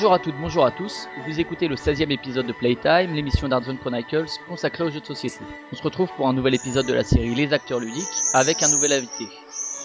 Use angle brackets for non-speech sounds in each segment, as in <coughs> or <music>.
Bonjour à toutes, bonjour à tous. Vous écoutez le 16e épisode de Playtime, l'émission d'Artzone Chronicles consacrée aux jeux de société. On se retrouve pour un nouvel épisode de la série Les acteurs ludiques avec un nouvel invité.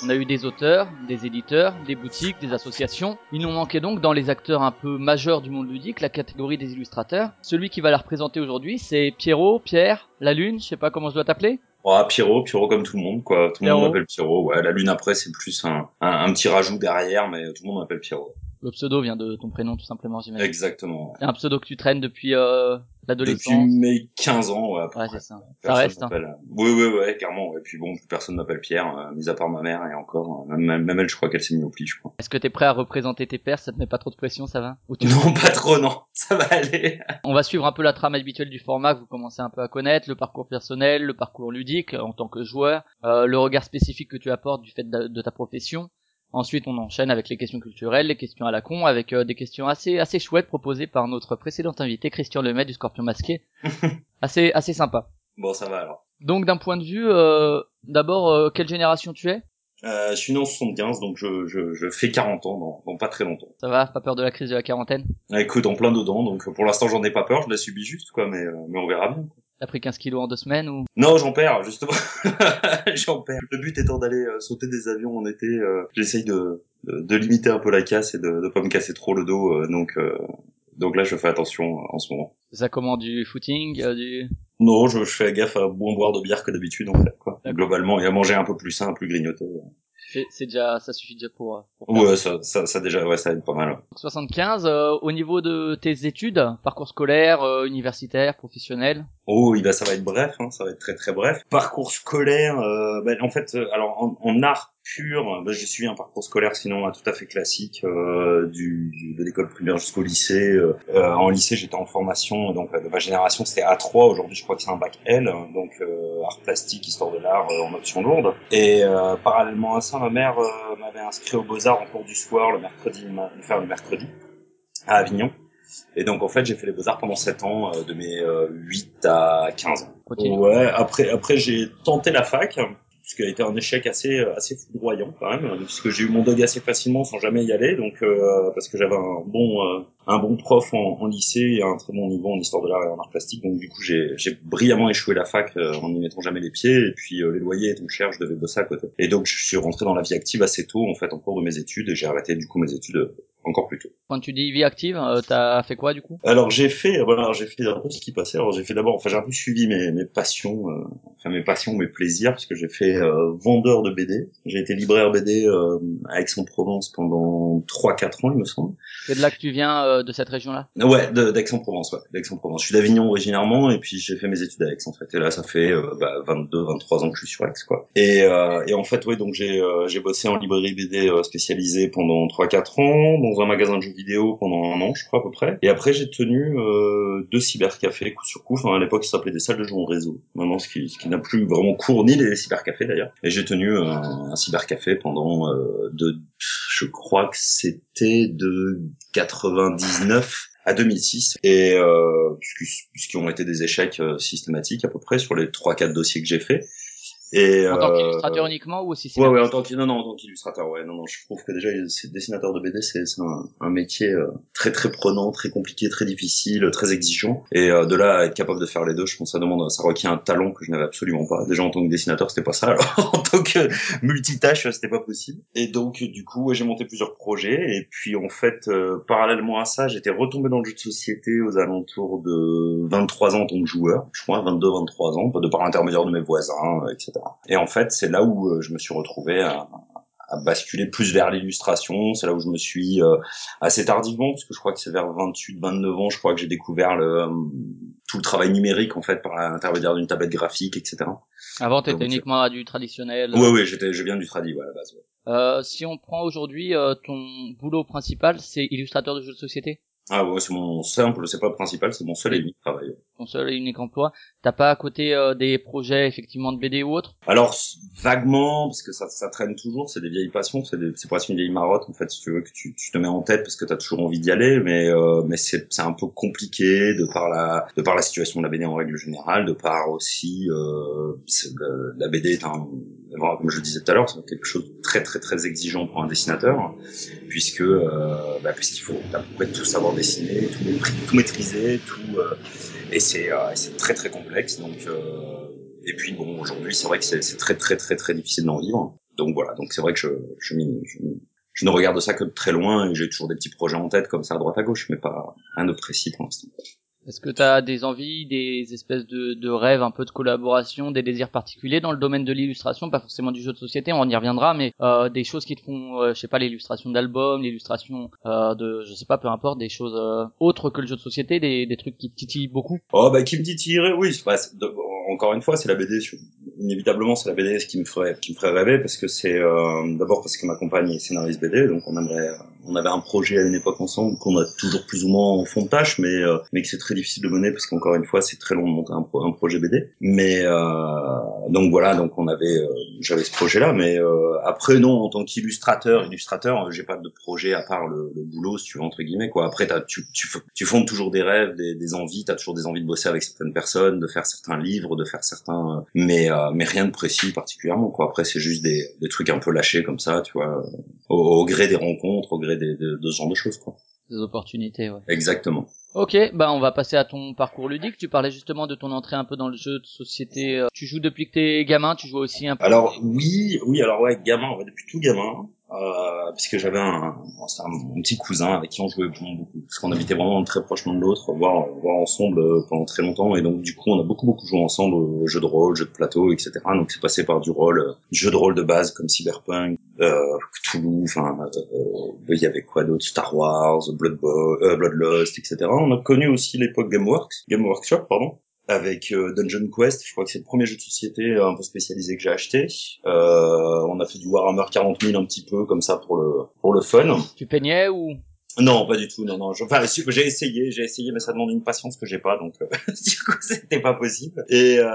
On a eu des auteurs, des éditeurs, des boutiques, des associations. Il nous manquait donc dans les acteurs un peu majeurs du monde ludique la catégorie des illustrateurs. Celui qui va la représenter aujourd'hui, c'est Pierrot, Pierre, la Lune, je sais pas comment je dois t'appeler. Oh, Pierrot, Pierrot comme tout le monde, quoi. Tout le monde m'appelle Pierrot. Ouais, la lune après, c'est plus un, un, un petit rajout derrière, mais tout le monde m'appelle Pierrot. Le pseudo vient de ton prénom tout simplement, j'imagine. Exactement. C'est un pseudo que tu traînes depuis euh, l'adolescence. Depuis mes 15 ans, ouais. à Ouais, c'est ça. Ça Personne reste. hein. m'appelle- Oui, oui, ouais, clairement. Et puis bon, plus personne m'appelle Pierre, euh, mis à part ma mère et encore. euh, Même, même elle, je crois qu'elle s'est mise au pli, je crois. Est-ce que t'es prêt à représenter tes pairs Ça te met pas trop de pression, ça va? Ou tu- Non, pas trop, non. <laughs> Ça va aller. On va suivre un peu la trame habituelle du format que vous commencez un peu à connaître, le parcours personnel, le parcours ludique euh, en tant que joueur, euh, le regard spécifique que tu apportes du fait de, de ta profession. Ensuite, on enchaîne avec les questions culturelles, les questions à la con, avec euh, des questions assez assez chouettes proposées par notre précédent invité Christian Lemay du Scorpion Masqué. <laughs> assez assez sympa. Bon, ça va alors. Donc d'un point de vue, euh, d'abord, euh, quelle génération tu es? Euh, je suis né en 75, donc je, je, je fais 40 ans dans, dans pas très longtemps. Ça va Pas peur de la crise de la quarantaine? Ah, Écoute, en plein dedans, donc pour l'instant, j'en ai pas peur, je la subis juste, quoi, mais, euh, mais on verra bien. T'as pris 15 kilos en deux semaines ou? Non, j'en perds, justement. <laughs> j'en perds. Le but étant d'aller euh, sauter des avions en été, euh, j'essaye de, de, de limiter un peu la casse et de, de pas me casser trop le dos, euh, donc euh, donc là, je fais attention euh, en ce moment. Ça comment du footing, du? Non, je, je fais gaffe à moins boire de bière que d'habitude, en fait, quoi. Globalement, et à manger un peu plus sain, plus grignoter. C'est c'est déjà ça suffit déjà pour, Ouais, ça, ça, ça déjà, ouais, ça aide pas mal. 75, euh, au niveau de tes études, parcours scolaire, euh, universitaire, professionnel, Oh, il va, ça va être bref, hein, ça va être très très bref. Parcours scolaire, euh, ben, en fait, euh, alors en, en art pur, ben, j'ai suivi un parcours scolaire sinon tout à fait classique, euh, du, du- de l'école primaire jusqu'au lycée. Euh, en lycée, j'étais en formation, donc de ma génération, c'était A3. Aujourd'hui, je crois que c'est un bac L, donc euh, art plastique, histoire de l'art euh, en option lourde. Et euh, parallèlement à ça, ma mère euh, m'avait inscrit aux Beaux Arts en cours du soir le mercredi, faire le mercredi à Avignon. Et donc en fait j'ai fait les beaux-arts pendant 7 ans, euh, de mes euh, 8 à 15 ans. Ouais, après après j'ai tenté la fac, ce qui a été un échec assez assez foudroyant quand même, puisque j'ai eu mon dog assez facilement sans jamais y aller, donc euh, parce que j'avais un bon euh, un bon prof en, en lycée et un très bon niveau en histoire de l'art et en art plastique, donc du coup j'ai j'ai brillamment échoué la fac euh, en n'y mettant jamais les pieds, et puis euh, les loyers étant chers, je devais bosser à côté. Et donc je suis rentré dans la vie active assez tôt en fait en cours de mes études, et j'ai arrêté du coup mes études euh, encore plus tôt. Quand tu dis vie active, euh, t'as fait quoi du coup? Alors j'ai fait, voilà, j'ai fait un peu ce qui passait. Alors j'ai fait d'abord, enfin j'ai un peu suivi mes, mes passions, euh, enfin mes passions, mes plaisirs, parce que j'ai fait euh, vendeur de BD. J'ai été libraire BD euh, à Aix-en-Provence pendant 3-4 ans, il me semble. C'est de là que tu viens euh, de cette région-là? Ouais, d'Aix-en-Provence, ouais, d'Aix-en-Provence. Je suis d'Avignon originairement, et puis j'ai fait mes études à Aix en fait. Et là, ça fait bah, 22-23 ans que je suis sur Aix, quoi. Et, et en fait, ouais, donc j'ai j'ai bossé en librairie BD spécialisée pendant 3-4 ans, dans un magasin de jeux vidéo pendant un an, je crois à peu près. Et après, j'ai tenu deux cybercafés coup sur coup. Enfin, à l'époque, ça s'appelait des salles de jeux en réseau. Maintenant, ce qui, ce qui plus vraiment cours ni les cybercafés d'ailleurs. Et j'ai tenu euh, un cybercafé pendant euh, de, je crois que c'était de 99 à 2006 et euh, puisqu- puisqu'ils ont été des échecs euh, systématiques à peu près sur les trois quatre dossiers que j'ai fait et En tant euh, qu'illustrateur uniquement ou aussi Ouais, ouais, en tant que, non, non, en tant qu'illustrateur, ouais, non, non, je trouve que déjà, dessinateur de BD, c'est c'est un, un métier euh, très, très prenant, très compliqué, très difficile, très exigeant. Et euh, de là, à être capable de faire les deux, je pense que ça demande, ça requiert un talent que je n'avais absolument pas. Déjà, en tant que dessinateur, c'était pas ça, alors <laughs> en tant que multitâche, c'était pas possible. Et donc, du coup, j'ai monté plusieurs projets, et puis, en fait, euh, parallèlement à ça, j'étais retombé dans le jeu de société aux alentours de 23 ans en tant que joueur, je crois, 22, 23 ans, de par l'intermédiaire de mes voisins, euh, etc. Et en fait, c'est là où euh, je me suis retrouvé à, à basculer plus vers l'illustration. C'est là où je me suis euh, assez tardivement, parce que je crois que c'est vers 28, 29 ans, je crois que j'ai découvert le, euh, tout le travail numérique en fait par l'intermédiaire d'une tablette graphique, etc. Avant, t'étais Donc, uniquement à du traditionnel. Ouais, ouais, j'étais, je viens du tradi, ouais, à la base. ouais. Euh, si on prend aujourd'hui ton boulot principal, c'est illustrateur de jeux de société? Ah ouais, c'est mon simple, c'est pas le principal, c'est mon seul et unique travail. Ton seul et unique emploi. T'as pas à côté euh, des projets effectivement de BD ou autres Alors vaguement, parce que ça, ça traîne toujours, c'est des vieilles passions, c'est c'est presque une vieille marotte en fait, si tu veux que tu, tu te mets en tête parce que t'as toujours envie d'y aller, mais euh, mais c'est c'est un peu compliqué de par la de par la situation de la BD en règle générale, de par aussi euh, la BD est un comme je le disais tout à l'heure, c'est quelque chose de très très très exigeant pour un dessinateur, puisque euh, bah, puisqu'il faut à peu près tout savoir dessiner, tout, maîtriser, tout euh, et c'est euh, très très complexe. Donc euh, et puis bon, aujourd'hui c'est vrai que c'est très très très très difficile d'en vivre. Donc voilà, donc c'est vrai que je je, je, je, ne regarde ça que de très loin et j'ai toujours des petits projets en tête comme ça à droite à gauche, mais pas un de précis pour l'instant. Est-ce que tu as des envies, des espèces de, de, rêves, un peu de collaboration, des désirs particuliers dans le domaine de l'illustration, pas forcément du jeu de société, on y reviendra, mais euh, des choses qui te font, euh, je sais pas, l'illustration d'albums, l'illustration euh, de, je sais pas, peu importe, des choses euh, autres que le jeu de société, des, des trucs qui te titillent beaucoup? Oh bah qui me titilleraient, oui. Bah, encore une fois, c'est la BD. Inévitablement, c'est la BD qui me ferait, qui me ferait rêver parce que c'est euh, d'abord parce que ma compagne est scénariste BD, donc on aimerait, on avait un projet à une époque ensemble qu'on a toujours plus ou moins en fond de tâche, mais mais que c'est très difficile de mener parce qu'encore une fois c'est très long de monter un, projet BD mais euh, donc voilà donc on avait euh, j'avais ce projet là mais euh, après non en tant qu'illustrateur illustrateur j'ai pas de projet à part le, le, boulot si tu veux entre guillemets quoi. Après as, tu, tu, tu fondes toujours des rêves des, des envies t'as toujours des envies de bosser avec certaines personnes de faire certains livres de faire certains mais mais rien de précis particulièrement quoi. Après c'est juste des, des trucs un peu lâchés comme ça tu vois au, au gré des rencontres au gré des, de, de ce genre de choses quoi. Des opportunités ouais. Exactement Ok, bah on va passer à ton parcours ludique. Tu parlais justement de ton entrée un peu dans le jeu de société. Euh, tu joues depuis que t'es gamin, tu joues aussi un peu. Alors oui, oui, alors ouais, gamin, ouais, depuis tout gamin euh, puisque j'avais un, un, petit cousin avec qui on jouait beaucoup, parce qu'on habitait vraiment très prochement de l'autre, voire, voire ensemble euh, pendant très longtemps, et donc du coup on a beaucoup beaucoup joué ensemble aux jeux de rôle, jeux de plateau, etc. Donc c'est passé par du rôle, euh, jeux de rôle de base comme Cyberpunk, euh, Cthulhu, enfin il y avait quoi d'autre, Star Wars, Blood euh, Bloodlust, etc. On a connu aussi l'époque GameWorks, Game Workshop, pardon, avec euh, Dungeon Quest. Je crois que c'est le premier jeu de société euh, un peu spécialisé que j'ai acheté. Euh, on a fait du Warhammer 40 000 un petit peu comme ça pour le pour le fun. Tu peignais ou non, pas du tout. Non, non. Enfin, j'ai essayé, j'ai essayé, mais ça demande une patience que j'ai pas, donc euh, <laughs> du coup, c'était pas possible. Et euh,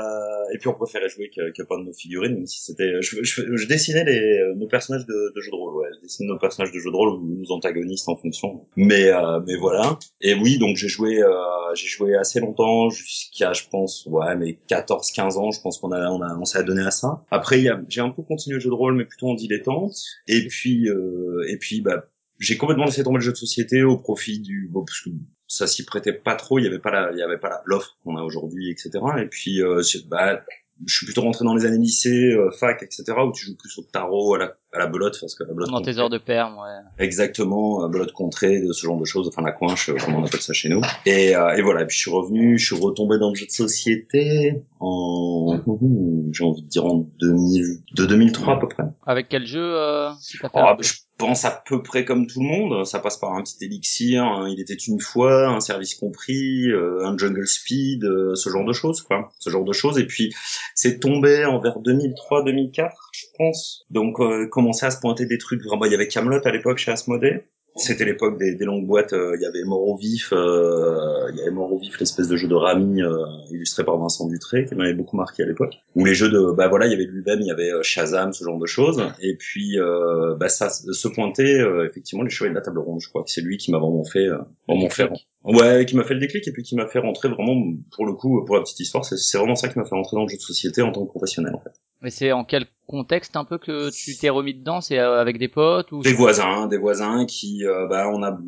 et puis on préférait jouer que, que de nos figurines, même si c'était. Je, je, je, dessinais les nos personnages de, de jeux de rôle. Ouais, je dessinais nos personnages de jeux de rôle ou nos antagonistes en fonction. Mais euh, mais voilà. Et oui, donc j'ai joué, euh, j'ai joué assez longtemps jusqu'à, je pense, ouais, mais 14-15 ans. Je pense qu'on a on a on s'est adonné à ça. Après, j'ai un peu continué le jeu de rôle, mais plutôt en dilettante. Et puis euh, et puis bah j'ai complètement laissé tomber le jeu de société au profit du bon, parce que ça s'y prêtait pas trop il y avait pas la il y avait pas l'offre qu'on a aujourd'hui etc et puis euh, bah je suis plutôt rentré dans les années lycée, euh, fac, etc., où tu joues plus au tarot, à la, à la belote, parce que la belote. Dans tes heures de perme, ouais. Exactement, belote contrée, de ce genre de choses, enfin la coinche, comme on appelle ça chez nous. Et, euh, et voilà, et puis je suis revenu, je suis retombé dans le jeu de société en, j'ai envie de dire en 2000, de 2003 à peu près. Avec quel jeu euh, oh, Je pense à peu près comme tout le monde, ça passe par un petit élixir, il était une fois, un service compris, euh, un jungle speed, euh, ce genre de choses, quoi, ce genre de choses. Et puis c'est tombé en vers 2003-2004, je pense. Donc euh, à se pointer des trucs vraiment. Il y avait Camelot à l'époque chez Asmodée. C'était l'époque des, longues boîtes. Euh, il y avait Mort au vif, euh, il y avait Mort au vif, l'espèce de jeu de Rami euh, illustré par Vincent Dutré, qui m'avait beaucoup marqué à l'époque. Ou les jeux de, bah voilà, il y avait lui-même, il y avait Shazam, ce genre de choses. Et puis, bah ça se pointait effectivement les chevaliers de la table ronde. Je crois que c'est lui qui m'a vraiment fait, vraiment fait Ouais, qui m'a fait le déclic et puis qui m'a fait rentrer vraiment, pour le coup, pour la petite histoire, c'est vraiment ça qui m'a fait rentrer dans le jeu de société en tant que professionnel en fait. Mais c'est en quel contexte un peu que tu t'es remis dedans? C'est euh, avec des potes ou Des voisins, des voisins qui, euh, bah, on a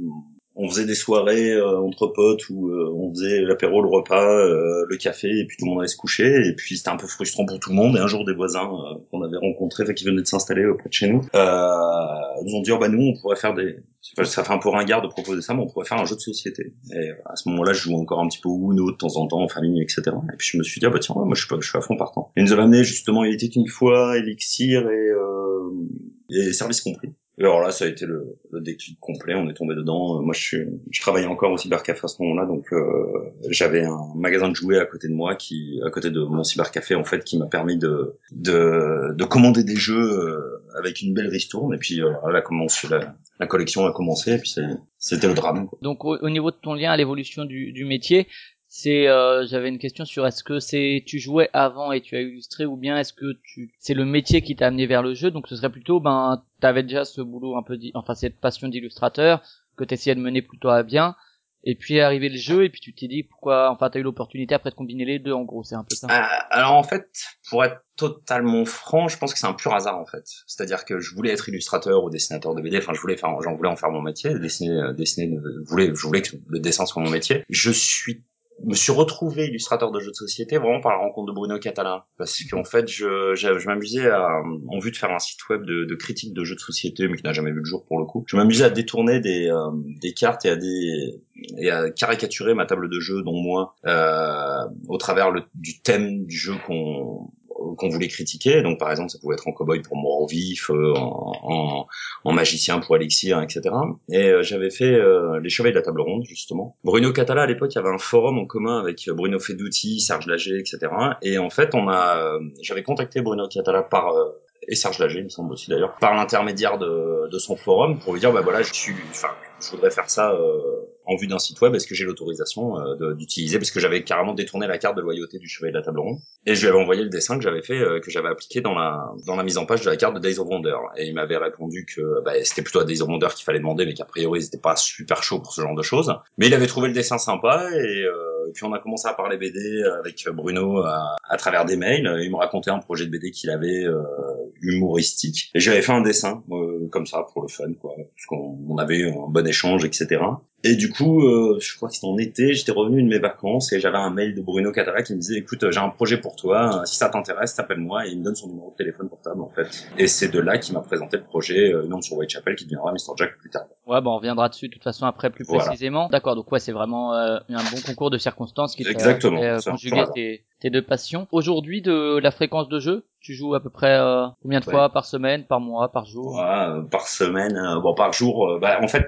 on faisait des soirées euh, entre potes où euh, on faisait l'apéro, le repas, euh, le café, et puis tout le monde allait se coucher. Et puis c'était un peu frustrant pour tout le monde. Et un jour, des voisins qu'on avait rencontrés, qui venaient de s'installer auprès de chez nous, nous ont dit oh, bah nous, on pourrait faire des, ça fait un peu ringard de proposer ça, mais on pourrait faire un jeu de société. Et à ce moment-là, je joue encore un petit peu Uno de temps en temps en famille, etc. Et puis je me suis dit ah bah tiens, moi je suis, je suis à fond partant. Et nous avaient amené justement, il était une fois Elixir et, et Service compris. Et alors là, ça a été le, le, déclic complet. On est tombé dedans. Euh, moi, je, je travaillais encore au cybercafé à ce moment-là, donc euh, j'avais un magasin de jouets à côté de moi, qui, à côté de mon cybercafé, en fait, qui m'a permis de, de, de commander des jeux euh, avec une belle ristourne et puis euh, elle a commencé la, la collection a commencé et puis c'était le drame. Quoi. Donc au, niveau de ton lien à l'évolution du, du métier, c'est euh, j'avais une question sur est-ce que c'est tu jouais avant et tu as illustré ou bien est-ce que tu c'est le métier qui t'a amené vers le jeu? Donc ce serait plutôt ben t'avais déjà ce boulot un peu enfin cette passion d'illustrateur que t'essayais de mener plutôt à bien. Et puis est arrivé le jeu et puis tu t'es dit pourquoi enfin t'as eu l'opportunité après de combiner les deux en gros c'est un peu ça. Euh, alors en fait pour être totalement franc je pense que c'est un pur hasard en fait. C'est-à-dire que je voulais être illustrateur ou dessinateur de BD enfin je voulais faire j'en voulais en faire mon métier dessiner euh, dessiner je voulais je voulais que le dessin soit mon métier. Je suis me suis retrouvé illustrateur de jeux de société vraiment par la rencontre de Bruno Catala parce qu'en fait je je, je m'amuisais en vue de faire un site web de, de critique de jeux de société mais qui n'a jamais vu le jour pour le coup je m'amusais à détourner des euh, des cartes et à des et à caricaturer ma table de jeu dont moi euh, au travers le, du thème du jeu qu'on qu'on voulait critiquer. Donc par exemple, ça pouvait être en cowboy pour mort vif, euh, en, en, magicien pour Elixir, etc. Et euh, j'avais fait euh, les chevaliers de la table ronde justement. Bruno Catala à l'époque, y avait un forum en commun avec Bruno Feduti, Serge Lager, etc. Et en fait, on a, j'avais contacté Bruno Catala par et Serge Lager, il me semble aussi d'ailleurs, par l'intermédiaire de, de son forum pour lui dire bah voilà, je suis, enfin, je voudrais faire ça en vue d'un site web, est-ce que j'ai l'autorisation euh, d'utiliser? Parce que j'avais carrément détourné la carte de loyauté du chevalier de la table ronde. Et je lui avais envoyé le dessin que j'avais fait, euh, que j'avais appliqué dans la dans la mise en page de la carte de Days of Wonder. Et il m'avait répondu que bah, c'était plutôt à Days of Wonder qu'il fallait demander, mais qu'a priori ils pas super chaud pour ce genre de choses. Mais il avait trouvé le dessin sympa et, euh, puis on a commencé à parler BD avec Bruno à, travers des mails. Il me racontait un projet de BD qu'il avait humoristique. Et j'avais fait un dessin comme ça pour le fun, quoi, parce qu'on avait un bon échange, etc. Et du coup, euh, je crois que c'était en été, j'étais revenu de mes vacances et j'avais un mail de Bruno Catara qui me disait écoute, j'ai un projet pour toi, si ça t'intéresse, t'appelles-moi et il me donne son numéro de téléphone portable en fait. Et c'est de là qu'il m'a présenté le projet euh, sur Whitechapel qui deviendra Mr Jack plus tard. Ouais, bon, on reviendra dessus de toute façon après plus précisément. D'accord, donc ouais, c'est vraiment euh, un bon concours de circonstances qui t'a euh, conjuguer tes, tes, deux passions. Aujourd'hui, de la fréquence de jeu, tu joues à peu près euh, combien de fois par semaine, par mois, par jour? Ouais, Par semaine, bon par jour. bah en fait,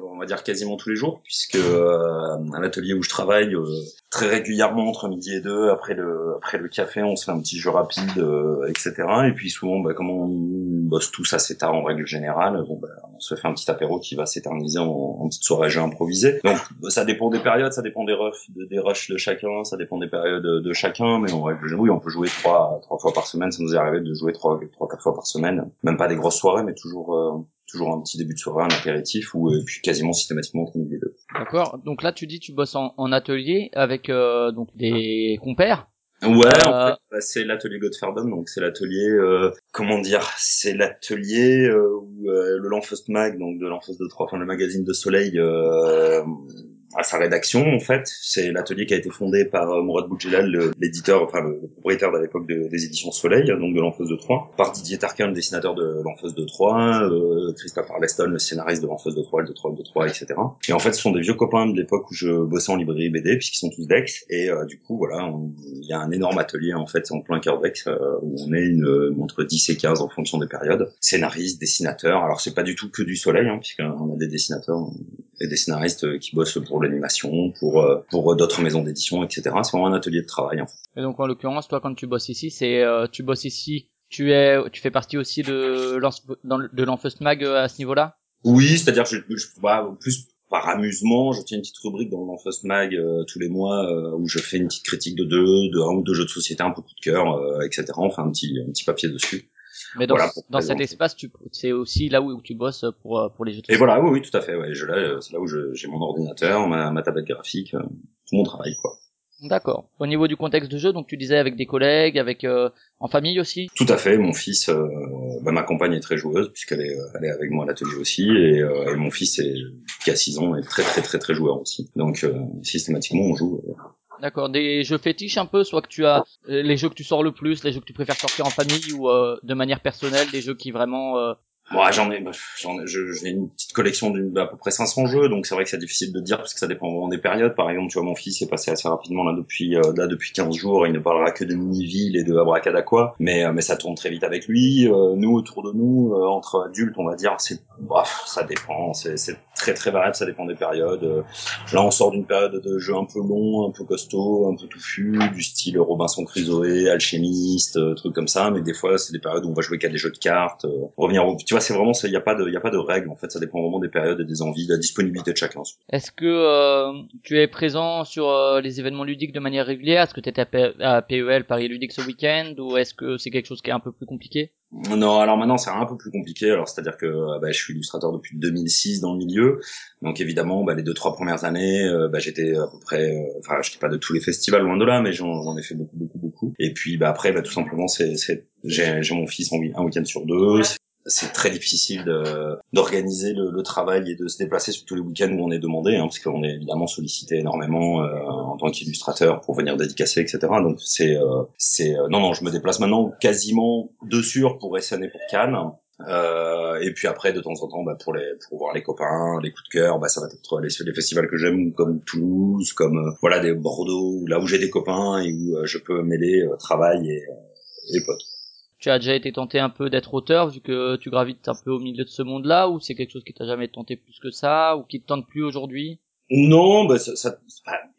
on va dire quasiment tous les jours, puisque euh, à l'atelier où je travaille, euh, très régulièrement entre midi et deux, après le après le café, on se fait un petit jeu rapide, euh, etc. Et puis souvent, bah, comme on bosse tous assez tard en règle générale, bon, bah, on se fait un petit apéro qui va s'éterniser en, en, petite soirée jeu improvisée. Donc ça dépend des périodes, ça dépend des rushs, des rushs de chacun, ça dépend des périodes de, chacun, mais en règle générale, oui, on peut jouer trois trois fois par semaine. Ça nous est arrivé de jouer trois trois quatre fois par semaine, même pas des grosses soirées, mais toujours euh, toujours un petit début de soirée, un apéritif ou euh, puis quasiment systématiquement entre midi et deux. D'accord. Donc là, tu dis tu bosses en, en atelier avec euh, donc des compères. Ouais, en euh, fait, bah, c'est l'atelier Godfardom, donc c'est l'atelier, euh, comment dire, c'est l'atelier où le Lanfeust Mag, donc de Lanfeust de Troyes, enfin le magazine de Soleil, à sa rédaction en fait. C'est l'atelier qui a été fondé par euh, Mourad Boudjelal, l'éditeur, enfin le, propriétaire de l'époque des éditions Soleil, donc de l'Enfeuse de Troyes, par Didier Tarquin, le dessinateur de l'Enfeuse de Troyes, euh, Christopher Leston, le scénariste de l'Enfeuse de Troyes, de Troyes, de Troyes, etc. Et en fait, ce sont des vieux copains de l'époque où je bossais en librairie BD, puisqu'ils sont tous d'Aix, et euh, du coup, voilà, il y a un énorme atelier en fait en plein cœur d'Aix, euh, où on est une, entre 10 et 15 en fonction des périodes, scénaristes, dessinateurs. Alors c'est pas du tout que du Soleil, hein, puisqu'on a des dessinateurs et des scénaristes qui bossent pour l'animation, pour euh, pour d'autres maisons d'édition, etc. C'est vraiment un atelier de travail. En fait. Et donc en l'occurrence, toi, quand tu bosses ici, c'est euh, tu bosses ici, tu es, tu fais partie aussi de de l'Enfeust Mag euh, à ce niveau-là? Oui, c'est-à-dire que je, je bah, plus par amusement, je tiens une petite rubrique dans l'Enfeust Mag tous les mois où je fais une petite critique de deux, de un ou deux jeux de société, un peu coup de cœur, etc. Enfin un petit un petit papier dessus. Mais dans, dans cet espace, tu, c'est aussi là où, tu bosses pour, euh, pour les jeux de Et voilà, oui, oui, tout à fait. Ouais. Je, là, c'est là où j'ai mon ordinateur, ma, ma tablette graphique, euh, tout mon travail, quoi. D'accord. Au niveau du contexte de jeu, donc tu disais avec des collègues, avec euh, en famille aussi? Tout à fait. Mon fils, euh, bah, ma compagne est très joueuse puisqu'elle est, elle est avec moi à l'atelier aussi, et, et, mon fils est, qui a 6 ans est très très très très joueur aussi. Donc systématiquement on joue. D'accord, des jeux fétiches un peu, soit que tu as euh, les jeux que tu sors le plus, les jeux que tu préfères sortir en famille ou euh, de manière personnelle, des jeux qui vraiment euh, Bon, j'en ai, j'en ai, j'ai une petite collection d'à peu près 500 jeux, donc c'est vrai que c'est difficile de dire parce que ça dépend vraiment des périodes. Par exemple, tu vois, mon fils est passé assez rapidement là depuis euh, là depuis 15 jours, il ne parlera que de mini-ville et de abracadaqua, mais euh, mais ça tourne très vite avec lui. Euh, nous autour de nous, entre adultes, on va dire, c'est, bref, ça dépend, c'est très très variable, ça dépend des périodes. Euh, là, on sort d'une période de jeu un peu long, un peu costaud, un peu touffu, du style Robinson Crusoe, Alchimiste, euh, trucs comme ça. Mais des fois, c'est des périodes où on va jouer qu'à des jeux de cartes. Euh, revenir, au... tu vois, c'est vraiment, il n'y a pas de, il a pas de règles. En fait, ça dépend vraiment des périodes et des envies, de la disponibilité de chacun. Est-ce que tu es présent sur les événements ludiques de manière régulière? Est-ce que tu étais à, PEL Paris Ludique ce week-end? Ou est-ce que c'est quelque chose qui est un peu plus compliqué? Non, alors maintenant c'est un peu plus compliqué. Alors c'est-à-dire que euh, bah, je suis illustrateur depuis 2006 dans le milieu, donc évidemment bah, les deux trois premières années, euh, bah, j'étais à peu près, euh, enfin je pas de tous les festivals loin de là, mais j'en ai fait beaucoup beaucoup beaucoup. Et puis bah après bah, tout simplement c'est j'ai mon fils un week-end sur deux, c'est très difficile d'organiser le, le, travail et de se déplacer sur tous les week-ends où on est demandé, hein, parce qu'on est évidemment sollicité énormément euh, en tant qu'illustrateur pour venir dédicacer, etc. Donc c'est euh, c'est euh, non non, je me déplace maintenant quasiment de sûr pour SN pour Cannes. Euh, et puis après, de temps en temps, bah, pour les pour voir les copains, les coups de cœur, bah, ça va être les, festivals que j'aime, comme Toulouse, comme voilà des Bordeaux, là où j'ai des copains et où je peux mêler travail et, et potes. Tu as déjà été tenté un peu d'être auteur vu que tu gravites un peu au milieu de ce monde-là ou c'est quelque chose qui t'a jamais tenté plus que ça ou qui te tente plus aujourd'hui? Non, bah ça, ça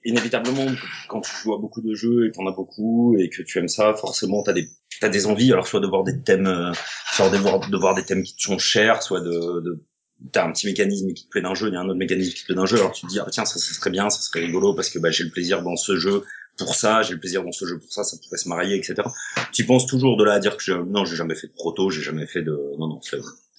inévitablement quand tu joues beaucoup de jeux et t'en as beaucoup et que tu aimes ça, forcément t'as des t'as des envies alors soit de voir des thèmes, euh, soit de voir de voir des thèmes qui te sont chers, soit de, de t'as un petit mécanisme qui te plaît d'un jeu, il y a un autre mécanisme qui te plaît d'un jeu, alors tu te dis ah, tiens ça, ça serait bien, ça serait rigolo parce que bah, j'ai le plaisir dans ce jeu pour ça, j'ai le plaisir dans ce jeu pour ça, ça pourrait se marier, etc. Tu penses toujours de là à dire que je, non, j'ai jamais fait de proto, j'ai jamais fait de, non, non,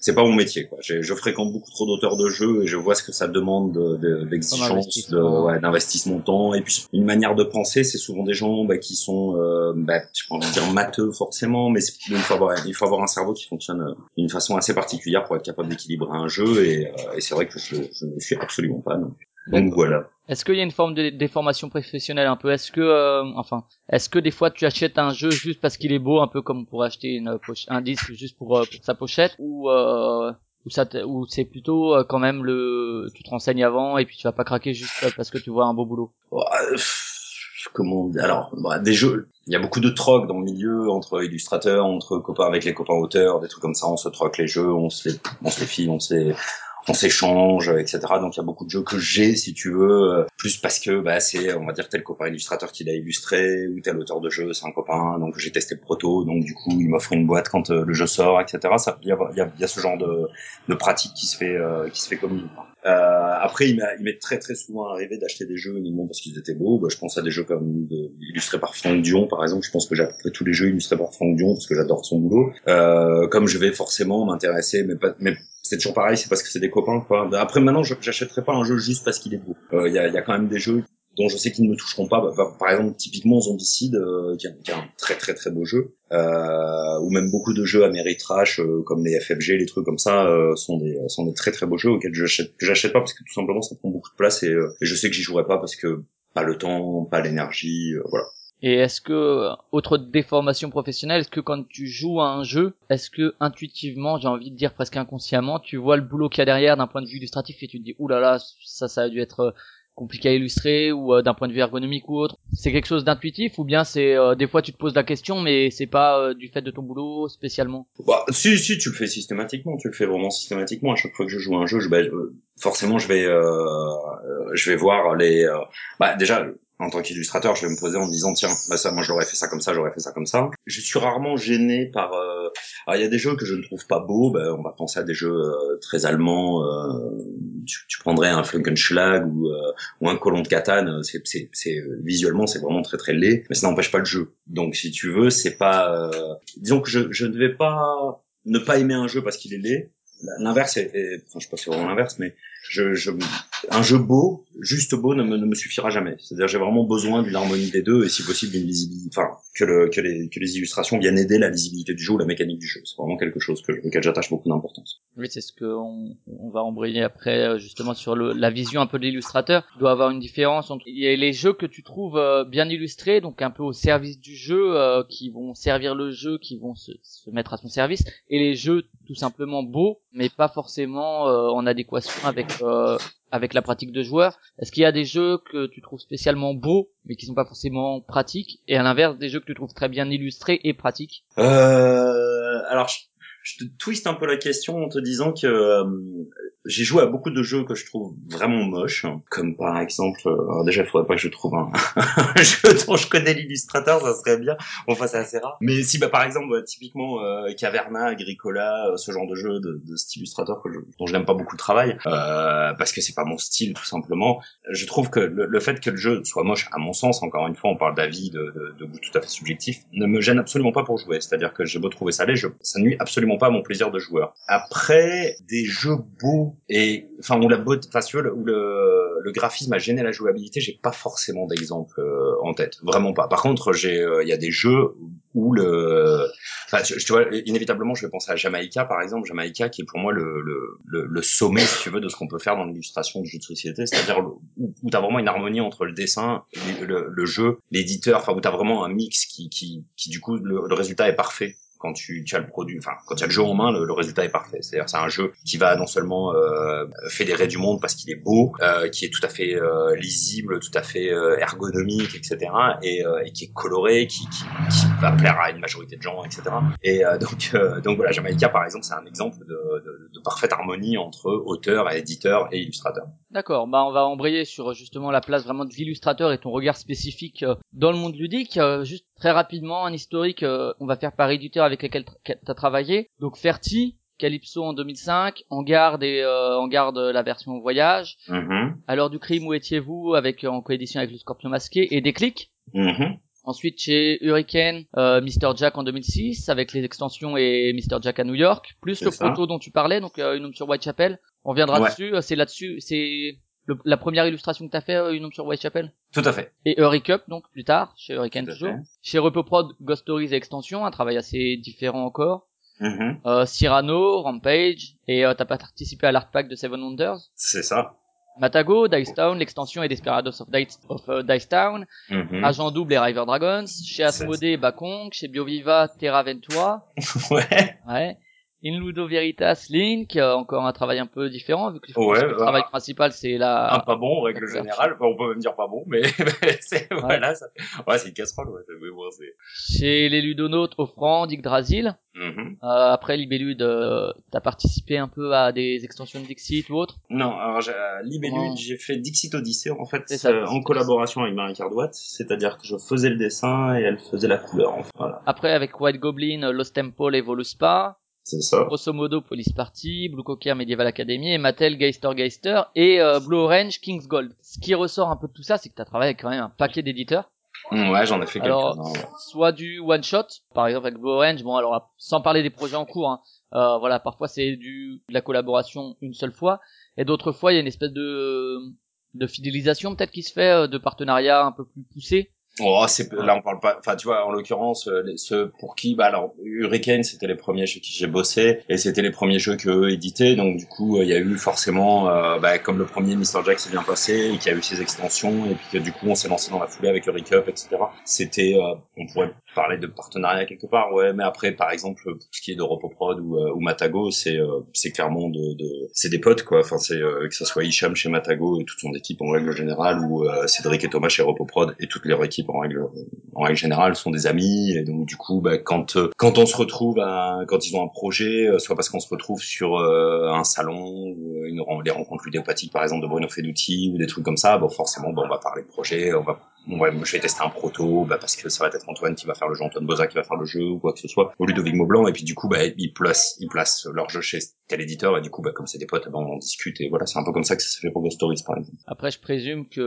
c'est pas mon métier, quoi. Je fréquente beaucoup trop d'auteurs de jeux et je vois ce que ça demande d'exigence, de, ouais, d'investissement de temps. Et puis une manière de penser, c'est souvent des gens bah, qui sont, euh, bah, je peux dire matheux forcément, mais il faut avoir, il faut avoir un cerveau qui fonctionne euh, d'une façon assez particulière pour être capable d'équilibrer un jeu. Et, euh, et c'est vrai que je, je ne suis absolument pas. Non. Donc voilà. Est-ce qu'il y a une forme de déformation professionnelle un peu? Est-ce que, euh, enfin, est-ce que des fois tu achètes un jeu juste parce qu'il est beau, un peu comme pour acheter une un disque juste pour, euh, pour sa pochette, ou euh, ou ça, ou c'est plutôt euh, quand même le, tu te renseignes avant et puis tu vas pas craquer juste parce que tu vois un beau boulot? comment alors bah, des jeux il y a beaucoup de troc dans le milieu entre illustrateurs entre copains avec les copains auteurs des trucs comme ça on se troque les jeux on se les on se les file on se les on s'échange, etc. Donc il y a beaucoup de jeux que j'ai, si tu veux, euh, plus parce que bah, c'est, on va dire, tel copain illustrateur qui l'a illustré, ou tel auteur de jeu, c'est un copain, donc j'ai testé le proto, donc du coup il m'offre une boîte quand euh, le jeu sort, etc. Ça, il y a, y, a, y a, ce genre de, de pratique qui se fait, euh, qui se fait comme euh, après, il m'est très très souvent arrivé d'acheter des jeux uniquement parce qu'ils étaient beaux. Bah, je pense à des jeux comme de, illustrés par Franck Dion, par exemple. Je pense que j'ai tous les jeux illustrés par Franck Dion parce que j'adore son boulot. Euh, comme je vais forcément m'intéresser, mais pas, mais c'est toujours pareil, c'est parce que c'est des copains. Quoi. Après, maintenant, j'achèterai pas un jeu juste parce qu'il est beau. Euh, il y, a, y, a, quand même des jeux dont je sais qu'ils ne me toucheront pas. Bah, par exemple, typiquement Zombicide, euh, qui, est un très très très beau jeu, euh, ou même beaucoup de jeux Ameritrash euh, comme les FFG, les trucs comme ça, euh, sont des sont des très très beaux jeux auxquels j'achète j'achète pas parce que tout simplement ça prend beaucoup de place et, et je sais que j'y jouerai pas parce que pas le temps, pas l'énergie, voilà. Et est-ce que, autre déformation professionnelle, est-ce que quand tu joues à un jeu, est-ce que intuitivement, j'ai envie de dire presque inconsciemment, tu vois le boulot qu'il y a derrière d'un point de vue illustratif et tu te dis, oulala, là là, ça, ça a dû être compliqué à illustrer ou euh, d'un point de vue ergonomique ou autre. C'est quelque chose d'intuitif ou bien c'est euh, des fois tu te poses la question mais c'est pas euh, du fait de ton boulot spécialement? Bah si si tu le fais systématiquement, tu le fais vraiment systématiquement. À chaque fois que je joue un jeu, je, bah, forcément je vais je vais voir les bah déjà en tant qu'illustrateur, je vais me poser en me disant tiens, bah ça, moi j'aurais fait ça comme ça, j'aurais fait ça comme ça. Je suis rarement gêné par. Euh... Alors il y a des jeux que je ne trouve pas beaux. Bah, on va penser à des jeux euh, très allemands. Euh... Tu, tu, prendrais un Flunkenschlag ou, euh, ou un Colon de Catane. C'est, c'est, c'est visuellement c'est vraiment très très laid, mais ça n'empêche pas le jeu. Donc si tu veux, c'est pas. Euh, disons que je, je ne vais pas ne pas aimer un jeu parce qu'il est laid. L'inverse est, enfin je sais pas si c'est vraiment l'inverse, mais je, je, un jeu beau, juste beau, ne me, ne me suffira jamais. C'est-à-dire, j'ai vraiment besoin d'une harmonie des deux et si possible d'une visibilité, enfin, que, le, que, les, que les illustrations viennent aider la visibilité du jeu la mécanique du jeu. C'est vraiment quelque chose que, auquel j'attache beaucoup d'importance. Oui, c'est ce qu'on on va embrayer après, euh, justement, sur le, la vision un peu de l'illustrateur. Il doit avoir une différence entre les jeux que tu trouves euh, bien illustrés, donc un peu au service du jeu, euh, qui vont servir le jeu, qui vont se, se mettre à son service, et les jeux tout simplement beaux, mais pas forcément en adéquation avec euh, avec la pratique de joueur Est-ce qu'il y a des jeux que tu trouves spécialement beaux mais qui sont pas forcément pratiques et à l'inverse des jeux que tu trouves très bien illustrés et pratiques? Euh, Alors je, te twiste un peu la question en te disant que euh, j'ai joué à beaucoup de jeux que je trouve vraiment moches, comme par exemple, euh, alors déjà il faudrait pas que je trouve un, <laughs> jeu dont je connais l'illustrateur, ça serait bien. Enfin c'est assez rare. Mais si bah par exemple typiquement euh, Caverna, Agricola, euh, ce genre de jeu de, de cet illustrateur que je, dont je n'aime pas beaucoup le travail, euh, parce que c'est pas mon style tout simplement. Je trouve que le, fait que le jeu soit moche, à mon sens, encore une fois, on parle d'avis, de, de, de goût tout à fait subjectif, ne me gêne absolument pas pour jouer. C'est-à-dire que j'ai beau trouver ça laid, je, ça nuit absolument pas à mon plaisir de joueur. Après des jeux beaux et enfin où la beauté, enfin où le, le graphisme a gêné la jouabilité, j'ai pas forcément d'exemple euh, en tête, vraiment pas. Par contre, j'ai, euh, il y a des jeux où le, tu, vois, inévitablement, je vais penser à Jamaica par exemple, Jamaica qui est pour moi le le, sommet, si tu veux, de ce qu'on peut faire dans l'illustration de jeux de société, c'est-à-dire où, où t'as vraiment une harmonie entre le dessin, le, le, jeu, l'éditeur, enfin où t'as vraiment un mix qui qui qui du coup le résultat est parfait quand tu, tu, as le produit, enfin quand tu as le jeu en main, le, résultat est parfait. C'est-à-dire c'est un jeu qui va non seulement euh, fédérer du monde parce qu'il est beau, euh, qui est tout à fait euh, lisible, tout à fait euh, ergonomique, etc. Et, euh, et, qui est coloré, qui, qui, qui, va plaire à une majorité de gens, etc. Et donc donc voilà, Jamaica par exemple, c'est un exemple de, de, de, parfaite harmonie entre auteur, éditeur et illustrateur. D'accord, bah on va embrayer sur justement la place vraiment de l'illustrateur et ton regard spécifique dans le monde ludique. juste très rapidement un historique, on va faire par éditeur avec lesquels tu as travaillé. Donc Ferti, Calypso en 2005, En garde et euh, En garde la version voyage. Mm Alors du crime où étiez-vous avec en coédition avec le Scorpion masqué et Déclic. Mm Ensuite chez Hurricane, euh, Mr Jack en 2006 avec les extensions et Mr Jack à New York, plus le proto dont tu parlais, donc euh, une homme sur Whitechapel. On reviendra dessus. C'est là-dessus, c'est la première illustration que t'as fait, euh, une homme sur Whitechapel Tout à fait. Et Hurricane donc plus tard, chez Hurricane toujours. Chez Repoprod, Ghost Stories et Extension, un travail assez différent encore. Mm euh, Cyrano, Rampage, et euh, t'as pas participé à l'art pack de Seven Wonders? C'est ça. Matago, Dice Town, l'extension et Desperados of, Dice, of uh, Dice Town, mhm. Agent Double et River Dragons, chez Asmodee, Bakong, chez Bioviva, Terra Ventura. <laughs> ouais. Ouais. In Ludo Veritas Link, euh, encore un travail un peu différent, vu que le bah, travail principal c'est la... Un pas bon, en règle générale, on peut même dire pas bon, mais, <laughs> c'est, voilà, ça... ouais, c'est une casserole, ouais, mais bon, c'est... Chez les ludonautes, Offrand, Yggdrasil, mm euh, après Libellude, euh, t'as participé un peu à des extensions de Dixit ou autre? Non, alors j'ai, Libellude, j'ai fait Dixit Odyssey, en fait, ça, en collaboration avec Marie Cardouat, c'est-à-dire que je faisais le dessin et elle faisait la couleur, en fait, voilà. Après, avec White Goblin, Lost Temple et Voluspa, c'est ça. Grosso modo, Police Party, Blue Cocker Medieval Academy, et Mattel Geister Geister et euh, Blue Orange King's Gold. Ce qui ressort un peu de tout ça, c'est que tu as travaillé avec quand même un paquet d'éditeurs. Mmh, ouais, j'en ai fait quelques soit du one shot, par exemple avec Blue Orange. Bon, alors sans parler des projets en cours, hein, euh, voilà, parfois c'est du de la collaboration une seule fois, et d'autres fois il y a une espèce de de fidélisation peut-être qui se fait, euh, de partenariat un peu plus poussé. Oh, c'est là on parle pas. Enfin, tu vois, en l'occurrence, euh, ceux pour qui, bah alors, Hurricane, c'était les premiers chez qui j'ai bossé et c'était les premiers jeux que eux éditaient. Donc du coup, euh, il y a eu forcément, euh, bah, comme le premier Mr Jack s'est bien passé et qui a eu ses extensions et puis que du coup on s'est lancé dans la foulée avec Hurricane, etc. C'était, on pourrait parler de partenariat quelque part, ouais. Mais après, par exemple, pour ce qui est de Ropoprod ou, ou Matago, c'est c'est clairement de, de c'est des potes quoi. Enfin, c'est que ce soit Hicham chez Matago et toute son équipe en règle générale ou Cédric et Thomas chez Ropoprod et toutes leur équipe en règle en règle générale sont des amis. Et donc du coup bah, quand euh, quand on se retrouve à, quand ils ont un projet euh, soit parce qu'on se retrouve sur euh, un salon ou une les rencontres ludopathiques par exemple de Bruno Feduti ou des trucs comme ça bon forcément bon, on va parler de projet on va ouais, je vais tester un proto bah, parce que ça va être Antoine qui va faire le jeu Antoine Boza qui va faire le jeu ou quoi que ce soit ou Ludovic Maublanc. Et puis du coup bah ils placent ils placent leur jeu chez tel éditeur. Et du coup bah comme c'est des potes bah, on en discute. Et voilà c'est un peu comme ça que ça s'est fait pour Ghost Stories par exemple. Après je présume que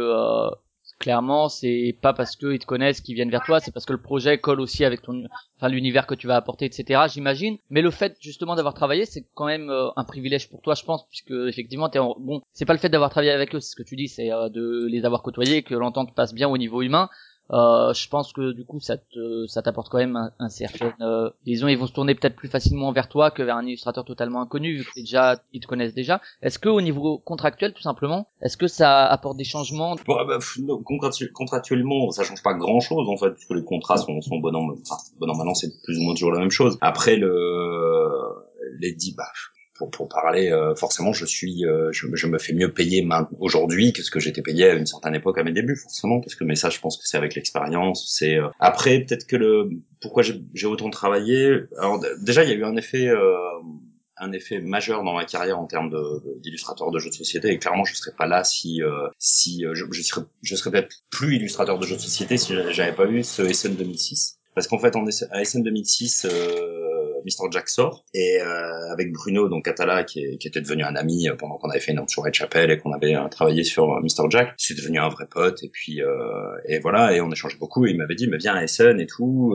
clairement c'est pas parce qu'ils te connaissent qu'ils viennent vers toi c'est parce que le projet colle aussi avec ton enfin l'univers que tu vas apporter etc j'imagine. Mais le fait justement d'avoir travaillé c'est quand même euh, un privilège pour toi je pense puisque effectivement t'es en... bon c'est pas le fait d'avoir travaillé avec eux c'est ce que tu dis c'est euh, de les avoir côtoyés que l'entente passe bien au niveau humain euh, je pense que du coup ça te, ça t'apporte quand même un, un certain euh, disons ils vont se tourner peut-être plus facilement vers toi que vers un illustrateur totalement inconnu vu que déjà ils te connaissent déjà. Est-ce que au niveau contractuel tout simplement est-ce que ça apporte des changements? Bah, bah, contractuellement ça change pas grand chose en fait puisque les contrats sont, sont bon an enfin, bon an maintenant c'est plus ou moins toujours la même chose. Après le les dix bah pour, pour parler, euh, forcément, je suis, euh, je, je, me fais mieux payer aujourd'hui que ce que j'étais payé à une certaine époque à mes débuts, forcément, parce que mais ça, je pense que c'est avec l'expérience. C'est euh, après peut-être que le pourquoi j'ai autant travaillé. Alors déjà, il y a eu un effet un effet majeur dans ma carrière en termes d'illustrateur de, jeux de société et clairement je serais pas là si euh, si euh, je, je serais je serais peut-être plus illustrateur de jeux de société si j'avais pas eu ce SN 2006 parce qu'en fait en à SN 2006 Mr Jack sort. Et euh, avec Bruno donc Catala qui, qui, était devenu un ami euh, pendant qu'on avait fait une sur Whitechapel et qu'on avait euh, travaillé sur Mr Jack c'est devenu un vrai pote. Et puis et voilà. Et on échangeait beaucoup. Et il m'avait dit mais viens à Essen et tout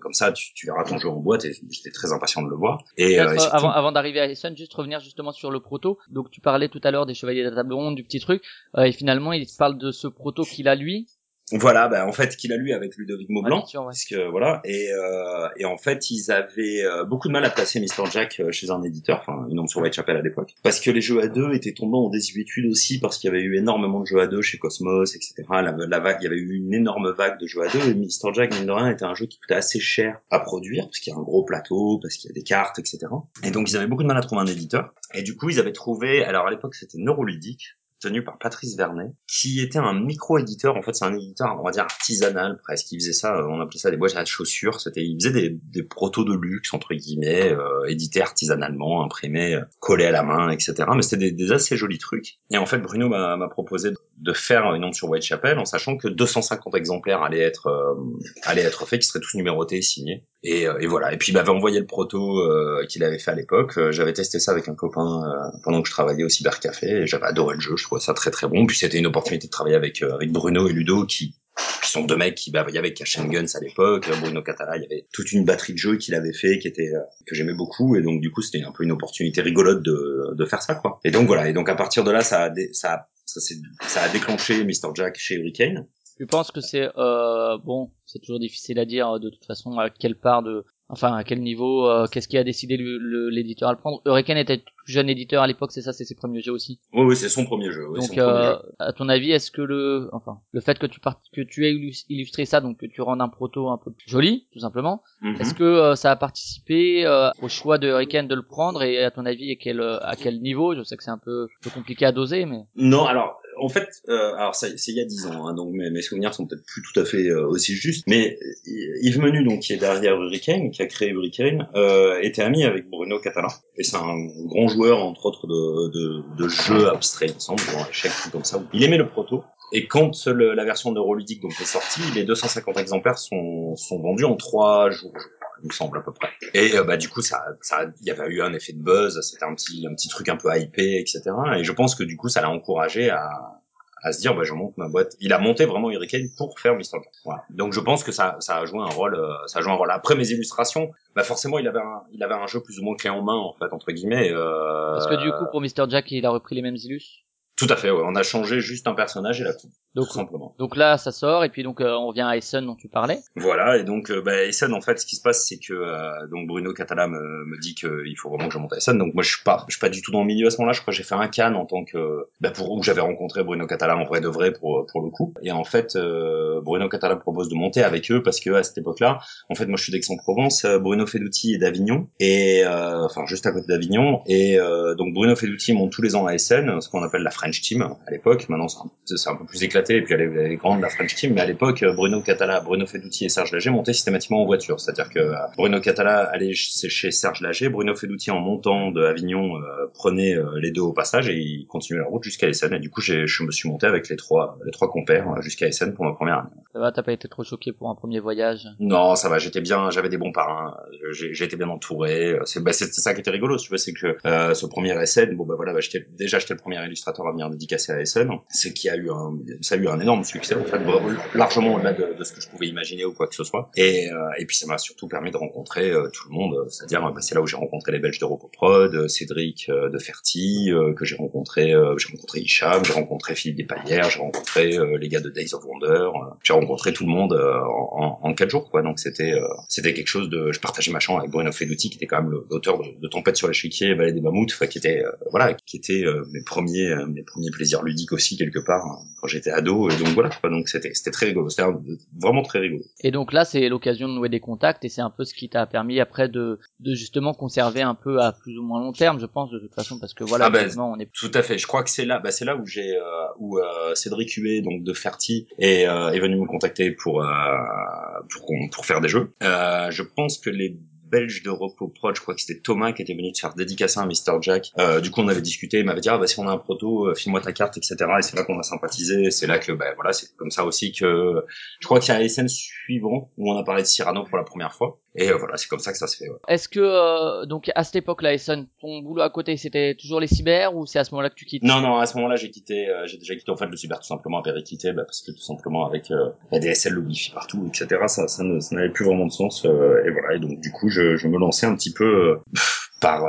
comme ça tu, tu, verras ton jeu en boîte. Et j'étais très impatient de le voir. Et, avant, avant d'arriver à Essen juste revenir justement sur le proto. Donc tu parlais tout à l'heure des chevaliers de la table ronde du petit truc. Et finalement il parle de ce proto qu'il a lui voilà, ben en fait qu'il a lu avec Ludovic Maublanc, parce que voilà, et, euh, et en fait ils avaient euh, beaucoup de mal à placer Mr Jack euh, chez un éditeur, enfin une homme sur Whitechapel à l'époque, parce que les jeux à deux étaient tombés en désuétude aussi, parce qu'il y avait eu énormément de jeux à deux chez Cosmos, etc. La, la vague, il y avait eu une énorme vague de jeux à deux, et Mr Jack mine de rien était un jeu qui coûtait assez cher à produire, parce qu'il y a un gros plateau, parce qu'il y a des cartes, etc. Et donc ils avaient beaucoup de mal à trouver un éditeur, et du coup ils avaient trouvé, alors à l'époque c'était Neuroludique, tenu par Patrice Vernet, qui était un micro-éditeur. En fait, c'est un éditeur, on va dire, artisanal presque. Il faisait ça, euh, on appelait ça des boîtes à chaussures. C'était, il faisait des, protos de luxe, entre guillemets, euh, édités artisanalement, imprimés, euh, collés à la main, etc. Mais c'était des, assez jolis trucs. Et en fait, Bruno m'a proposé de faire une onde sur Whitechapel en sachant que 250 exemplaires allaient être, euh, être faits, qui seraient tous numérotés et signés. Et, et voilà. Et puis, il m'avait envoyé le proto qu'il avait fait à l'époque. J'avais testé ça avec un copain pendant que je travaillais au cybercafé j'avais adoré le jeu. Je ça très très bon. Puis c'était une opportunité de travailler avec euh, avec Bruno et Ludo qui sont deux mecs qui bah il y Cash Guns à l'époque Bruno Catala il y avait toute une batterie de jeux qu'il avait fait qui était euh, que j'aimais beaucoup. Et donc du coup c'était un peu une opportunité rigolote de de faire ça quoi. Et donc voilà. Et donc à partir de là ça a ça ça, a déclenché Mr Jack chez Hurricane je pense que c'est euh, bon c'est toujours difficile à dire de toute façon à quelle part de Enfin, à quel niveau euh, Qu'est-ce qui a décidé l'éditeur à le prendre? Hurricane était tout jeune éditeur à l'époque, c'est ça, c'est ses premiers jeux aussi? Oui, oui, c'est son premier jeu. donc, euh, à ton avis, est-ce que le, enfin, le fait que tu part... que tu aies illustré ça, donc que tu rendes un proto un peu plus joli, tout simplement, mhm. est-ce que euh, ça a participé au choix de Hurricane de le prendre? Et à ton avis, à quel, à quel niveau? Je sais que c'est un peu, un peu compliqué à doser, mais. Non, alors en fait, euh, alors c'est il y a dix ans, hein, donc mes, mes, souvenirs sont peut-être plus tout à fait euh, aussi justes. Mais Yves Menu, donc qui est derrière Hurricane, qui a créé Hurricane, euh, était ami avec Bruno Catalan. Et c'est un grand joueur, entre autres, de, jeux abstraits, il me semble, comme ça. Il aimait le proto. Et quand la version neuroludique donc est sortie, les 250 exemplaires sont, sont vendus en trois jours il me semble à peu près. Et euh, bah du coup ça, ça, il y avait eu un effet de buzz, c'était un petit, un petit truc un peu hypé, etc. Et je pense que du coup ça l'a encouragé à, à se dire bah je monte ma boîte. Il a monté vraiment Hurricane pour faire Mr. Voilà. Donc je pense que ça, ça a joué un rôle, euh, ça a joué un rôle. Après mes illustrations, bah forcément il avait un, il avait un jeu plus ou moins clé en main en fait entre guillemets. Euh... Parce que du coup pour Mr. Jack il a repris les mêmes illus? Tout à fait, ouais. On a changé juste un personnage et la coupe. Donc, tout simplement. Donc là, ça sort et puis donc euh, on revient à Essen dont tu parlais. Voilà et donc euh, bah, Essen en fait, ce qui se passe, c'est que euh, donc Bruno Catala me, me dit qu'il faut vraiment que je monte à Essen. Donc moi, je suis pas, je suis pas du tout dans le milieu à ce moment-là. Je crois que j'ai fait un can en tant que bah, pour où j'avais rencontré Bruno Catala en vrai de vrai pour pour le coup. Et en fait, Bruno Catala propose de monter avec eux parce que à cette époque-là, en fait, moi, je suis d'Aix-en-Provence. Bruno Feduti est d'Avignon et enfin juste à côté d'Avignon. Et donc Bruno Feduti monte tous les ans à Essen, ce qu'on appelle la French Team à l'époque. Maintenant, c'est un peu plus éclaté et puis elle est, grande la French Team. Mais à l'époque, Bruno Catala, Bruno Feduti et Serge Lager montaient systématiquement en voiture. C'est-à-dire que euh, Bruno Catala allait chez Serge Lager, Bruno Feduti en montant de Avignon euh, prenait euh, les deux au passage et il continuait la route jusqu'à Essen. Et du coup, je me suis monté avec les trois, les trois compères jusqu'à Essen pour ma première année. Ça va, t'as pas été trop choqué pour un premier voyage? Non, ça va. J'étais bien, j'avais des bons parrains. J'étais bien entouré. C'est bah, ça qui était rigolo, tu vois, c'est que ce premier Essen, bon bah voilà, bah, déjà j'étais le premier illustrateur à venir dédicacer à Essen c'est qu'il a eu un, ça a eu un énorme succès, en fait, largement au-delà de, ce que je pouvais imaginer ou quoi que ce soit. Et, euh, et puis ça m'a surtout permis de rencontrer euh, tout le monde, c'est-à-dire bah, c'est là où j'ai rencontré les Belges de Ropoprod, euh, Cédric de Ferti, que j'ai rencontré, j'ai rencontré Hicham, j'ai rencontré Philippe Despalières, j'ai rencontré les gars de Days of Wonder, j'ai rencontré tout le monde en, en, quatre jours, quoi. Donc c'était, c'était quelque chose de, je partageais ma chambre avec Bruno Feduti, qui était quand même l'auteur de, Tempête sur l'échiquier, Vallée des Mammouths, qui était, voilà, qui était mes premiers, premiers plaisirs ludiques aussi quelque part hein, quand j'étais ado et donc voilà donc c'était c'était très rigolo c'était vraiment très rigolo. Et donc là c'est l'occasion de nouer des contacts et c'est un peu ce qui t'a permis après de de justement conserver un peu à plus ou moins long terme je pense de toute façon parce que voilà ah ben, on est tout à fait. Je crois que c'est là bah, c'est là où j'ai euh, où euh, Cédric Huet donc de Ferti est, euh, est venu me contacter pour pour pour faire des jeux. Je pense que les belge de Repos Prod, je crois que c'était Thomas qui était venu te faire dédicacer un Mr. Jack. Euh, du coup, on avait discuté, il m'avait dit, ah, bah, si on a un proto, euh, file-moi ta carte, etc. Et c'est là qu'on a sympathisé. C'est là que, bah, voilà, c'est comme ça aussi que, je crois qu'il y a les scènes suivantes où on a parlé de Cyrano pour la première fois. Et euh, voilà, c'est comme ça que ça se fait. Ouais. Est-ce que euh, donc à cette époque-là, Essen, ton boulot à côté, c'était toujours les cyber ou c'est à ce moment-là que tu quittes? Non, non, à ce moment-là, j'ai quitté, euh, j'ai déjà quitté en fait le cyber tout simplement, à quitté, bah, parce que tout simplement avec la DSL, le wifi partout, etc. Ça, ça, n'avait plus vraiment de sens. et voilà, et donc du coup, je, je me lançais un petit peu par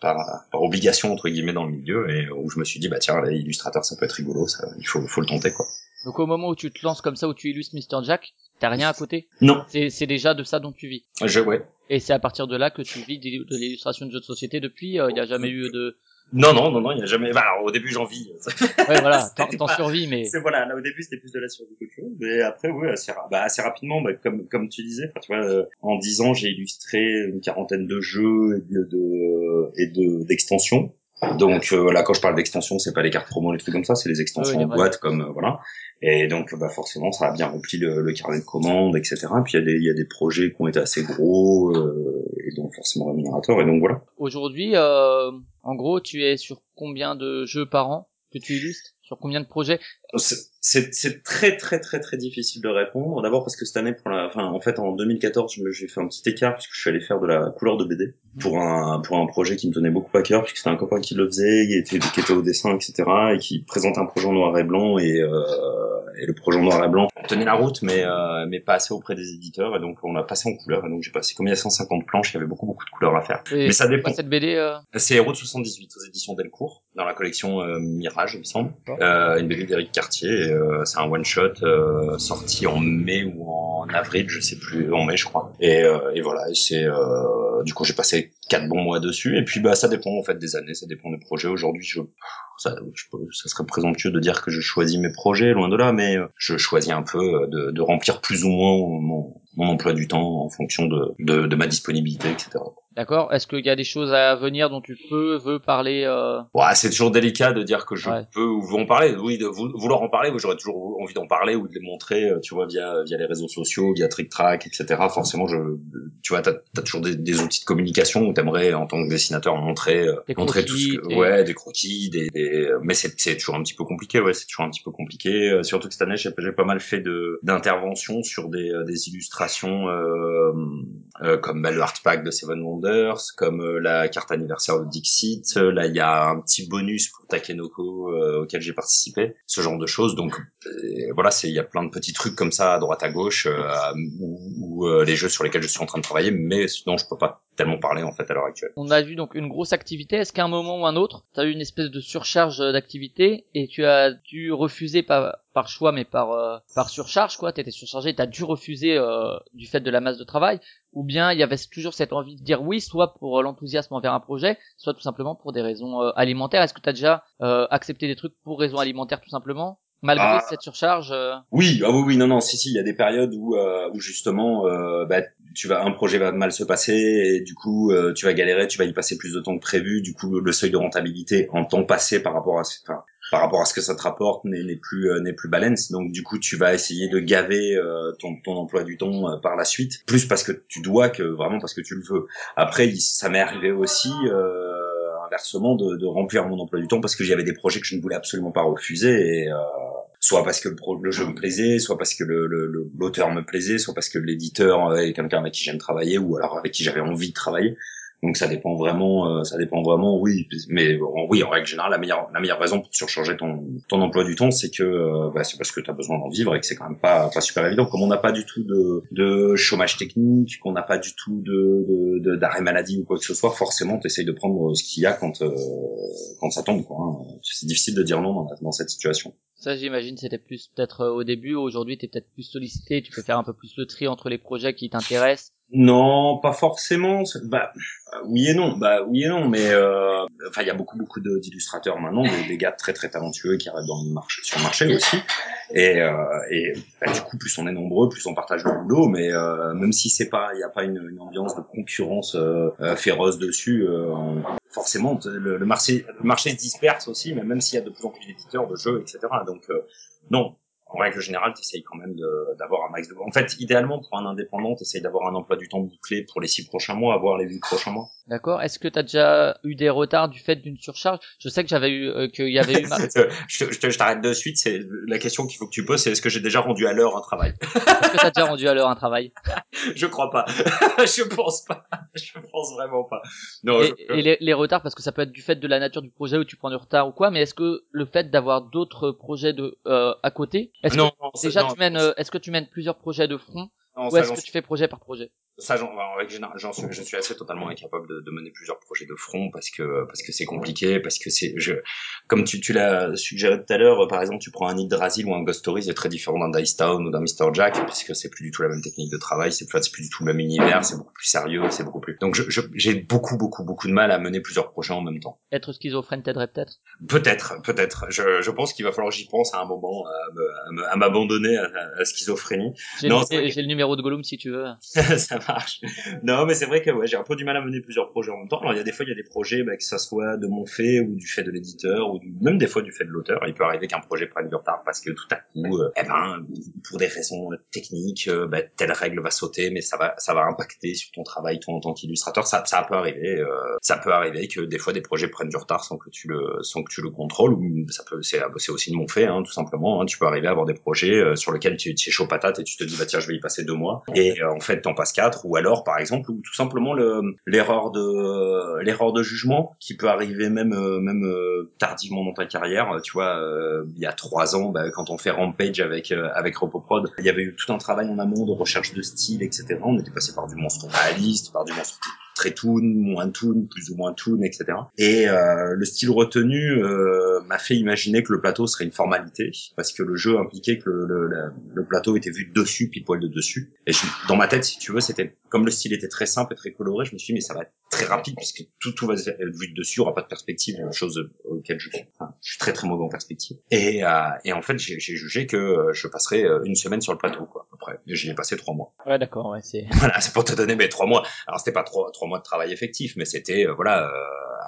par, par, obligation entre guillemets dans le milieu et où je me suis dit bah tiens l'illustrateur ça peut être rigolo ça il faut faut le tenter quoi donc au moment où tu te lances comme ça où tu illustres Mr Jack T'as rien à côté? Non. C'est déjà de ça dont tu vis? Je ouais. Et c'est à partir de là que tu vis de l'illustration de jeux de société depuis? Il euh, n'y a jamais eu de. Non non non non, il n'y a jamais. Bah, alors au début j'en vis. ouais voilà, <laughs> t'en pas... survis mais. C'est voilà, là au début c'était plus de la survie qu'autre chose, mais après oui assez, bah, assez rapidement, bah, comme comme tu disais, tu vois, euh, en dix ans j'ai illustré une quarantaine de jeux et de et de d'extensions. Donc euh, là, quand je parle d'extension, c'est pas les cartes promo, les trucs comme ça, c'est les extensions en boîte, comme euh, voilà. Et donc, bah forcément, ça a bien rempli le, le carnet de commandes, etc. Puis il y a des il y a des projets qui ont été assez gros euh, et donc forcément rémunérateurs. Et donc voilà. Aujourd'hui, euh, en gros, tu es sur combien de jeux par an que tu illustres? Sur combien de projets? C'est très très très très difficile de répondre. D'abord parce que cette année, pour la, enfin en fait en 2014, j'ai fait un petit écart puisque je suis allé faire de la couleur de BD pour un pour un projet qui me tenait beaucoup à cœur puisque c'était un copain qui le faisait, qui était, qui était au dessin, etc. et qui présente un projet en noir et blanc et euh, et le projet noir et blanc tenait la route mais euh, mais pas assez auprès des éditeurs et donc on a passé en couleur et donc j'ai passé comme il y a 150 planches, il y avait beaucoup beaucoup de couleurs à faire. mais ça dépend. Cette BD euh... C'est Héros de 78 aux éditions Delcourt dans la collection euh, Mirage, il me semble. Euh, une BD d'Éric Cartier euh, c'est un one shot euh, sorti en mai ou en avril, je sais plus, en mai je crois. Et, euh, et voilà, c'est du coup j'ai passé quatre bons mois dessus. Et puis bah ça dépend en fait des années, ça dépend des projets. Aujourd'hui, je ça, serait présomptueux de dire que je choisis mes projets, loin de là, mais je choisis un peu de, de remplir plus ou moins mon, emploi du temps en fonction de, de ma disponibilité, etc. D'accord. Est-ce qu'il y a des choses à venir dont tu peux, veux parler euh... ouais, C'est toujours délicat de dire que je peux ou veux en parler. Oui, de vouloir en parler, j'aurais toujours envie d'en parler ou de les montrer, euh, tu vois, via via les réseaux sociaux, via Trick Track, etc. Forcément, je, tu vois, t'as as toujours des, des, outils de communication où t'aimerais, en tant que dessinateur, montrer, euh, des montrer tout ce que, ouais, des croquis, des, des... mais c'est toujours un petit peu compliqué, ouais, c'est toujours un petit peu compliqué. Euh, surtout que cette année, j'ai pas mal fait de d'interventions sur des des illustrations comme bah, le art pack de Seven Wonders, comme euh, la carte anniversaire de Dixit. Euh, là, il y a un petit bonus pour Takenoko euh, auquel j'ai participé, ce genre de choses. Donc voilà, il y a plein de petits trucs comme ça à droite à gauche ou, les jeux sur lesquels je suis en train de travailler, mais sinon je peux pas tellement parler en fait à l'heure actuelle. On a vu donc une grosse activité. Est-ce qu'à un moment ou un autre, tu as eu une espèce de surcharge d'activité et tu as dû refuser par, par choix mais par par surcharge quoi, tu étais surchargé, tu as dû refuser du fait de la masse de travail? Ou bien il y avait toujours cette envie de dire oui, soit pour euh, l'enthousiasme envers un projet, soit tout simplement pour des raisons euh, alimentaires. Est-ce que tu as déjà euh, accepté des trucs pour raisons alimentaires tout simplement? Malgré ah. cette surcharge Oui, ah oui, oui, non, non, si, si, il y a des périodes où, où justement, bah, tu vas, un projet va mal se passer et du coup, tu vas galérer, tu vas y passer plus de temps que prévu. Du coup, le seuil de rentabilité en temps passé par rapport à, enfin, par rapport à ce que ça te rapporte n'est plus euh, n'est plus balance. Donc du coup tu vas essayer de gaver euh, ton, ton emploi du temps euh, par la suite. Plus parce que tu dois que vraiment parce que tu le veux. Après ça m'est arrivé aussi inversement de, de, remplir mon emploi du temps parce que j'avais des projets que je ne voulais absolument pas refuser et soit parce que le, jeu me plaisait, soit parce que l'auteur me plaisait, soit parce que l'éditeur est quelqu'un avec qui j'aime travailler ou alors avec qui j'avais envie de travailler. Donc ça dépend vraiment, euh, ça dépend vraiment, oui. Mais oui, en règle générale, la meilleure, la meilleure raison pour surcharger ton, ton emploi du temps, c'est que euh, bah, c'est parce que tu as besoin d'en vivre et que c'est quand même pas, pas super évident. Comme on n'a pas du tout de, de chômage technique, qu'on n'a pas du tout de, de, d'arrêt maladie ou quoi que ce soit, forcément, tu essayes de prendre ce qu'il y a quand, euh, quand ça tombe. Quoi, hein. C'est difficile de dire non dans, dans cette situation. Ça, j'imagine, c'était plus peut-être au début. Aujourd'hui, tu es peut-être plus sollicité. Tu peux faire un peu plus le tri entre les projets qui t'intéressent non, pas forcément. Bah oui et non. Bah oui et non, mais euh, enfin il y a beaucoup beaucoup d'illustrateurs maintenant, des, des, gars très très talentueux qui arrivent dans le marché, sur le marché aussi. Et, euh, et bah, du coup, plus on est nombreux, plus on partage le boulot. Mais euh, même si c'est pas, il n'y a pas une, une, ambiance de concurrence euh, euh, féroce dessus. forcément, le, le, marché, le marché se disperse aussi, mais même s'il y a de plus en plus d'éditeurs de jeux, etc. Donc non, en règle générale, tu essayes quand même d'avoir un max de... En fait, idéalement, pour un indépendant, tu d'avoir un emploi du temps bouclé pour les six prochains mois, avoir les huit prochains mois. D'accord. Est-ce que tu as déjà eu des retards du fait d'une surcharge? Je sais que j'avais eu euh, qu'il y avait eu. <laughs> je, je, je t'arrête de suite. C'est la question qu'il faut que tu poses, c'est est-ce que j'ai déjà rendu à l'heure un travail? Est-ce que t'as déjà rendu à l'heure un travail? <laughs> Je crois pas. <laughs> je pense pas. Je pense vraiment pas. Non. Et, et les, les, retards, parce que ça peut être du fait de la nature du projet où tu prends du retard ou quoi, mais est-ce que le fait d'avoir d'autres projets de euh, à côté, est-ce que déjà tu mènes, euh, est-ce que tu mènes plusieurs projets de front ou est-ce que tu fais projet par projet? Ça, j'en, j'en suis, je suis assez totalement incapable de, de, mener plusieurs projets de front parce que parce que c'est compliqué, parce que c'est, je, comme tu, tu l'as suggéré tout à l'heure, par exemple, tu prends un Yggdrasil ou un Ghost Story, c'est très différent d'un Dice Town ou d'un Mr Jack, puisque c'est plus du tout la même technique de travail, c'est plus, c'est plus du tout le même univers, c'est beaucoup plus sérieux, c'est beaucoup plus. Donc, je, j'ai beaucoup, beaucoup, beaucoup de mal à mener plusieurs projets en même temps. Être schizophrène t'aiderait peut-être? Peut-être, peut-être. Je, je pense qu'il va falloir j'y pense à un moment à, m'abandonner à, à, schizophrénie. J'ai, non, le, j'ai le numéro de Gollum si tu veux. <laughs> ça <laughs> Non, mais c'est vrai que ouais, j'ai un peu du mal à mener plusieurs projets en même temps. Alors il y a des fois il y a des projets bah, que ça soit de mon fait ou du fait de l'éditeur ou même des fois du fait de l'auteur. Il peut arriver qu'un projet prenne du retard parce que tout à coup, euh, eh ben pour des raisons techniques, euh, bah, telle règle va sauter, mais ça va ça va impacter sur ton travail toi en tant qu'illustrateur. Ça ça peut arriver. Euh, ça peut arriver que des fois des projets prennent du retard sans que tu le sans que tu le contrôles. Ou ça peut c'est c'est aussi de mon fait hein, tout simplement. Hein. Tu peux arriver à avoir des projets euh, sur lesquels tu, tu es chaud patate et tu te dis bah tiens je vais y passer deux mois et en fait t'en passes quatre ou alors par exemple, ou tout simplement l'erreur de l'erreur de jugement qui peut arriver même euh, même euh, tardivement dans ta carrière. Tu vois, euh, il y a trois ans, bah, quand on fait Rampage avec avec Repoprod, il y avait eu tout un travail en amont de recherche de style, etc. On était passé par du monstre réaliste, par du monstre très toon, moins toon, plus ou moins toon, etc. Et euh, le style retenu euh, m'a fait imaginer que le plateau serait une formalité, parce que le jeu impliquait que le, le, le plateau était vu de dessus, puis poil de dessus. Et je, dans ma tête, si tu veux, c'était comme le style était très simple et très coloré, je me suis dit mais ça va être très rapide puisque tout tout va être vu de dessus, il aura pas de perspective, chose auquel je, enfin, je suis très très mauvais en perspective. Et, euh, et en fait, j'ai jugé que je passerais une semaine sur le plateau, quoi, à peu près. Et j'y ai passé trois mois. Ouais, d'accord, ouais, c'est. <laughs> Voilà, c'est pour te donner mes trois mois. Alors c'était pas trois trois mois de travail effectif, mais c'était euh, voilà euh,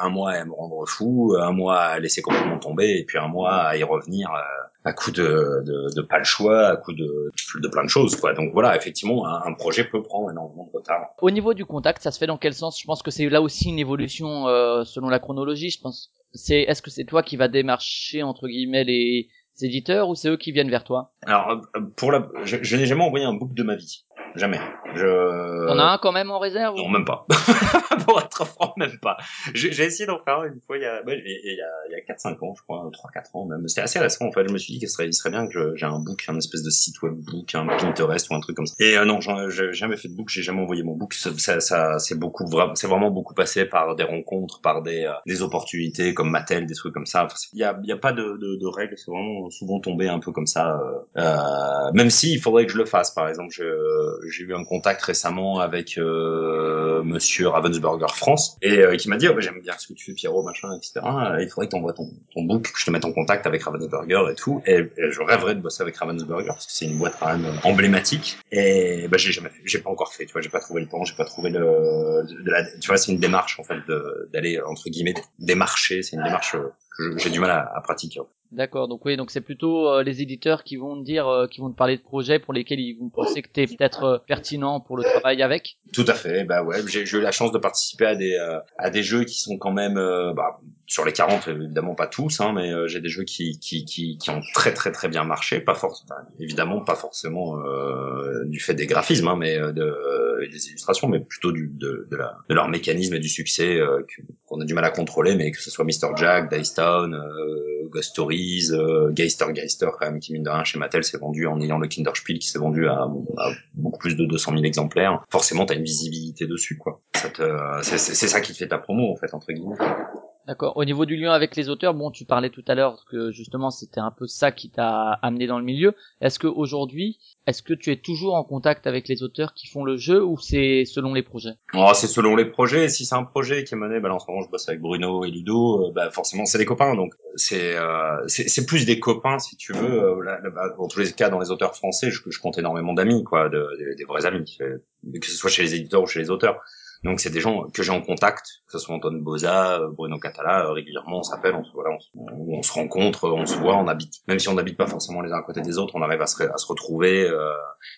un mois à me rendre fou, un mois à laisser complètement tomber, et puis un mois à y revenir euh, à coup de, de, de, pas le choix, à coup de, de plein de choses, quoi. Donc voilà, effectivement, un, projet peut prendre énormément de retard. Au niveau du contact, ça se fait dans quel sens? Je pense que c'est là aussi une évolution selon la chronologie. Je pense, c'est est-ce que c'est toi qui va démarcher entre guillemets les éditeurs ou c'est eux qui viennent vers toi? Alors pour la, je, je n'ai jamais envoyé un book de ma vie. Jamais. Je... On a un quand même en réserve Non, même pas. <laughs> <laughs> Pour être franc, même pas. J'ai essayé d'en faire une fois il y a, il y a, il y a 4-5 ans, je crois, 3-4 ans même. C'était assez récent en fait. Je me suis dit qu'il serait, serait bien que j'ai un book, un espèce de site web book, un Pinterest ou un truc comme ça. Et euh, non, j'ai jamais fait de book, j'ai jamais envoyé mon book. Ça, ça, c'est beaucoup, c'est vraiment beaucoup passé par des rencontres, par des, euh, des opportunités comme Mattel, des trucs comme ça. Il y a, y a pas de, de, de règles, c'est vraiment souvent tombé un peu comme ça. Euh, euh, même si il faudrait que je le fasse, par exemple, j'ai eu un contact récemment avec euh, Monsieur Ravensburger France et euh, qui m'a dit oh, bah, j'aime bien ce que tu fais Pierrot machin etc. Il faudrait que t'envoies ton ton book, que je te mette en contact avec Ravensburger et tout. Et, je rêverais de bosser avec Ravensburger parce que c'est une boîte quand même emblématique. Et bah j'ai jamais j'ai pas encore fait. Tu vois, j'ai pas trouvé le temps, j'ai pas trouvé le. De la, tu vois, c'est une démarche en fait d'aller entre guillemets démarcher. C'est une démarche que j'ai du mal à pratiquer. D'accord, donc oui, donc c'est plutôt euh, les éditeurs qui vont te dire, euh, qui vont te parler de projets pour lesquels ils vont penser que t'es <laughs> peut-être euh, pertinent pour le travail avec. Tout à fait, bah ouais, j'ai eu la chance de participer à des à des jeux qui sont quand même, bah, sur les 40 évidemment pas tous, hein, mais j'ai des jeux qui, qui qui qui ont très très très bien marché, pas forcément, évidemment pas forcément du fait des graphismes, hein, mais de des illustrations, mais plutôt de la, de leur mécanisme et du succès qu'on a du mal à contrôler, mais que ce soit Mr Jack, Dice Town, Ghost Story euh, Geister Geister quand même qui mine de rien chez Mattel s'est vendu en ayant le Kinderspiel qui s'est vendu à, beaucoup plus de 200 000 exemplaires. Forcément, t'as une visibilité dessus, quoi. C'est ça qui te fait ta promo en fait entre guillemets. D'accord. Au niveau du lien avec les auteurs, bon, tu parlais tout à l'heure que justement c'était un peu ça qui t'a amené dans le milieu. Est-ce que aujourd'hui, est-ce que tu es toujours en contact avec les auteurs qui font le jeu ou c'est selon les projets? Oh, C'est selon les projets. Si c'est un projet qui est mené, bah, en ce moment je bosse avec Bruno et Ludo, euh, bah, forcément c'est des copains. Donc c'est euh, c'est plus des copains si tu veux. Euh, là, bah, tous les cas, dans les auteurs français, je, compte énormément d'amis, quoi, de, des vrais amis, que ce soit chez les éditeurs ou chez les auteurs. Donc c'est des gens que j'ai en contact, que ce soit Antoine Boza, Bruno Catala, régulièrement on s'appelle, on, voilà, on, on, se rencontre, on se voit, on habite, même si on n'habite pas forcément les uns à côté des autres, on arrive à se, à se retrouver, euh,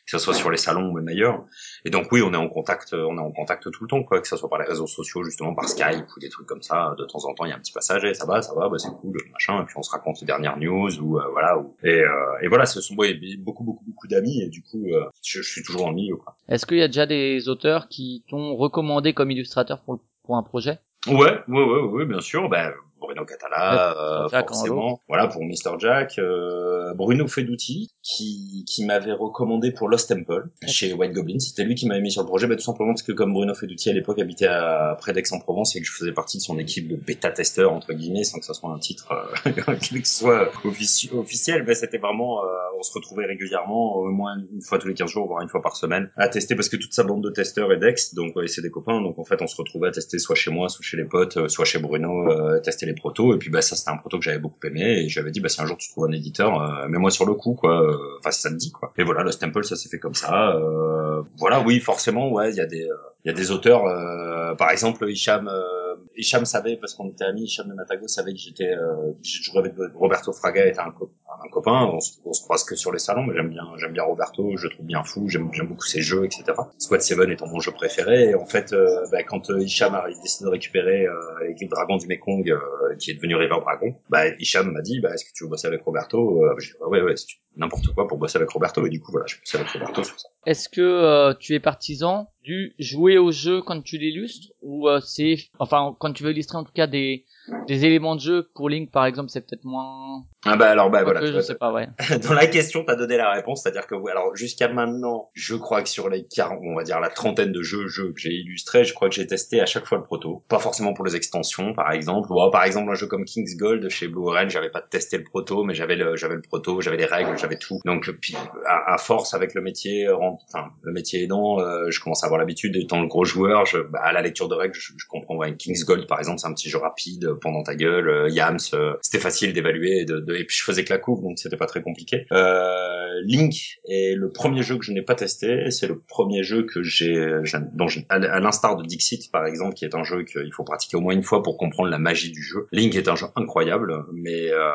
que ce soit sur les salons ou même ailleurs. Et donc oui, on est en contact, on est en contact tout le temps, quoi, que ce soit par les réseaux sociaux, justement par Skype ou des trucs comme ça. De temps en temps, il y a un petit passage, et eh, ça va, ça va, bah, c'est cool, machin, et puis on se raconte les dernières news ou euh, voilà. Ou, et, euh, et voilà, ce sont beaucoup, beaucoup, beaucoup d'amis, et du coup, euh, je, je, suis toujours le milieu. Est-ce qu'il y a déjà des auteurs qui t'ont recommandé comme illustrateur pour, pour un projet? Ouais, ouais, ouais, ouais, bien sûr. Ben, Bruno Catala, euh, forcément. Voilà, pour Mr. Jack. Euh, Bruno Feduti, qui, qui m'avait recommandé pour Lost Temple, chez White Goblin. C'était lui qui m'avait mis sur le projet, bah, tout simplement parce que comme Bruno Feduti à l'époque habitait à, près d'Aix-en-Provence et que je faisais partie de son équipe de bêta-testeurs, entre guillemets, sans que ce soit un titre euh, <laughs> que ce soit officiel, bah, c'était vraiment, euh, on se retrouvait régulièrement, au moins une fois tous les 15 jours, voire une fois par semaine, à tester parce que toute sa bande de testeurs est d'Aix, donc ouais, c'est des copains, donc en fait on se retrouvait à tester soit chez moi, soit chez les potes, euh, soit chez Bruno, tester les et puis bah ça c'était un proto que j'avais beaucoup aimé, et j'avais dit bah si un jour tu trouves un éditeur, mets-moi sur le coup, quoi, enfin ça me dit quoi. Et voilà, le Temple, ça s'est fait comme ça. Euh, voilà, oui, forcément, ouais, il y a des, euh, il y a des auteurs, euh, par exemple, Hicham, euh, Hicham savait parce qu'on était amis, Hicham de Matago savait que j'étais, euh, j'ai toujours avec Roberto Fraga était un, copain. On se, croise que sur les salons, mais j'aime bien, j'aime bien Roberto, je le trouve bien fou, j'aime, j'aime beaucoup ses jeux, etc. Squad Seven étant mon jeu préféré. Et en fait, euh, bah, quand Hicham a décidé de récupérer l'équipe Dragon du Mekong, qui est devenu River Dragon, bah, Hicham m'a dit, bah, est-ce que tu veux bosser avec Roberto J'ai dit, ouais, ouais, n'importe quoi pour bosser avec Roberto. Et du coup, voilà, je bosse avec Roberto sur ça. Est-ce que euh, tu es partisan du jouer au jeu quand tu l'illustres ou euh, c'est enfin quand tu veux illustrer en tout cas des des éléments de jeu pour Link par exemple c'est peut-être moins ah bah alors bah voilà je sais pas ouais. <laughs> Dans la question t'as donné la réponse c'est à dire que alors jusqu'à maintenant je crois que sur les 40 on va dire la trentaine de jeux jeux que j'ai illustrés je crois que j'ai testé à chaque fois le proto. Pas forcément pour les extensions par exemple. Ou par exemple un jeu comme King's Gold chez Blue Orange j'avais pas testé le proto mais j'avais le j'avais le proto j'avais les règles j'avais tout. Donc puis à, force avec le métier enfin le métier aidant euh, je commence à avoir l'habitude étant le gros joueur je, bah, à la lecture de règles je, je comprends ouais, King's Gold par exemple c'est un petit jeu rapide pendant ta gueule, euh, Yams, euh, c'était facile d'évaluer et, de, et puis je faisais que la couve donc c'était pas très compliqué. Euh, Link est le premier jeu que je n'ai pas testé, c'est le premier jeu que j'ai, dont à l'instar de Dixit par exemple, qui est un jeu qu'il faut pratiquer au moins une fois pour comprendre la magie du jeu. Link est un jeu incroyable, mais euh,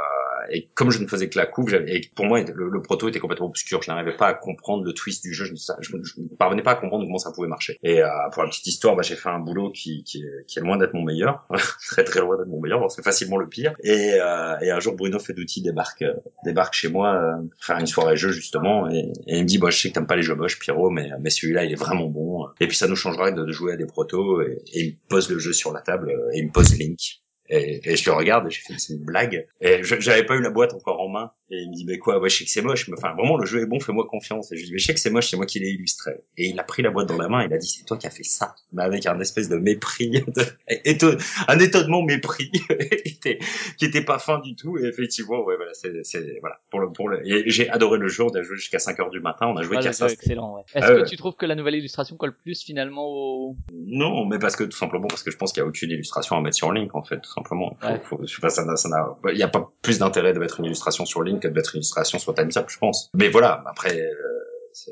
et comme je ne faisais que la couve, et pour moi le, proto était complètement obscur, je n'arrivais pas à comprendre le twist du jeu, je, ne parvenais pas à comprendre comment ça pouvait marcher. Et euh, pour la petite histoire, bah, j'ai fait un boulot qui, qui, est, loin d'être mon meilleur, <laughs> très très loin d'être mon meilleur, c'est facilement le pire. Et, euh, et un jour Bruno Feduti débarque euh, débarque chez moi euh, faire une soirée jeu justement, et, il me dit bah je sais que t'aimes pas les jeux moches, Pierrot, mais mais celui-là il est vraiment bon. Et puis ça nous changera de, jouer à des protos, et, et il pose le jeu sur la table, et il me pose Link. Et, et, je le regarde et je fais c'est une blague. Et j'avais pas eu la boîte encore en main. Et il me dit mais quoi? Ouais je sais que c'est moche. Mais enfin vraiment le jeu est bon fais-moi confiance. Et je lui dis mais je sais que c'est moche c'est moi qui l'ai illustré. Et il a pris la boîte dans la main et il a dit c'est toi qui as fait ça. Mais avec un espèce de mépris <laughs> de... un étonnement mépris <laughs> qui était pas fin du tout. Et effectivement ouais voilà c'est voilà. Pour le pour le et j'ai adoré le jeu. On a joué jusqu'à 5 heures du matin. On a joué ah, qu'à ça excellent ouais. est-ce que tu trouves que la nouvelle illustration colle plus finalement au non mais parce que tout simplement parce que je pense qu'il y a aucune illustration à mettre sur Link en fait simplement faut, je sais pas ça n'a il y a pas plus d'intérêt de mettre une illustration sur Link que de mettre une illustration sur Time's Up, je pense. Mais voilà, après, euh,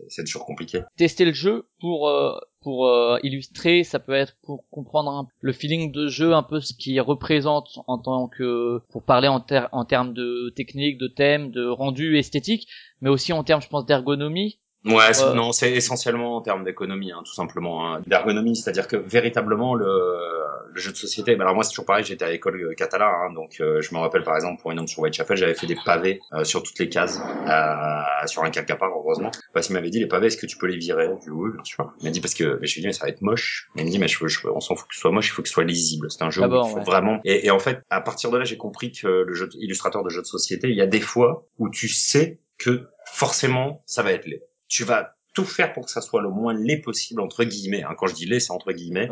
c'est toujours compliqué. Tester le jeu pour euh, pour euh, illustrer, ça peut être pour comprendre le feeling de jeu, un peu ce qu'il représente en tant que pour parler en, en termes de technique, de thème, de rendu esthétique, mais aussi en termes, je pense, d'ergonomie. Ouais, non, c'est essentiellement en termes d'économie, hein, tout simplement. Hein. D'ergonomie, c'est-à-dire que véritablement le, le jeu de société. Bah alors moi c'est toujours pareil, j'étais à l'école euh, catalan, hein, donc euh, je me rappelle par exemple pour une onde sur Whitechapel, j'avais fait des pavés euh, sur toutes les cases, sur un calcapar heureusement, parce qu'il m'avait dit les pavés, est-ce que tu peux les virer? Je lui oui bien sûr. Il m'a dit parce que, mais je lui ai dit mais ça va être moche. Il m'a dit mais je, je, on s'en fout que ce soit moche, il faut que ce soit lisible. C'est un jeu où il faut vraiment. Et, et en fait, à partir de là, j'ai compris que le jeu illustrateur de jeux de société, il y a des fois où tu sais que forcément ça va être laid tu vas tout faire pour que ça soit le moins laid possible entre guillemets. Hein. Quand je dis laid, c'est entre guillemets.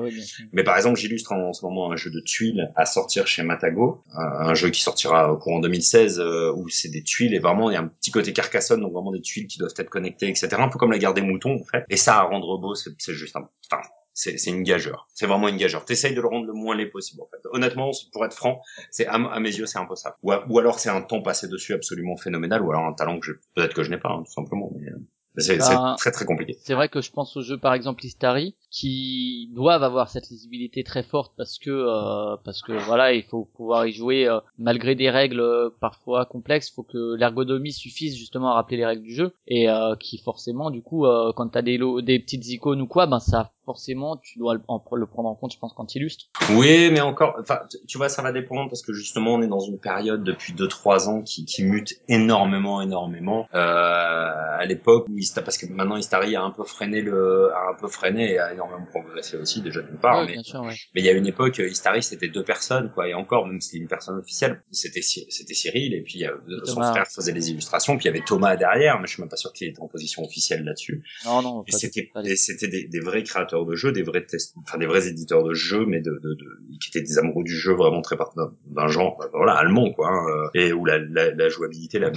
Mais par exemple, j'illustre en, ce moment un jeu de tuiles à sortir chez Matago, un, jeu qui sortira au courant 2016 euh, où c'est des tuiles et vraiment il y a un petit côté carcassonne, donc vraiment des tuiles qui doivent être connectées, etc. Un peu comme la guerre des moutons en fait. Et ça à rendre beau, c'est juste un, enfin, c'est une gageure. C'est vraiment une gageure. T'essayes de le rendre le moins laid possible, en fait. Honnêtement, pour être franc, c'est à, mes yeux, c'est impossible. Ou, ou alors c'est un temps passé dessus absolument phénoménal, ou alors un talent que peut-être que je n'ai pas, hein, tout simplement. Mais, euh, C'est Ben, très très compliqué. C'est vrai que je pense aux jeux par exemple Istari qui doivent avoir cette lisibilité très forte parce que euh, parce que voilà il faut pouvoir y jouer euh, malgré des règles euh, parfois complexes. Il faut que l'ergonomie suffise justement à rappeler les règles du jeu et euh, qui forcément du coup euh, quand t'as des des petites icônes ou quoi ben ça forcément tu dois le, en- le prendre en compte je pense quand tu illustres. Oui, mais encore, enfin, tu- vois, ça va dépendre parce que justement, on est dans une période depuis deux trois ans qui, qui mute énormément, énormément. Euh, à l'époque où Ista, parce que maintenant Istari a un peu freiné le, a un peu freiné et a énormément progressé aussi déjà d'une part. Ouais, mais bien sûr ouais. mais il y a une époque, Istari c'était deux personnes, quoi, et encore, même si c'était une personne officielle, c'était c'était Cyril et puis euh, son Thomas. frère faisait les illustrations, puis il y avait Thomas derrière, mais je suis même pas sûr qu'il était en position officielle là-dessus. Non non. Et c'était des, des vrais créateurs de jeux, des vrais enfin des vrais éditeurs de jeux, mais de, de, de qui étaient des amoureux du jeu vraiment très d'un genre euh, voilà allemand quoi, hein, euh, et où la, la, la jouabilité, la-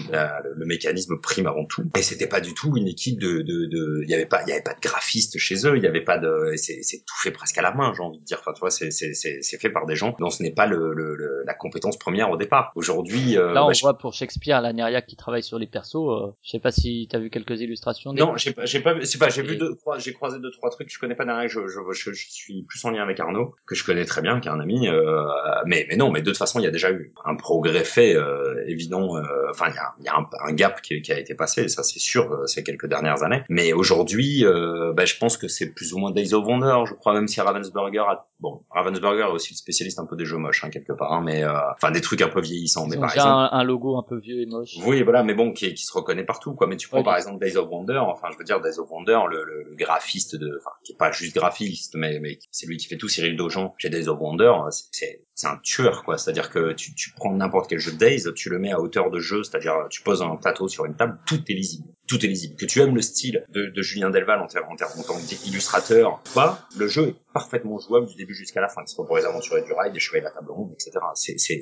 le mécanisme prime avant tout. Et c'était pas du tout une équipe de de de il y avait pas il y avait pas de graphiste chez eux, il y avait pas de c'est c'est tout fait presque à la main, j'ai envie de dire. Enfin tu vois c'est c'est c'est c'est fait par des gens dont ce n'est pas le, le, le- la compétence première au départ. Aujourd'hui euh, Là, on bah, je- voit pour Shakespeare, la Neria qui travaille sur les persos. euh, je sais pas si t'as vu quelques illustrations. des- Non, j'ai pas, j'ai pas, c'est pas, j'ai vu deux, trois, j'ai croisé deux, trois trucs. Je connais pas derrière. Je, je, je, je suis plus en lien avec Arnaud, que je connais très bien, qui est un ami. Euh, mais, mais non, mais de toute façon, il y a déjà eu un progrès fait, euh, évident. euh, Enfin, il y a, y a un, un gap qui, qui a été passé, ça c'est sûr, euh, ces quelques dernières années. Mais aujourd'hui, euh, bah, je pense que c'est plus ou moins Days of Wonder. Je crois même si Ravensburger a, bon, Ravensburger est aussi le spécialiste un peu des jeux moches, hein, quelque part. hein, mais, euh, enfin, des trucs un peu vieillissants. Ils mais ont par déjà exemple. un, un logo un peu vieux et moche. Oui, voilà, mais bon, qui, qui se reconnaît partout, quoi. Mais tu prends Ouais, par exemple Days of Wonder, enfin, je veux dire Days of Wonder, le, le, le graphiste de, enfin, qui est pas juste graphiste, mais, mais c'est lui qui fait tout, Cyril Dojan, chez Days of Wonder, c'est- c'est c'est un tueur, quoi. C'est-à-dire que tu, tu prends n'importe quel jeu de Days, tu le mais à hauteur de jeu, c'est-à-dire tu poses un plateau sur une table, tout est lisible, tout est lisible. Que tu aimes le style de, de Julien Delval en, ter- en, tant qu'illustrateur, ou pas, le jeu est parfaitement jouable du début jusqu'à la fin, que ce pour les aventuriers du rail, des chevaliers de la table ronde, etc.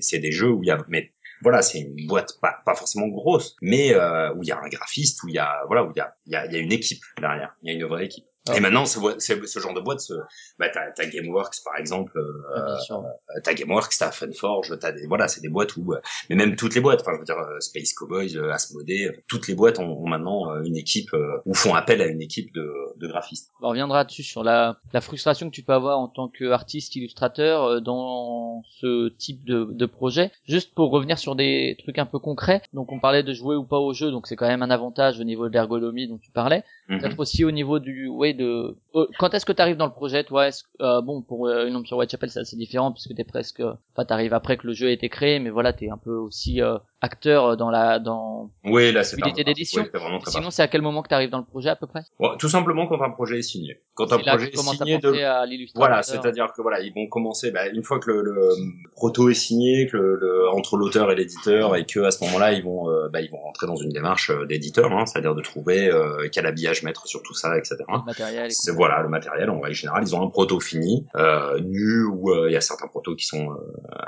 C'est des jeux où il y a, mais voilà, c'est une boîte pas, pas forcément grosse, mais euh, où il y a un graphiste, où il y a voilà, où il y a, y a, y a une équipe derrière, il y a une vraie équipe. Ah. Et maintenant, ce, ce, genre de boîte, ce, bah, t'as, t'as GameWorks par exemple, euh, euh, t'as GameWorks, t'as Funforge, t'as des voilà, c'est des boîtes où, euh, mais même toutes les boîtes, enfin je veux dire euh, Space Cowboys, Asmodee, toutes les boîtes ont, ont maintenant une équipe euh, ou font appel à une équipe de, de graphistes. On reviendra dessus sur la, la frustration que tu peux avoir en tant qu'artiste illustrateur dans ce type de, de projet. Juste pour revenir sur des trucs un peu concrets. Donc on parlait de jouer ou pas au jeu, donc c'est quand même un avantage au niveau de l'ergonomie dont tu parlais. Mhm. Peut-être aussi au niveau du, ouais, de. euh, Quand est-ce que tu arrives dans le projet, toi est-ce, euh, Bon, pour euh, une ombre sur Whitechapel, c'est assez différent puisque t'es presque. Enfin, t'arrives après que le jeu a été créé, mais voilà, t'es un peu aussi acteur dans la, dans. Oui, là c'est d'édition. ouais, Sinon, c'est à quel moment que t'arrives dans le projet à peu près? Bon, tout simplement quand un projet est signé. Quand un projet tu est signé de à. Voilà, c'est-à-dire que voilà, ils vont commencer bah, une fois que le, le proto est signé, que le, le- entre l'auteur et l'éditeur, et que à ce moment-là, ils vont euh, bah, ils vont rentrer dans une démarche euh, d'éditeur, hein, c'est-à-dire de trouver euh, quel habillage mettre sur tout ça, etc. le matériel. C'est voilà le matériel en règle générale, ils ont un proto fini, euh, nu ou euh, il y a certains protos qui sont euh,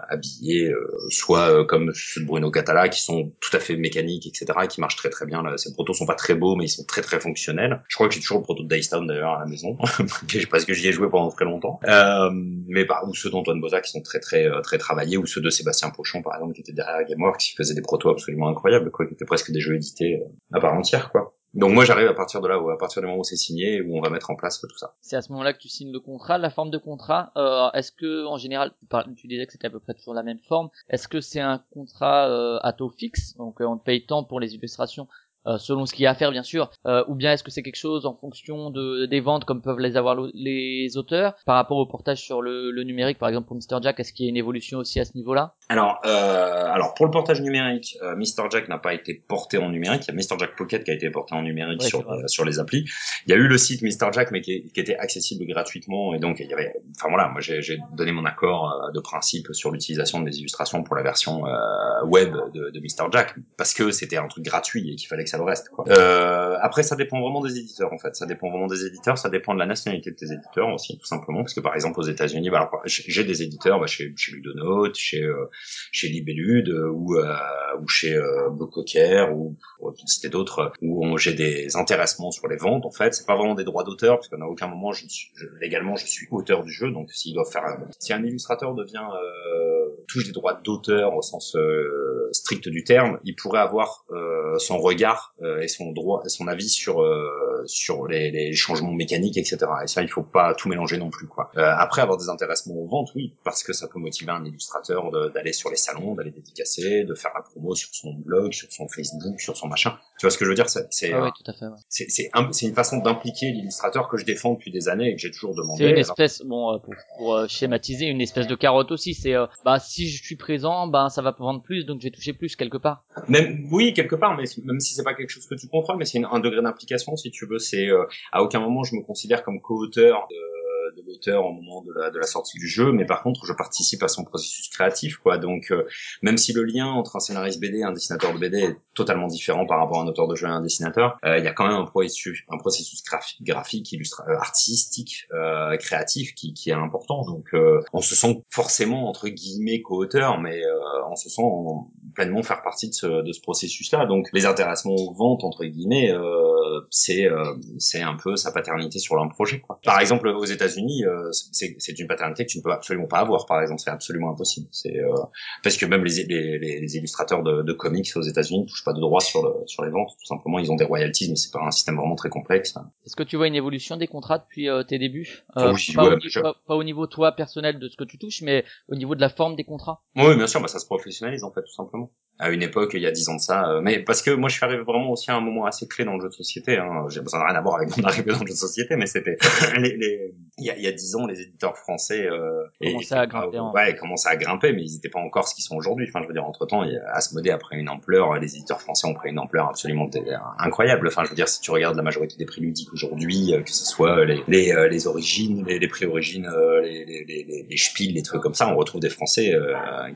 habillés, euh, soit euh, comme de Bruno Catala qui sont tout à fait mécaniques, etc. et qui marchent très très bien. Ces protos sont pas très beaux, mais ils sont très très fonctionnels. Je crois que j'ai toujours le proto de Daystown d'ailleurs à la maison, <laughs> parce que j'y ai joué pendant très longtemps. Euh, mais bah, ou ceux d'Antoine Boza qui sont très très euh, très travaillés, ou ceux de Sébastien Pochon par exemple qui était derrière GameWorks, qui faisait des protos absolument incroyables, quoi, qui étaient presque des jeux édités euh, à part entière, quoi. Donc moi j'arrive à partir de là, où, à partir du moment où c'est signé, où on va mettre en place tout ça. C'est à ce moment-là que tu signes le contrat. La forme de contrat, euh, est-ce que en général, tu, disais que c'était à peu près toujours la même forme. Est-ce que c'est un contrat euh, à taux fixe, donc euh, on te paye tant pour les illustrations euh, selon ce qu'il y a à faire bien sûr, euh, ou bien est-ce que c'est quelque chose en fonction de des ventes comme peuvent les avoir les auteurs par rapport au portage sur le, le numérique par exemple pour Mr Jack, est-ce qu'il y a une évolution aussi à ce niveau-là? Alors, euh, alors pour le portage numérique, euh, Mr Jack n'a pas été porté en numérique. Il y a Mr Jack Pocket qui a été porté en numérique Ouais, sur euh, sur les applis. Il y a eu le site Mr Jack, mais qui, qui était accessible gratuitement et donc il y avait. Enfin voilà, moi j'ai j'ai donné mon accord euh, de principe sur l'utilisation de mes illustrations pour la version euh, web de, de Mr Jack parce que c'était un truc gratuit et qu'il fallait que ça le reste. Quoi. Euh, après, ça dépend vraiment des éditeurs en fait. Ça dépend vraiment des éditeurs. Ça dépend de la nationalité de tes éditeurs aussi, tout simplement, parce que par exemple aux États-Unis, bah, j'ai des éditeurs bah, chez chez Ludonote, chez euh, chez Libellude euh, ou euh, ou chez euh, Bococker ou citer d'autres où j'ai des intéressements sur les ventes en fait c'est pas vraiment des droits d'auteur parce qu'à aucun moment je suis légalement je suis auteur du jeu donc s'ils doivent faire un- si un illustrateur devient euh, touche des droits d'auteur au sens strict du terme il pourrait avoir son regard part et son droit, son avis sur sur les, les, changements mécaniques, etc. Et ça, il faut pas tout mélanger non plus, quoi. après, avoir des intéressements aux ventes, oui, parce que ça peut motiver un illustrateur d'aller sur les salons, d'aller dédicacer, de faire la promo sur son blog, sur son Facebook, sur son machin. Tu vois ce que je veux dire? C'est une façon d'impliquer l'illustrateur que je défends depuis des années et que j'ai toujours demandé. C'est une espèce, bon, pour, pour schématiser, une espèce de carotte aussi. C'est bah si je suis présent, bah ça va vendre plus, donc je vais toucher plus quelque part. Même oui, quelque part, mais même si c'est pas quelque chose que tu contrôles, mais c'est un degré d'implication si tu veux. C'est euh, à aucun moment je me considère comme co-auteur de de l'auteur au moment de la, de la sortie du jeu, mais par contre je participe à son processus créatif, quoi. Donc euh, même si le lien entre un scénariste BD et un dessinateur de BD est totalement différent par rapport à un auteur de jeu et un dessinateur, euh, il y a quand même un processus, un processus graphique, graphique illustra euh, artistique, créatif qui, qui, est important. Donc on se sent forcément entre guillemets co-auteur, mais on se sent pleinement faire partie de ce, de ce processus-là. Donc les intéressements aux ventes entre guillemets, c'est c'est un peu sa paternité sur un projet. Quoi. Par exemple aux États-Unis euh, c'est une paternité que tu ne peux absolument pas avoir, par exemple. C'est absolument impossible. C'est euh, parce que même les, les, les illustrateurs de, de, comics aux États-Unis ne touchent pas de droits sur, le, sur les ventes. Tout simplement, ils ont des royalties, mais c'est pas un système vraiment très complexe. Est-ce que tu vois une évolution des contrats depuis euh, tes débuts? Pas, au, niveau toi personnel de ce que tu touches, mais au niveau de la forme des contrats? Oui, bien sûr. Bah, ça se professionnalise en fait, tout simplement à une époque il y a dix ans de ça euh, mais parce que moi je suis arrivé vraiment aussi à un moment assez clé dans le jeu de société hein. besoin de rien à voir avec mon arrivée dans le jeu de société mais c'était <laughs> les, les... il y a il y a dix ans les éditeurs français euh, commençaient à grimper hein. ouais commençaient à grimper mais ils n'étaient pas encore ce qu'ils sont aujourd'hui enfin je veux dire entre temps Asmodée a pris une ampleur les éditeurs français ont pris une ampleur absolument incroyable enfin je veux dire si tu regardes la majorité des prix ludiques aujourd'hui euh, que ce soit les les, euh, les origines les, les prix origines les, les, les, les spiels les trucs comme ça on retrouve des français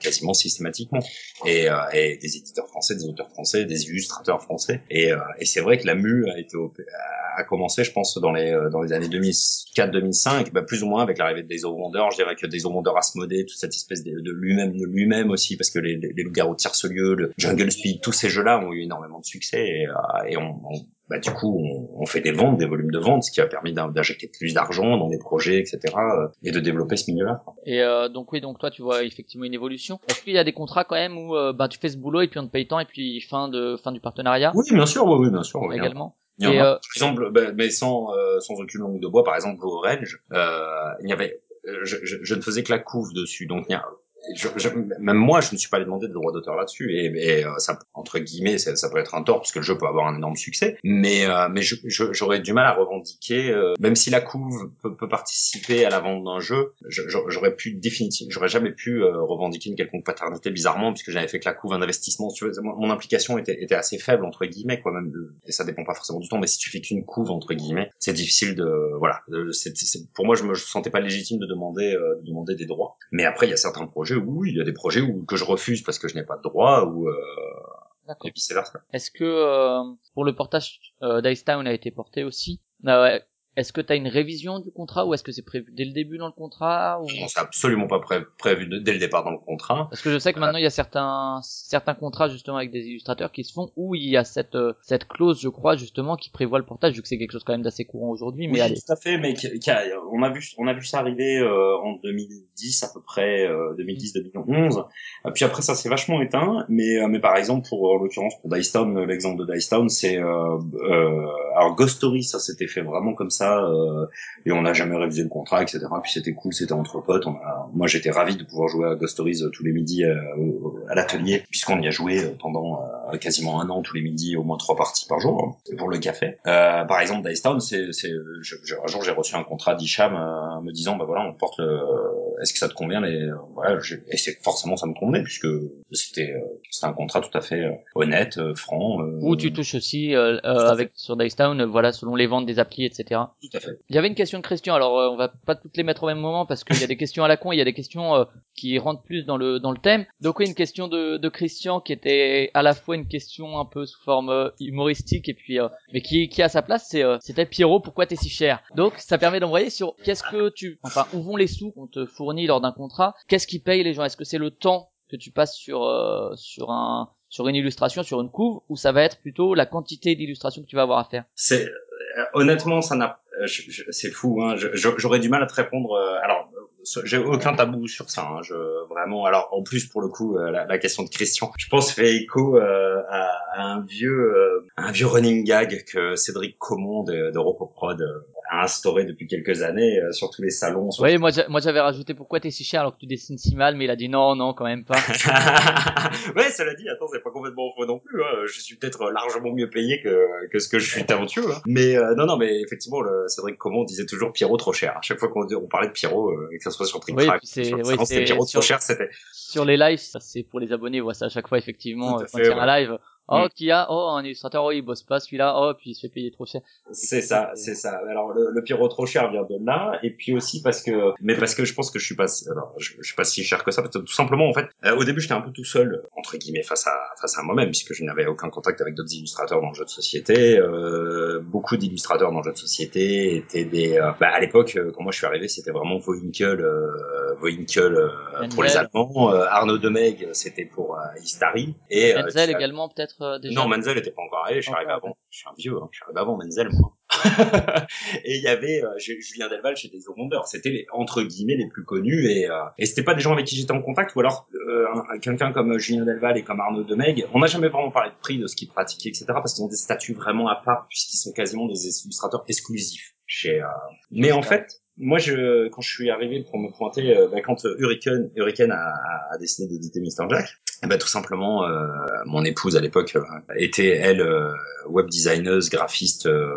quasiment systématiquement et, et des, éditeurs français, des auteurs français, des illustrateurs français. Et, euh, et c'est vrai que la mue a été a commencé, je pense, dans les euh, dans les années 2004-2005, bah, plus ou moins avec l'arrivée des eaux Wonder. Je dirais que des eaux Wonder Asmodée, toute cette espèce de, de lui-même, de lui-même aussi, parce que les, les, les loups-garous de Tierce-Lieu, le Jungle Speed, tous ces jeux-là ont eu énormément de succès et, euh, et on, on bah, du coup, on, on, fait des ventes, des volumes de ventes, ce qui a permis d'injecter plus d'argent dans des projets, etc., euh, et de développer ce milieu-là. Et euh, donc oui, donc toi, tu vois effectivement une évolution. Est-ce qu'il y a des contrats quand même où euh, bah, tu fais ce boulot et puis on te paye tant et puis fin de fin du partenariat? Oui, bien sûr, oui, oui bien sûr. Également. Et par exemple, bah, mais sans sans aucune langue de bois, par exemple, au Range, il y avait je, je, je, ne faisais que la couve dessus. Donc, il y a, je, je, même moi, je ne suis pas allé demander de droit d'auteur là-dessus, et, et euh, ça, entre guillemets, ça, ça, peut être un tort parce que le jeu peut avoir un énorme succès, mais euh, mais j'aurais du mal à revendiquer, euh, même si la couve peut, peut, participer à la vente d'un jeu, j'aurais pu définitivement, j'aurais jamais pu revendiquer une quelconque paternité bizarrement puisque j'avais fait que la couve un investissement. Tu veux, mon implication était, était assez faible entre guillemets, quoi, même, et ça dépend pas forcément du temps, mais si tu fais qu'une couve entre guillemets, c'est difficile de, voilà, c'est pour moi, je me sentais pas légitime de demander de demander des droits. Mais après, il y a certains projets oui, il y a des projets où, que je refuse parce que je n'ai pas de droit ou euh, et vice versa. Est-ce que euh, pour le portage euh, d'Ice Town a été porté aussi? Euh, est-ce que tu as une révision du contrat ou est-ce que c'est prévu dès le début dans le contrat ou... Non, c'est absolument pas prévu dès le départ dans le contrat. Parce que je sais que maintenant il y a certains certains contrats justement avec des illustrateurs qui se font où il y a cette euh, cette clause, je crois justement, qui prévoit le portage, vu que c'est quelque chose quand même d'assez courant aujourd'hui. Mais oui, tout à fait. Mais on a vu on a vu ça arriver euh, en 2010 à peu près, 2010-2011. Euh, Puis après ça s'est vachement éteint. Mais mais par exemple pour en l'occurrence pour Dice Town, l'exemple de Dice Town, c'est alors Ghost Story, ça s'était fait vraiment comme ça euh, et on n'a jamais révisé le contrat, etc. Puis c'était cool, c'était entre potes. Moi, j'étais ravi de pouvoir jouer à Ghost Stories euh, tous les midis euh, à l'atelier, puisqu'on y a joué pendant quasiment un an tous les midis, au moins trois parties par jour hein, pour le café. par exemple, Dice Town, c'est, un jour j'ai reçu un contrat d'Icham me disant, bah voilà, on porte, est-ce que ça te convient les, voilà, et c'est forcément ça me convenait puisque c'était, c'était un contrat tout à fait honnête, franc. Où tu touches aussi avec sur Dice Town, voilà, selon les ventes des applis, etc. Tout à fait. Il y avait une question de Christian. Alors, euh, on va pas toutes les mettre au même moment parce qu'il y a des questions à la con, il y a des questions euh, qui rentrent plus dans le dans le thème. Donc oui, une question de, Christian qui était à la fois une question un peu sous forme euh, humoristique et puis mais qui qui a sa place, c'est c'était Pierrot, pourquoi t'es si cher? Donc ça permet d'envoyer sur qu'est-ce que tu enfin où vont les sous qu'on te fournit lors d'un contrat? Qu'est-ce qui paye les gens? Est-ce que c'est le temps que tu passes sur sur un sur une illustration, sur une couve, ou ça va être plutôt la quantité d'illustrations que tu vas avoir à faire? C'est honnêtement, ça n'a, c'est fou. Hein. J'aurais du mal à te répondre. alors, j'ai aucun tabou sur ça. Hein. Je vraiment. Alors en plus pour le coup, euh, la, la, question de Christian, je pense fait écho euh, à, un vieux euh, un vieux running gag que Cédric Comond de, de Ropoprod a instauré depuis quelques années sur tous les salons. Oui, moi moi j'avais rajouté pourquoi t'es si cher alors que tu dessines si mal, mais il a dit non non quand même pas. <laughs> ouais, cela dit, attends, c'est pas complètement faux non plus. Hein. Je suis peut-être largement mieux payé que que ce que je suis talentueux. Hein. Mais non non, mais effectivement, le Cédric Comond disait toujours Pierrot trop cher. À chaque fois qu'on on parlait de Pierrot, que ce soit sur oui, c'est sur, les lives, c'est pour les abonnés, voit ça à chaque fois effectivement quand il y a un live. Oh, mm. qui a, oh, un illustrateur, oh, il bosse pas celui-là, oh, puis il se fait payer trop cher. C'est ça, c'est ça. Alors, le, le pyro trop cher vient de là, et puis aussi parce que, mais parce que je pense que je suis pas, alors, je, je suis pas si cher que ça, parce que tout simplement, en fait, euh, au début, j'étais un peu tout seul, entre guillemets, face à, face à moi-même, puisque je n'avais aucun contact avec d'autres illustrateurs dans le jeu de société. Euh, beaucoup d'illustrateurs dans le jeu de société étaient des, euh, bah, à l'époque, euh, quand moi je suis arrivé, c'était vraiment Voinkel, euh, Voinkel pour les Allemands, Arnaud Demeg, c'était pour Istari, et Menzel également peut-être euh, non, Menzel était pas encore arrivé, je suis arrivé avant. Je suis un vieux, hein. je suis arrivé avant Menzel, moi. <laughs> et il y avait euh, Julien Delval chez des Wonder. C'était les, entre guillemets les plus connus et, euh, et c'était pas des gens avec qui j'étais en contact ou alors euh, quelqu'un comme Julien Delval et comme Arnaud Demeg. On n'a jamais vraiment parlé de prix, de ce qu'ils pratiquaient, etc. parce qu'ils ont des statuts vraiment à part puisqu'ils sont quasiment des illustrateurs exclusifs chez. Mais en fait, moi, je, quand je suis arrivé pour me pointer, bah, quand Hurricane, Hurricane a, a décidé d'éditer Mr. Jack, ben, tout simplement, euh, mon épouse à l'époque euh, était elle euh, web designeuse, graphiste euh,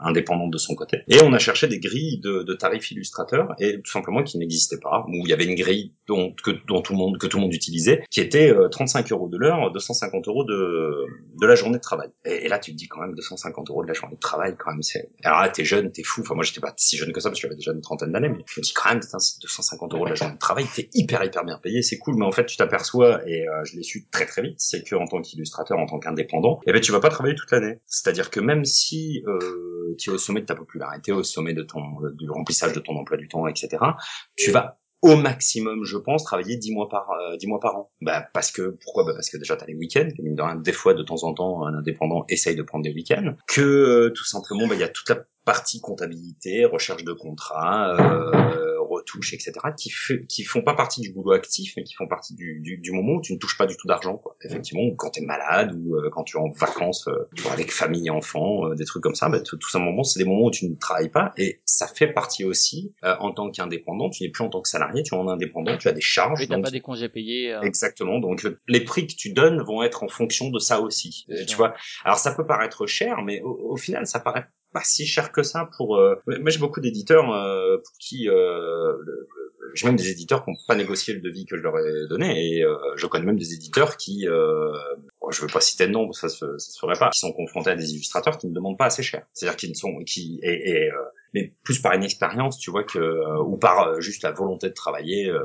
indépendante de son côté. Et on a cherché des grilles de, de tarifs illustrateurs et tout simplement qui n'existaient pas, où il y avait une grille dont, que, dont tout le monde que tout le monde utilisait, qui était 35 euros de l'heure, 250 euros de, de la journée de travail. Et, là, tu te dis quand même 250 euros de la journée de travail, quand même. C'est là, t'es jeune, t'es fou. Enfin, moi, j'étais pas si jeune que ça parce que j'avais déjà une trentaine d'années, mais je me dis quand même, c'est 250 euros de la journée de travail, t'es hyper hyper bien payé, c'est cool. Mais en fait, tu t'aperçois et euh, je l'ai su très très vite, c'est que en tant qu'illustrateur, en tant qu'indépendant, eh ben tu vas pas travailler toute l'année. C'est-à-dire que même si euh, tu es au sommet de ta popularité, au sommet de ton du remplissage de ton emploi du temps, etc., tu vas au maximum, je pense, travailler dix mois par euh, mois par an. Bah parce que pourquoi? Bah parce que déjà t'as les week-ends, des fois de temps en temps un indépendant essaye de prendre des week-ends, que euh, tout simplement bah il y a toute la partie comptabilité, recherche de contrats, euh, retouches, etc., qui, fait, qui font pas partie du boulot actif, mais qui font partie du, du, du moment où tu ne touches pas du tout d'argent. Quoi. Effectivement, quand tu es malade ou euh, quand tu es en vacances euh, avec famille, enfants, euh, des trucs comme ça, bah, tout, tout ça, moment, c'est des moments où tu ne travailles pas et ça fait partie aussi en tant qu'indépendant. Tu n'es plus en tant que salarié, tu es en indépendant, tu as des charges. Oui, donc... pas des congés payés. Exactement. Donc les prix que tu donnes vont être en fonction de ça aussi. tu vois. Alors ça peut paraître cher, mais au, au final, ça paraît pas si cher que ça pour. Euh... Moi, j'ai beaucoup d'éditeurs euh, pour qui euh, j'ai même des éditeurs qui n'ont pas négocié le devis que je leur ai donné, et euh, je connais même des éditeurs qui, euh, je veux pas citer de nom, ça se, ça se ferait pas, qui sont confrontés à des illustrateurs qui ne demandent pas assez cher. C'est-à-dire qu'ils ne sont, qui et, et euh, mais plus par une expérience, tu vois, que euh, ou par euh, juste la volonté de travailler euh,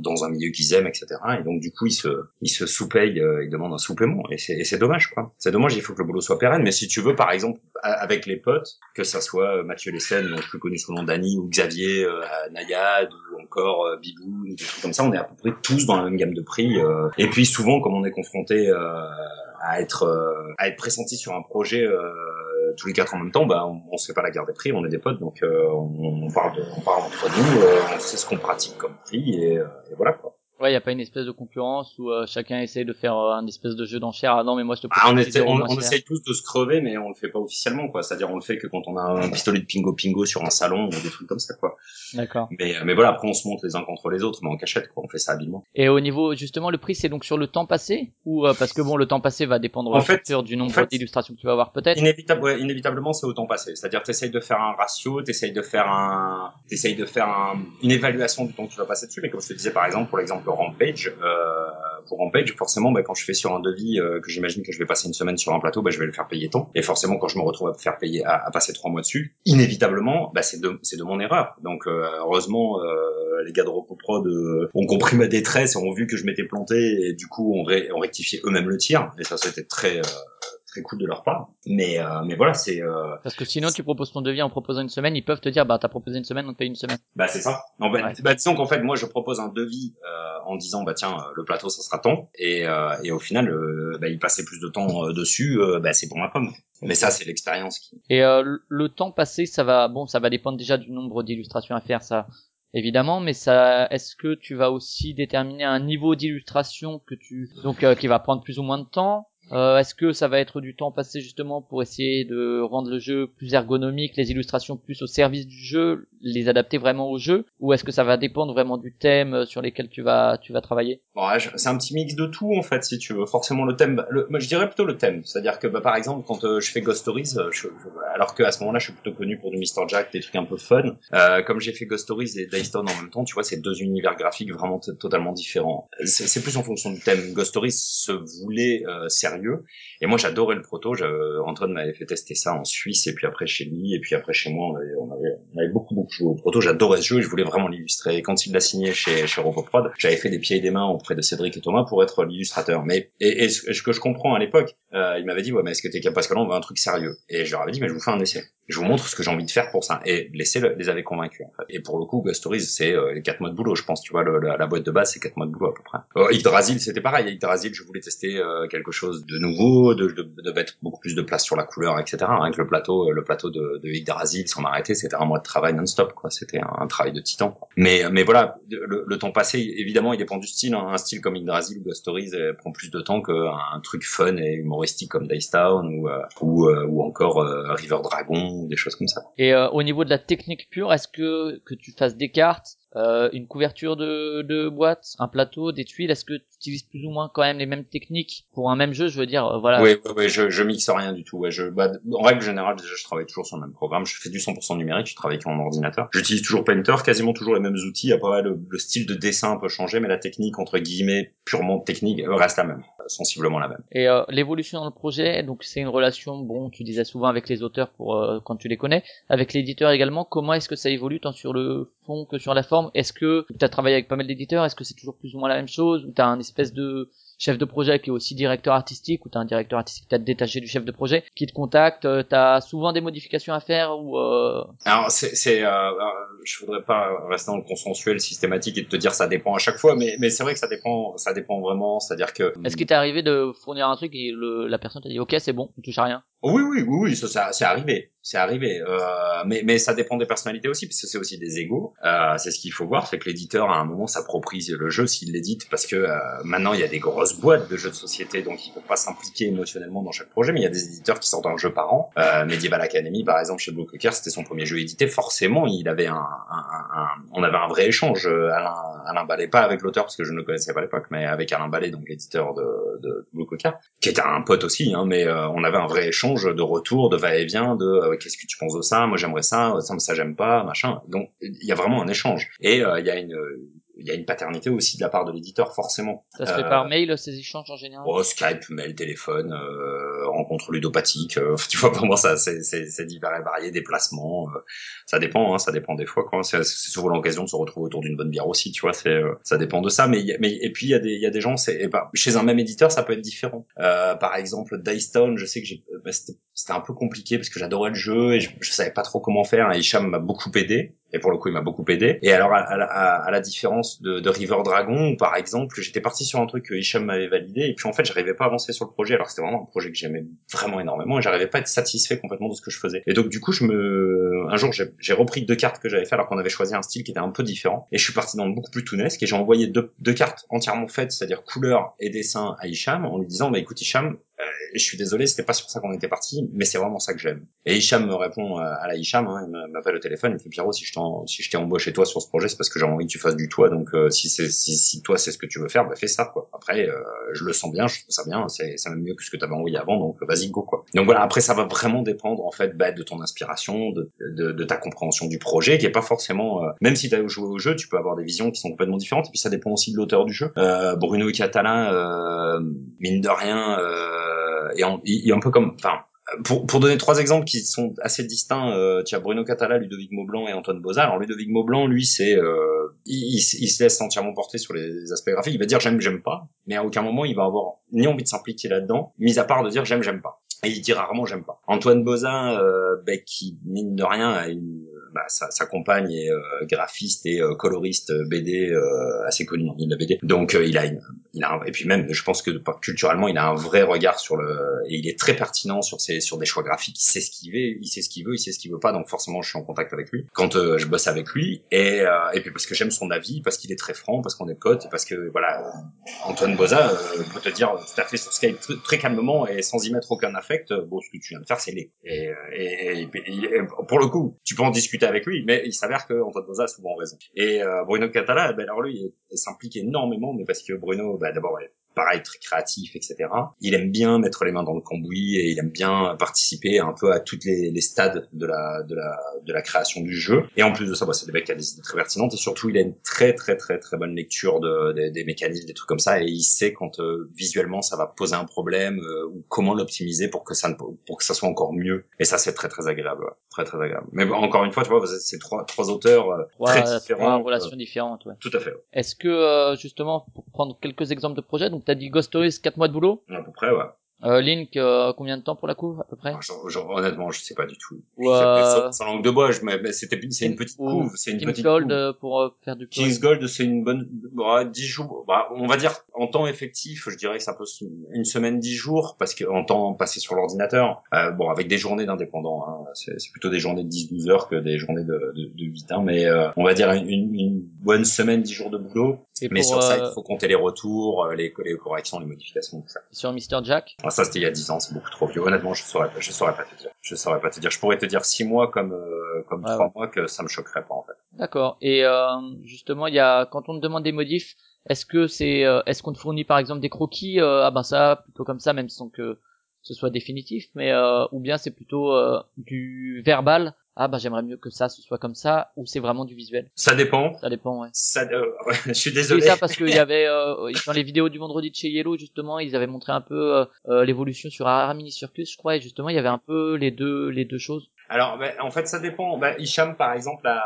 dans un milieu qu'ils aiment, etc. Et donc du coup, ils se ils se sous-payent, ils demandent un supplément. Et c'est dommage, quoi. C'est dommage. Il faut que le boulot soit pérenne. Mais si tu veux, par exemple, avec les potes, que ça soit Mathieu Lessen, donc plus connu sous le nom d'Annie, ou Xavier Nayad, ou encore Bibou, des trucs comme ça, on est à peu près tous dans la même gamme de prix. et puis souvent, comme on est confronté à être à être pressenti sur un projet tous les quatre en même temps, bah, on, on se fait pas la guerre des prix, on est des potes, donc euh, on parle entre nous, euh, on sait ce qu'on pratique comme prix et, euh, et voilà quoi. Ouais, il y a pas une espèce de concurrence où euh, chacun essaye de faire euh, un espèce de jeu d'enchères. Ah non, mais moi je te ah, on, essaie, on, on essaye tous de se crever, mais on le fait pas officiellement, quoi. C'est-à-dire on le fait que quand on a un pistolet de pingo pingo sur un salon ou des trucs comme ça, quoi. D'accord. Mais mais voilà, après on se monte les uns contre les autres, mais en cachette, quoi. On fait ça habilement. Et au niveau justement, le prix, c'est donc sur le temps passé ou euh, parce que bon, le temps passé va dépendre en fait, du nombre d'illustrations que tu vas avoir, peut-être. Inévitable, ouais, inévitablement, c'est au temps passé. C'est-à-dire t'essayes de faire un ratio, t'essayes de faire un, t'essayes de faire un, une évaluation du temps que tu vas passer dessus. Mais comme je te disais par exemple pour l'exemple Rampage euh, pour Rampage, forcément, bah, quand je fais sur un devis euh, que j'imagine que je vais passer une semaine sur un plateau, bah, je vais le faire payer tant. Et forcément, quand je me retrouve à faire payer, à, passer trois mois dessus, inévitablement, bah, c'est de, c'est de mon erreur. Donc, euh, heureusement, les gars de RopoProd ont compris ma détresse ont vu que je m'étais planté et du coup, ont, ont rectifié eux-mêmes le tir. Et ça, c'était très très cool de leur part. Mais euh, mais voilà, c'est euh, parce que sinon tu proposes ton devis en proposant une semaine, ils peuvent te dire bah t'as proposé une semaine, on te paye une semaine. Bah c'est ça. En fait, bah disons qu'en fait moi je propose un devis euh, en disant bah tiens le plateau ça sera ton et et au final bah il passait plus de temps dessus, bah c'est pour ma pomme. Mais ça c'est l'expérience qui. Et le temps passé ça va bon ça va dépendre déjà du nombre d'illustrations à faire ça évidemment, mais ça, est-ce que tu vas aussi déterminer un niveau d'illustration que tu, donc euh, qui va prendre plus ou moins de temps? Euh, Est-ce que ça va être du temps passé justement pour essayer de rendre le jeu plus ergonomique, les illustrations plus au service du jeu, les adapter vraiment au jeu, ou est-ce que ça va dépendre vraiment du thème euh, sur lesquels tu vas tu vas travailler? Ouais, C'est un petit mix de tout en fait, si tu veux. Forcément le thème, le, je dirais plutôt le thème, c'est-à-dire que bah, par exemple quand euh, je fais Ghost Stories, euh, alors qu'à ce moment-là je suis plutôt connu pour du Mr Jack, des trucs un peu fun. Euh, comme j'ai fait Ghost Stories et Daystone en même temps, tu vois, c'est deux univers graphiques vraiment totalement différents. C'est plus en fonction du thème. Ghost Stories se voulait sérieux et moi j'adorais le proto. Antoine m'avait fait tester ça en Suisse et puis après chez lui et puis après chez moi on avait, beaucoup beaucoup joué au proto. J'adorais ce jeu et je voulais vraiment l'illustrer. Et quand il l'a signé chez chez Roboprod, j'avais fait des pieds et des mains auprès de Cédric et Thomas pour être l'illustrateur. Mais et, ce que je comprends à l'époque, euh, il m'avait dit ouais mais est-ce que t'es capable? Parce que là on veut un truc sérieux. Et je leur avais dit mais je vous fais un essai. Je vous montre ce que j'ai envie de faire pour ça. Et l'essai les avait convaincus. En. Et pour le coup, Ghost Stories c'est euh, quatre mois de boulot. Je pense tu vois le, la, boîte de base c'est quatre mois de boulot à peu près. Euh, Yggdrasil c'était pareil. Yggdrasil je voulais tester euh, quelque chose de nouveau, de, de, de, mettre beaucoup plus de place sur la couleur etc. Avec le plateau le plateau de, de Yggdrasil sans m'arrêter c'était un mois de travail non-stop quoi. C'était un, travail de titan. Quoi. Mais mais voilà le, le, temps passé évidemment il dépend du style. Hein. Un style comme Yggdrasil ou Ghost Stories prend plus de temps qu'un truc fun et humoristique comme Dice Town ou ou, ou encore River Dragon Et au niveau de la technique pure, est-ce que que tu fasses des cartes euh, une couverture de, de boîte, un plateau, des tuiles, est-ce que tu utilises plus ou moins quand même les mêmes techniques pour un même jeu? Je veux dire, euh, voilà. Oui, oui, oui je, je mixe rien du tout. Ouais, je, bah, en règle générale, déjà, je travaille toujours sur le même programme. Je fais du 100% numérique, je travaille en ordinateur. J'utilise toujours Painter, quasiment toujours les mêmes outils. Après, le, le style de dessin peut changer, mais la technique, entre guillemets, purement technique, reste la même, sensiblement la même. Et euh, l'évolution dans le projet, donc c'est une relation, bon, tu disais souvent avec les auteurs pour euh, quand tu les connais, avec l'éditeur également. Comment est-ce que ça évolue tant sur le fond que sur la forme? Est-ce que tu as travaillé avec pas mal d'éditeurs Est-ce que c'est toujours plus ou moins la même chose Ou tu as un espèce de chef de projet qui est aussi directeur artistique ou tu as un directeur artistique qui t'a détaché du chef de projet qui te contacte euh, tu as souvent des modifications à faire ou euh... alors c'est c'est euh, euh, je voudrais pas rester dans le consensuel systématique et te dire ça dépend à chaque fois mais mais c'est vrai que ça dépend ça dépend vraiment c'est à dire que est-ce qu'il t'est arrivé de fournir un truc et le, la personne t'a dit ok c'est bon on touche à rien? Oui, oui, oui, oui, ça, ça c'est arrivé, c'est arrivé. Euh, mais, mais ça dépend des personnalités aussi, parce que c'est aussi des égos. Euh, c'est ce qu'il faut voir, c'est que l'éditeur à un moment s'approprie le jeu s'il l'édite, parce que euh, maintenant il y a des grosses boîtes de jeux de société, donc il ne peut pas s'impliquer émotionnellement dans chaque projet. Mais il y a des éditeurs qui sortent un jeu par an. Euh, Medieval Academy, par exemple, chez Blue Cocker, c'était son premier jeu édité. Forcément, il avait un, un, un, on avait un vrai échange. Alain, Alain Ballet, pas avec l'auteur parce que je ne le connaissais pas à l'époque, mais avec Alain Ballet, donc l'éditeur de, de Blue Cocker, qui était un pote aussi, hein, mais euh, on avait un vrai échange de retour, de va-et-vient, de euh, qu'est-ce que tu penses de ça, moi j'aimerais ça, ça, ça j'aime pas, machin. Donc il y a vraiment un échange. Et euh, il y a une il y a une paternité aussi de la part de l'éditeur, forcément. Ça se fait par euh, mail, ces échanges en général? Oh, Skype, mail, téléphone, euh, rencontre ludopathique. Euh, <laughs> tu vois, pour moi, ça, c'est divers et varié, déplacements. Euh, ça dépend, hein, ça dépend des fois. Quoi. C'est, souvent l'occasion de se retrouver autour d'une bonne bière aussi, tu vois. C'est, ça dépend de ça. Mais, mais et puis il y a des, il y a des gens, c'est, ben, chez un même éditeur, ça peut être différent. par exemple, Dice Town, je sais que j'ai, c'était, c'était un peu compliqué parce que j'adorais le jeu et je, je savais pas trop comment faire. Et Hicham m'a beaucoup aidé et pour le coup il m'a beaucoup aidé. Et alors à, à, à la différence de, de, River Dragon par exemple j'étais parti sur un truc que Hicham m'avait validé et puis en fait j'arrivais pas à avancer sur le projet. Alors c'était vraiment un projet que j'aimais vraiment énormément et j'arrivais pas à être satisfait complètement de ce que je faisais. Et donc du coup je me un jour j'ai repris deux cartes que j'avais fait alors qu'on avait choisi un style qui était un peu différent. Et je suis parti dans le beaucoup plus tounesque et j'ai envoyé deux, deux cartes entièrement faites c'est-à-dire couleur et dessin à Hicham en lui disant bah écoute Hicham je suis désolé, c'était pas sur ça qu'on était parti, mais c'est vraiment ça que j'aime. Et Hicham me répond euh, à la Hicham, hein, il m'appelle au téléphone, il me fait Pierrot, si je si je t'ai embauché toi sur ce projet, c'est parce que j'ai envie que tu fasses du toit, donc euh, si si, si toi c'est ce que tu veux faire, bah fais ça quoi. Après, je le sens bien, je trouve ça bien, c'est même mieux que ce que t'avais envoyé avant, donc vas-y go quoi. Donc voilà, après ça va vraiment dépendre en fait bah, de ton inspiration, de, de, de, ta compréhension du projet, qui est pas forcément, même si t'as joué au jeu, tu peux avoir des visions qui sont complètement différentes, et puis ça dépend aussi de l'auteur du jeu. Bruno Catalin, mine de rien. Euh, et il est un peu comme, enfin, pour, pour donner trois exemples qui sont assez distincts, euh, tu as Bruno Catala, Ludovic Maublanc et Antoine Bozat. Alors Ludovic Maublanc, lui, c'est euh, il, il, se laisse entièrement porter sur les aspects graphiques. Il va dire j'aime, j'aime pas, mais à aucun moment il va avoir ni envie de s'impliquer là-dedans, mis à part de dire j'aime, j'aime pas. Et il dit rarement j'aime pas. Antoine Bozat, euh, ben, qui mine de rien a une bah, sa, compagne est graphiste et coloriste BD assez connu dans de la BD. Donc il a il a un, et puis même je pense que culturellement il a un vrai regard sur le et il est très pertinent sur ses sur des choix graphiques. Il sait ce qu'il veut, il sait ce qu'il veut, pas. Donc forcément je suis en contact avec lui quand je bosse avec lui et et puis parce que j'aime son avis, parce qu'il est très franc, parce qu'on est potes, parce que voilà Antoine Boza peut te dire tout à fait sur Skype très, très calmement et sans y mettre aucun affect. Bon ce que tu viens de faire c'est et, et, et, pour le coup tu peux en discuter avec lui, mais il s'avère que Antoine Boza a souvent raison. Et euh, Bruno Catala, ben alors lui, il, s'implique énormément, mais parce que Bruno, ben d'abord, pareil, très créatif, etc. Il aime bien mettre les mains dans le cambouis et il aime bien participer un peu à toutes les, les stades de la, de la, de la création du jeu. Et en plus de ça, bah, c'est des mecs qui a des idées très pertinentes et surtout, il a une très, très, très, très bonne lecture de, des mécanismes, des trucs comme ça et il sait quand euh, visuellement ça va poser un problème euh, ou comment l'optimiser pour que ça ne, pour que ça soit encore mieux. Et ça, c'est très, très agréable. Très, très agréable. Mais encore une fois, tu vois, c'est trois, trois auteurs euh, très différents. relations différentes, ouais. Tout à fait. Est-ce que, justement, pour prendre quelques exemples de projets, donc t'as dit Ghost Stories, 4 mois de boulot? À peu près, ouais. Euh, Link, euh, combien de temps pour la couve à peu près genre, Honnêtement, je sais pas du tout. Sans langue de bois, je, mais, c'était c'est une petite couve, c'est une King's Gold euh, pour euh, faire du. King's Gold, c'est une bonne, bah, 10 jours. Bah, on va dire en temps effectif, je dirais que ça peut une semaine, 10 jours, parce que en temps passé sur l'ordinateur, euh, bon, avec des journées d'indépendants, hein, c'est plutôt des journées de 10-12 heures que des journées de, de, de 8, hein, mais on va dire une, une, bonne semaine, 10 jours de boulot. mais sur ça, il faut compter les retours, les, les corrections, les modifications, tout ça. Sur Mr Jack? Ah, ça, c'était il y a 10 ans beaucoup trop vieux. Honnêtement, je saurais, je saurais pas te dire. Je saurais pas te dire. Je pourrais te dire six mois comme euh, comme trois mois que ça me choquerait pas en fait. D'accord. Et euh, justement, il y a quand on te demande des modifs, est-ce que c'est euh, est-ce qu'on te fournit par exemple des croquis euh, Ah ben ça plutôt comme ça, même sans que ce soit définitif, mais euh, ou bien c'est plutôt du verbal ah bah j'aimerais mieux que ça ce soit comme ça ou c'est vraiment du visuel? Ça dépend. Ça dépend ouais. Ça, euh, <laughs> je suis désolé. ça parce qu'il y avait euh, dans les vidéos du vendredi de chez Yellow justement ils avaient montré un peu euh, euh l'évolution sur Aramini Circus je crois et justement il y avait un peu les deux les deux choses. Alors bah, en fait ça dépend. Bah, Hicham par exemple a,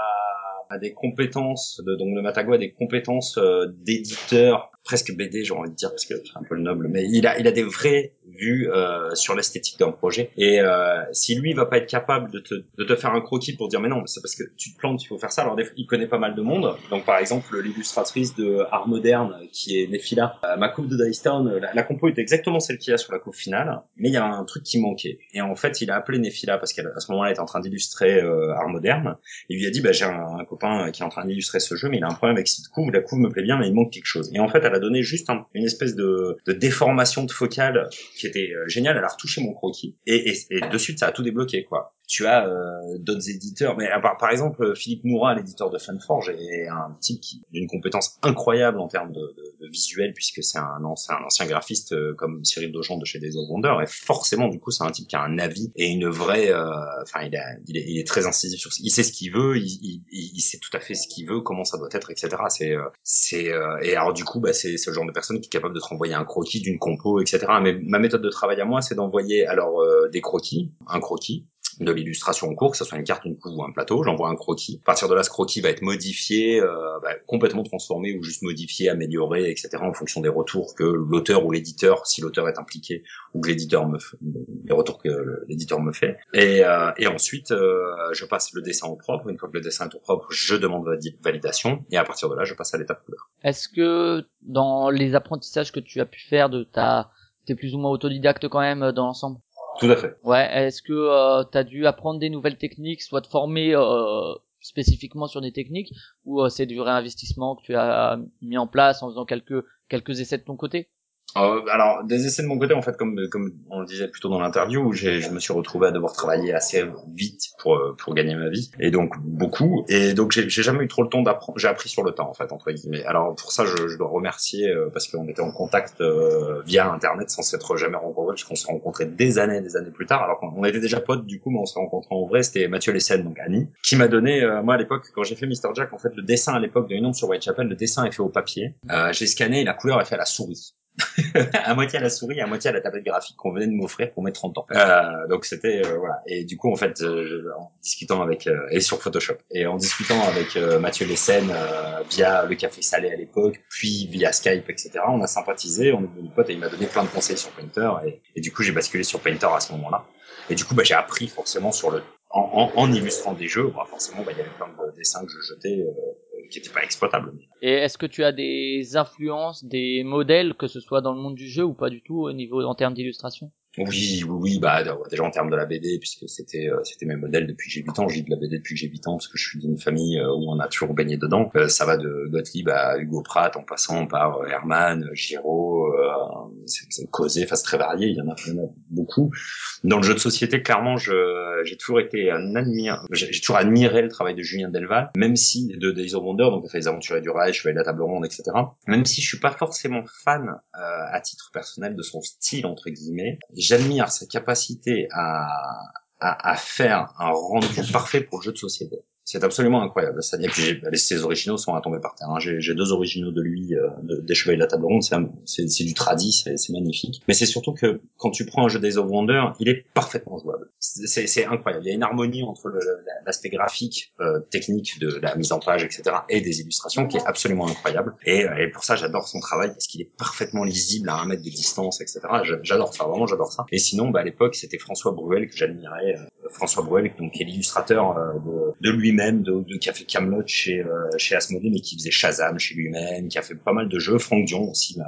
a des compétences de, donc le Matago a des compétences euh, d'éditeur presque BD, j'ai envie de dire, parce que c'est un peu le noble, mais il a, il a des vraies vues euh, sur l'esthétique d'un projet. Et euh, si lui va pas être capable de te, de te faire un croquis pour dire mais non, c'est parce que tu te plantes, il faut faire ça. Alors il connaît pas mal de monde. Donc par exemple l'illustratrice de Art Moderne qui est Nephila, euh, ma coupe de Dice Town, la, la, compo est exactement celle qu'il y a sur la coupe finale, mais il y a un truc qui manquait. Et en fait il a appelé Nephila parce qu'à ce moment-là elle était en train d'illustrer euh, Art Moderne. Il lui a dit bah j'ai un, un, copain qui est en train d'illustrer ce jeu, mais il a un problème avec cette couve. La couve me plaît bien, mais il manque quelque chose. Et en fait elle a donné juste une espèce de, déformation de focale qui était euh, géniale. Elle a retouché mon croquis et, et, et de suite ça a tout débloqué quoi tu as euh, d'autres éditeurs, mais par, exemple Philippe Noura, l'éditeur de Funforge, est un type qui d'une compétence incroyable en termes de, de, de visuel, puisque c'est un, ancien, graphiste euh, comme Cyril Dojon de chez Days of Wonder, et forcément du coup c'est un type qui a un avis et une vraie, euh, enfin il, il, il, est, très incisif sur, il sait ce qu'il veut, il, il, sait tout à fait ce qu'il veut, comment ça doit être, etc. C'est, c'est et alors du coup bah c'est ce genre de personne qui est capable de te renvoyer un croquis d'une compo, etc. Mais ma méthode de travail à moi, c'est d'envoyer alors des croquis, un croquis, de l'illustration en cours, que ce soit une carte, une couve ou un plateau, j'envoie un croquis. À partir de là, ce croquis va être modifié, euh, bah, complètement transformé ou juste modifié, amélioré, etc. en fonction des retours que l'auteur ou l'éditeur, si l'auteur est impliqué, ou que l'éditeur me fait, les retours que l'éditeur me fait. Et, euh, et ensuite, euh, je passe le dessin au propre. Une fois que le dessin est au propre, je demande validation. Et à partir de là, je passe à l'étape couleur. Est-ce que dans les apprentissages que tu as pu faire de ta t'es plus ou moins autodidacte quand même dans l'ensemble? Tout à fait. Ouais, est-ce que euh, tu as dû apprendre des nouvelles techniques, soit te former euh, spécifiquement sur des techniques, ou euh, c'est du réinvestissement que tu as mis en place en faisant quelques quelques essais de ton côté? Euh, alors des essais de mon côté en fait comme comme on le disait plutôt dans l'interview où je me suis retrouvé à devoir travailler assez vite pour euh, pour gagner ma vie et donc beaucoup et donc j'ai jamais eu trop le temps d'apprendre j'ai appris sur le temps en fait entre guillemets. Alors pour ça je, je dois remercier euh, parce qu'on était en contact via internet sans s'être jamais rencontrés puisqu'on s'est rencontrés des années des années plus tard alors qu'on était déjà potes du coup mais on s'est rencontrés en vrai c'était Mathieu Lessen donc Annie qui m'a donné moi à l'époque quand j'ai fait Mr Jack en fait le dessin à l'époque de une ombre sur Whitechapel le dessin est fait au papier. J'ai scanné la couleur est faite à la souris <laughs> à moitié à la souris, à moitié à la tablette graphique qu'on venait de m'offrir pour mes 30 ans. Euh, donc c'était euh, voilà. Et du coup en fait, euh, en discutant avec euh, et sur Photoshop et en discutant avec Mathieu Lessen via le café salé à l'époque, puis via Skype, etc. On a sympathisé, on est devenu potes et il m'a donné plein de conseils sur Painter et, du coup j'ai basculé sur Painter à ce moment-là. Et du coup bah, j'ai appris forcément sur le en, en, illustrant des jeux, bah, forcément, bah, il y avait plein de dessins que je jetais euh, Et est-ce que tu as des influences, des modèles, que ce soit dans le monde du jeu ou pas du tout au niveau en termes d'illustration? Oui, oui, oui, bah déjà en termes de la BD, puisque c'était euh, c'était mes modèles depuis que j'ai 8 ans. J'ai de la BD depuis que j'ai 8 ans parce que je suis d'une famille euh, où on a toujours baigné dedans. Euh, ça va de Gottlieb à Hugo Pratt en passant par Herman, Giraud, c'est causé, enfin c'est très varié. Il y en a vraiment beaucoup. Dans le jeu de société, clairement, je j'ai toujours été un admire, j'ai toujours admiré le travail de Julien Delval, même si de Days of Wonder, donc il fait les Aventuriers du Rail, je fais la table ronde, etc. Même si je suis pas forcément fan à titre personnel de son style entre guillemets j'admire sa capacité à, à, faire un rendu parfait pour le jeu de société. C'est absolument incroyable. Et puis ses originaux sont à tomber par terre. Hein. J'ai deux originaux de lui, euh, de, des Chevaliers de la Table Ronde. C'est du tradi, c'est magnifique. Mais c'est surtout que quand tu prends un jeu des of il est parfaitement jouable. C'est incroyable. Il y a une harmonie entre l'aspect graphique, euh, technique de la mise en page, etc., et des illustrations qui est absolument incroyable. Et, et pour ça, j'adore son travail parce qu'il est parfaitement lisible à un mètre de distance, etc. J'adore ça, vraiment, j'adore ça. Et sinon, bah, à l'époque, c'était François Bruel que j'admirais. Euh, François Bruel, donc qui est l'illustrateur euh, de, de lui de, de, qui a fait Camelot chez euh, chez Asmodée, mais qui faisait Shazam chez lui-même, qui a fait pas mal de jeux. Franck Dion aussi,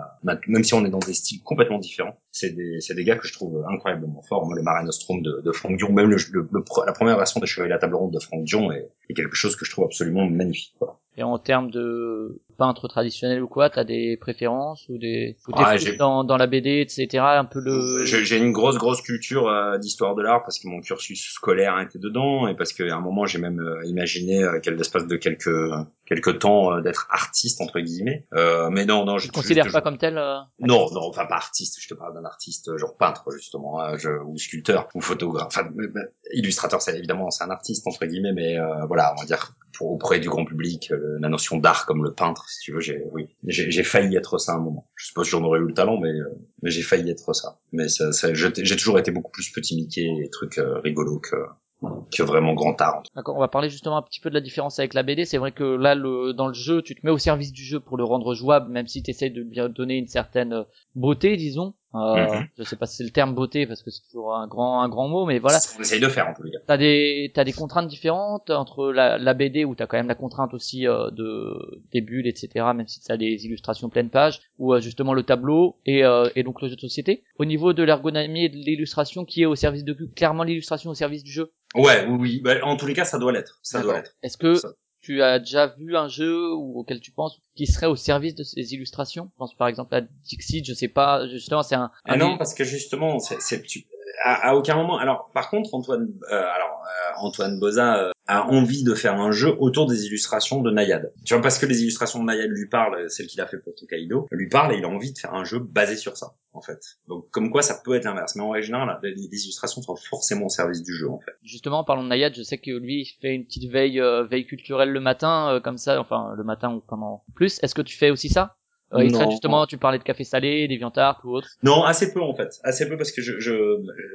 même si on est dans des styles complètement différents, c'est des c'est des gars que je trouve incroyablement forts. Moi, le Mare Nostrum de, de Franck Dion, même le, le, la première version de Chevalier la Table Ronde de Franck Dion est, est quelque chose que je trouve absolument magnifique. Quoi. Et en termes de peintre traditionnel ou quoi, t'as des préférences ou des ou ah, dans, dans la BD, etc. Un peu le. J'ai une grosse grosse culture euh, d'histoire de l'art parce que mon cursus scolaire était dedans et parce qu'à un moment j'ai même euh, imaginé euh, qu'elle l'espace de quelques quelques temps euh, d'être artiste entre guillemets. mais non non, je. te considère pas comme tel. Non non, enfin pas artiste. Je te parle d'un artiste genre peintre justement, hein, je, ou sculpteur ou photographe. Enfin illustrateur, c'est évidemment c'est un artiste entre guillemets, mais voilà on va dire pour auprès du grand public la notion d'art comme le peintre si tu veux j'ai oui j'ai failli être ça à un moment je pas si j'en aurais eu le talent mais euh, mais j'ai failli être ça mais ça, ça j'ai toujours été beaucoup plus petit Mickey et trucs euh, rigolos que que vraiment grand art. D'accord, on va parler justement un petit peu de la différence avec la BD. C'est vrai que là, le, dans le jeu, tu te mets au service du jeu pour le rendre jouable, même si tu essaies de bien donner une certaine euh, beauté, disons. Euh, mhm. Je sais pas si c'est le terme beauté parce que c'est toujours un grand un grand mot, mais voilà. On essaye de faire en tous les cas. T'as des t'as des contraintes différentes entre la, la BD où t'as quand même la contrainte aussi euh, de des bulles, etc. Même si t'as des illustrations pleine page ou euh, justement le tableau et euh, et donc le jeu de société. Au niveau de l'ergonomie et de l'illustration, qui est au service de clairement l'illustration au service du jeu. Ouais, oui, oui. Bah, en tous les cas, ça doit l'être. Ça doit l'être. Est-ce que tu as déjà vu un jeu ou auquel tu penses qui serait au service de ces illustrations? Je pense par exemple à Dixit, je sais pas, justement c'est un, Ah non, parce que justement, c'est, tu, à, à, aucun moment. Alors par contre, Antoine, euh, alors euh, Antoine Boza euh, a envie de faire un jeu autour des illustrations de Nayad. Tu vois, parce que les illustrations de Nayad lui parlent, celle qu'il a fait pour Tokaido, lui parlent et il a envie de faire un jeu basé sur ça, en fait. Donc, comme quoi, ça peut être l'inverse. Mais en général, les, illustrations sont forcément au service du jeu, en fait. Justement, parlons de Nayad, je sais que lui, il fait une petite veille, euh, veille culturelle le matin, euh, comme ça, enfin, le matin ou pendant plus. Est-ce que tu fais aussi ça? Euh, justement, tu parlais de café salé, des viandards ou autre. Non, assez peu en fait, assez peu parce que je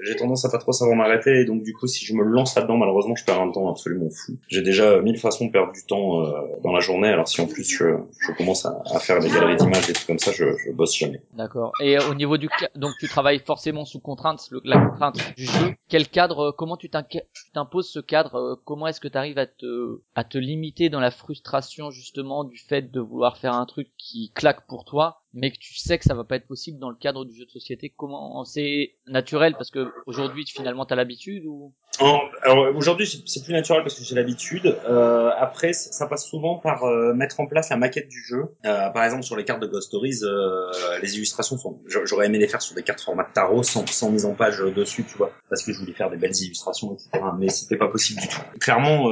j'ai tendance à pas trop savoir m'arrêter et donc du coup si je me lance là-dedans malheureusement je perds un temps absolument fou. J'ai déjà mille façons de perdre du temps euh, dans la journée alors si en plus je, je commence à, à faire des galeries d'images et tout comme ça je, je bosse jamais. D'accord. Et au niveau du donc tu travailles forcément sous contrainte, la contrainte du jeu. Quel cadre, comment tu t'imposes ce cadre euh, Comment est-ce que tu arrives à te à te limiter dans la frustration justement du fait de vouloir faire un truc qui claque pour toi, mais que tu sais que ça va pas être possible dans le cadre du jeu de société. Comment c'est naturel parce que aujourd'hui finalement t'as l'habitude ou? Aujourd'hui c'est plus naturel parce que j'ai l'habitude. Euh, après ça passe souvent par euh, mettre en place la maquette du jeu. Euh, par exemple sur les cartes de Ghost Stories, les illustrations sont. J'aurais aimé les faire sur des cartes format tarot sans, sans mise en page dessus, tu vois, parce que je voulais faire des belles illustrations, etc. Mais c'était pas possible du tout. Clairement,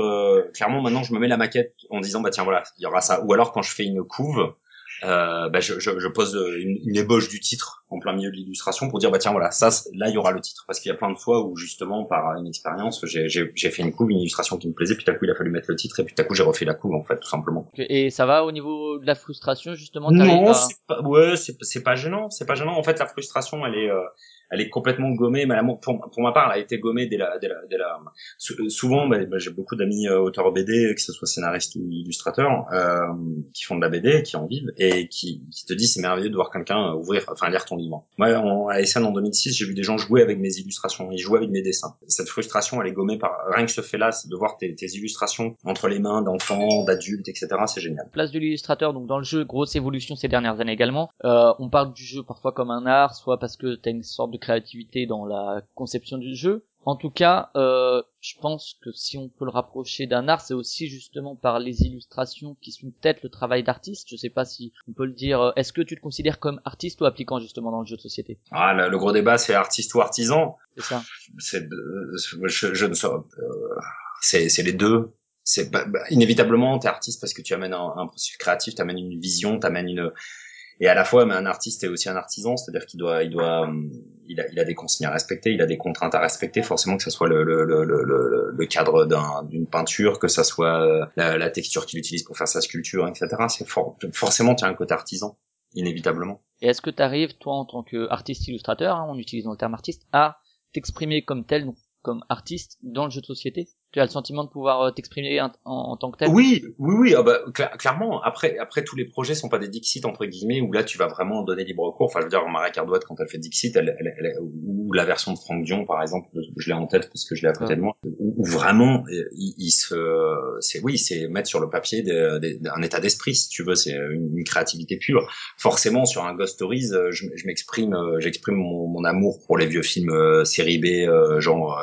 clairement maintenant je me mets la maquette en disant bah tiens voilà il y aura ça. Ou alors quand je fais une couve euh, bah, je, je, je, pose une, une, ébauche du titre en plein milieu de l'illustration pour dire bah tiens voilà ça là il y aura le titre. Parce qu'il y a plein de fois où justement par une expérience j'ai fait une couve une illustration qui me plaisait puis tout à coup il a fallu mettre le titre et puis tout à coup j'ai refait la couve en fait tout simplement. Et ça va au niveau de la frustration justement non c'est pas ouais c'est pas gênant c'est pas gênant. En fait la frustration elle est euh, elle est complètement gommée. Mais pour, pour ma part, elle a été gommée dès la, dès la, dès la... souvent, bah, bah, j'ai beaucoup d'amis euh, auteurs BD, que ce soit scénaristes ou illustrateurs, euh, qui font de la BD, qui en vivent et qui, qui te disent c'est merveilleux de voir quelqu'un ouvrir, enfin lire ton livre. Moi, en, à SN en 2006, j'ai vu des gens jouer avec mes illustrations, ils jouaient avec mes dessins. Cette frustration, elle est gommée par rien que ce fait-là, de voir tes, tes illustrations entre les mains d'enfants, d'adultes, etc. C'est génial. Place de l'illustrateur, donc dans le jeu, grosse évolution ces dernières années également. Euh, on parle du jeu parfois comme un art, soit parce que tu as une sorte de créativité dans la conception du jeu. En tout cas, euh, je pense que si on peut le rapprocher d'un art, c'est aussi justement par les illustrations qui sont peut-être le travail d'artiste. Je sais pas si on peut le dire. Euh, est-ce que tu te considères comme artiste ou appliquant justement dans le jeu de société? Ah, le, gros débat, c'est artiste ou artisan. C'est ça. C'est, je, je, ne sais, euh, c'est, c'est les deux c'est bah, bah, inévitablement t'es artiste parce que tu amènes un, un processus créatif, tu amènes une vision, tu amènes une et à la fois mais un artiste est aussi un artisan, c'est-à-dire qu'il doit il doit hum, il a, il a des consignes à respecter, il a des contraintes à respecter, forcément que ce soit le, le, le, le, le cadre d'une peinture, que ça soit euh, la, la texture qu'il utilise pour faire sa sculpture, etc. C'est forcément tu as un côté artisan, inévitablement. Et est-ce que tu arrives, toi, en tant qu'artiste illustrateur, hein, en utilisant le terme artiste, à t'exprimer comme tel, comme artiste, dans le jeu de société? Tu as le sentiment de pouvoir euh, t'exprimer en, en, tant que tel? Oui, oui, oui. Ah bah, clairement. Après, après tous les projets sont pas des Dixit entre guillemets où là tu vas vraiment donner libre cours. Enfin, je veux dire, Maria Cardouat quand elle fait Dixit, elle, elle, elle, ou la version de Franck Dion par exemple, je l'ai en tête parce que je l'ai à côté de moi, où, vraiment euh, il, se, c'est oui, c'est mettre sur le papier un état d'esprit si tu veux, c'est une, créativité pure. Forcément, sur un Ghost Stories, euh, je, je m'exprime, j'exprime mon, mon, amour pour les vieux films série B, genre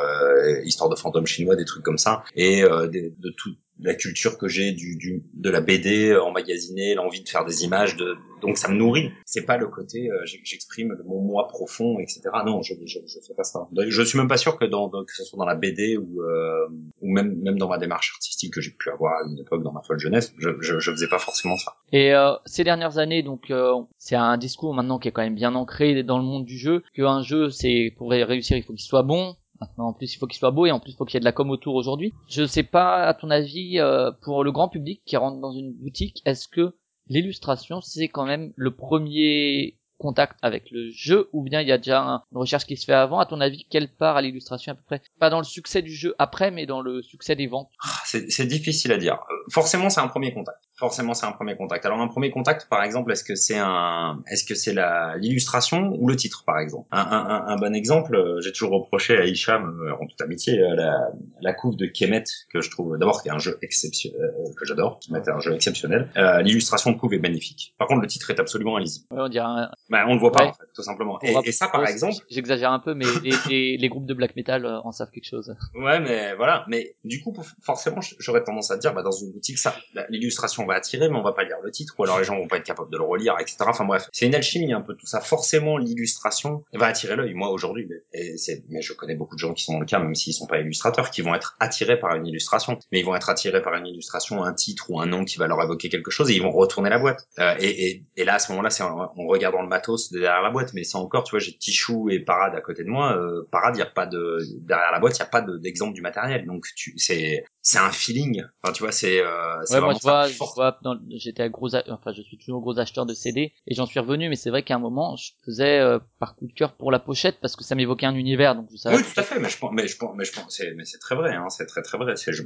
Histoire de fantômes chinois, des trucs comme ça, et euh, de, de la culture que j'ai du, du, de la BD emmagasinée, l'envie de faire des images, de, donc ça me nourrit. C'est pas le côté euh, j'exprime mon moi profond, etc. Non, je, je, je fais pas ça. Je suis même pas sûr que dans, que ce soit dans la BD ou euh, ou même même dans ma démarche artistique que j'ai pu avoir à une époque dans ma folle jeunesse, je, je, je faisais pas forcément ça. Et euh, ces dernières années, donc euh, c'est un discours maintenant qui est quand même bien ancré dans le monde du jeu, qu'un jeu c'est pour réussir il faut qu'il soit bon, Maintenant, en plus, il faut qu'il soit beau et en plus, il faut qu'il y ait de la com autour aujourd'hui. Je sais pas, à ton avis, euh, pour le grand public qui rentre dans une boutique, est-ce que l'illustration, c'est quand même le premier contact avec le jeu ou bien il y a déjà une recherche qui se fait avant à ton avis quelle part à l'illustration à peu près? Pas dans le succès du jeu après mais dans le succès des ventes ah, c'est difficile à dire forcément c'est un premier contact forcément c'est un premier contact. Alors un premier contact, par exemple, est-ce que c'est un, est-ce que c'est la l'illustration ou le titre, par exemple? Un, un, un, bon exemple, euh, j'ai toujours reproché à Hicham, euh, en toute amitié, euh, la, la couve de Kemet que je trouve d'abord qui est un jeu exceptionnel, que j'adore, qui est un jeu exceptionnel. Euh, l'illustration de couve est magnifique. Par contre, le titre est absolument illisible. on dirait un... bah, on le voit pas en fait, tout simplement. Et, et, ça, par exemple, j'exagère un peu, mais <laughs> les, les, groupes de black metal en savent quelque chose. Ouais, mais voilà. Mais du coup, forcément, j'aurais tendance à dire, bah, dans une boutique, ça, l'illustration va attirer, mais on va pas lire le titre, ou alors les gens vont pas être capables de le relire, etc. Enfin bref, c'est une alchimie un peu tout ça. Forcément, l'illustration va attirer l'œil. Moi aujourd'hui, et c'est, mais je connais beaucoup de gens qui sont dans le cas, même s'ils sont pas illustrateurs, qui vont être attirés par une illustration, mais ils vont être attirés par une illustration, un titre ou un nom qui va leur évoquer quelque chose, et ils vont retourner la boîte. Euh, et, et, et, là, à ce moment-là, c'est en, regardant le derrière la boîte, mais c'est encore, tu vois, j'ai Tichou et Parade à côté de moi. Euh, Parade, il y a pas de derrière la boîte, il y a pas d'exemple du matériel, donc tu, c'est c'est un feeling. Enfin, tu vois, c'est. Euh, ouais, moi, je vois, je vois j'étais un gros, enfin, je suis toujours gros acheteur de CD et j'en suis revenu, mais c'est vrai qu'à un moment, je faisais euh, par coup de cœur pour la pochette parce que ça m'évoquait un univers, donc je savais. Oui, tout à fait, mais je pense, mais je pense, mais je pense, c'est, mais c'est très vrai, hein, c'est très très vrai. C'est, je,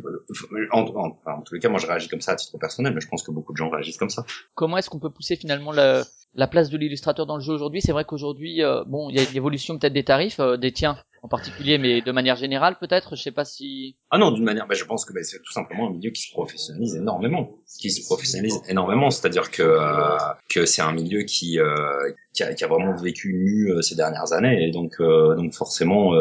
en, en, en, tous les cas, moi, je réagis comme ça à titre personnel, mais je pense que beaucoup de gens réagissent comme ça. Comment est-ce qu'on peut pousser finalement la, la place de l'illustrateur dans le jeu aujourd'hui? C'est vrai qu'aujourd'hui, euh, bon, il y a une évolution peut-être des tarifs, euh, des tiens en particulier, mais de manière générale peut-être. Je sais pas si. Ah non, d'une manière, bah, je pense que bah, c'est tout simplement un milieu qui se professionnalise énormément, qui se professionnalise énormément. C'est-à-dire que euh, que c'est un milieu qui euh, qui a, qui a, vraiment vécu nu euh, ces dernières années, et donc donc forcément,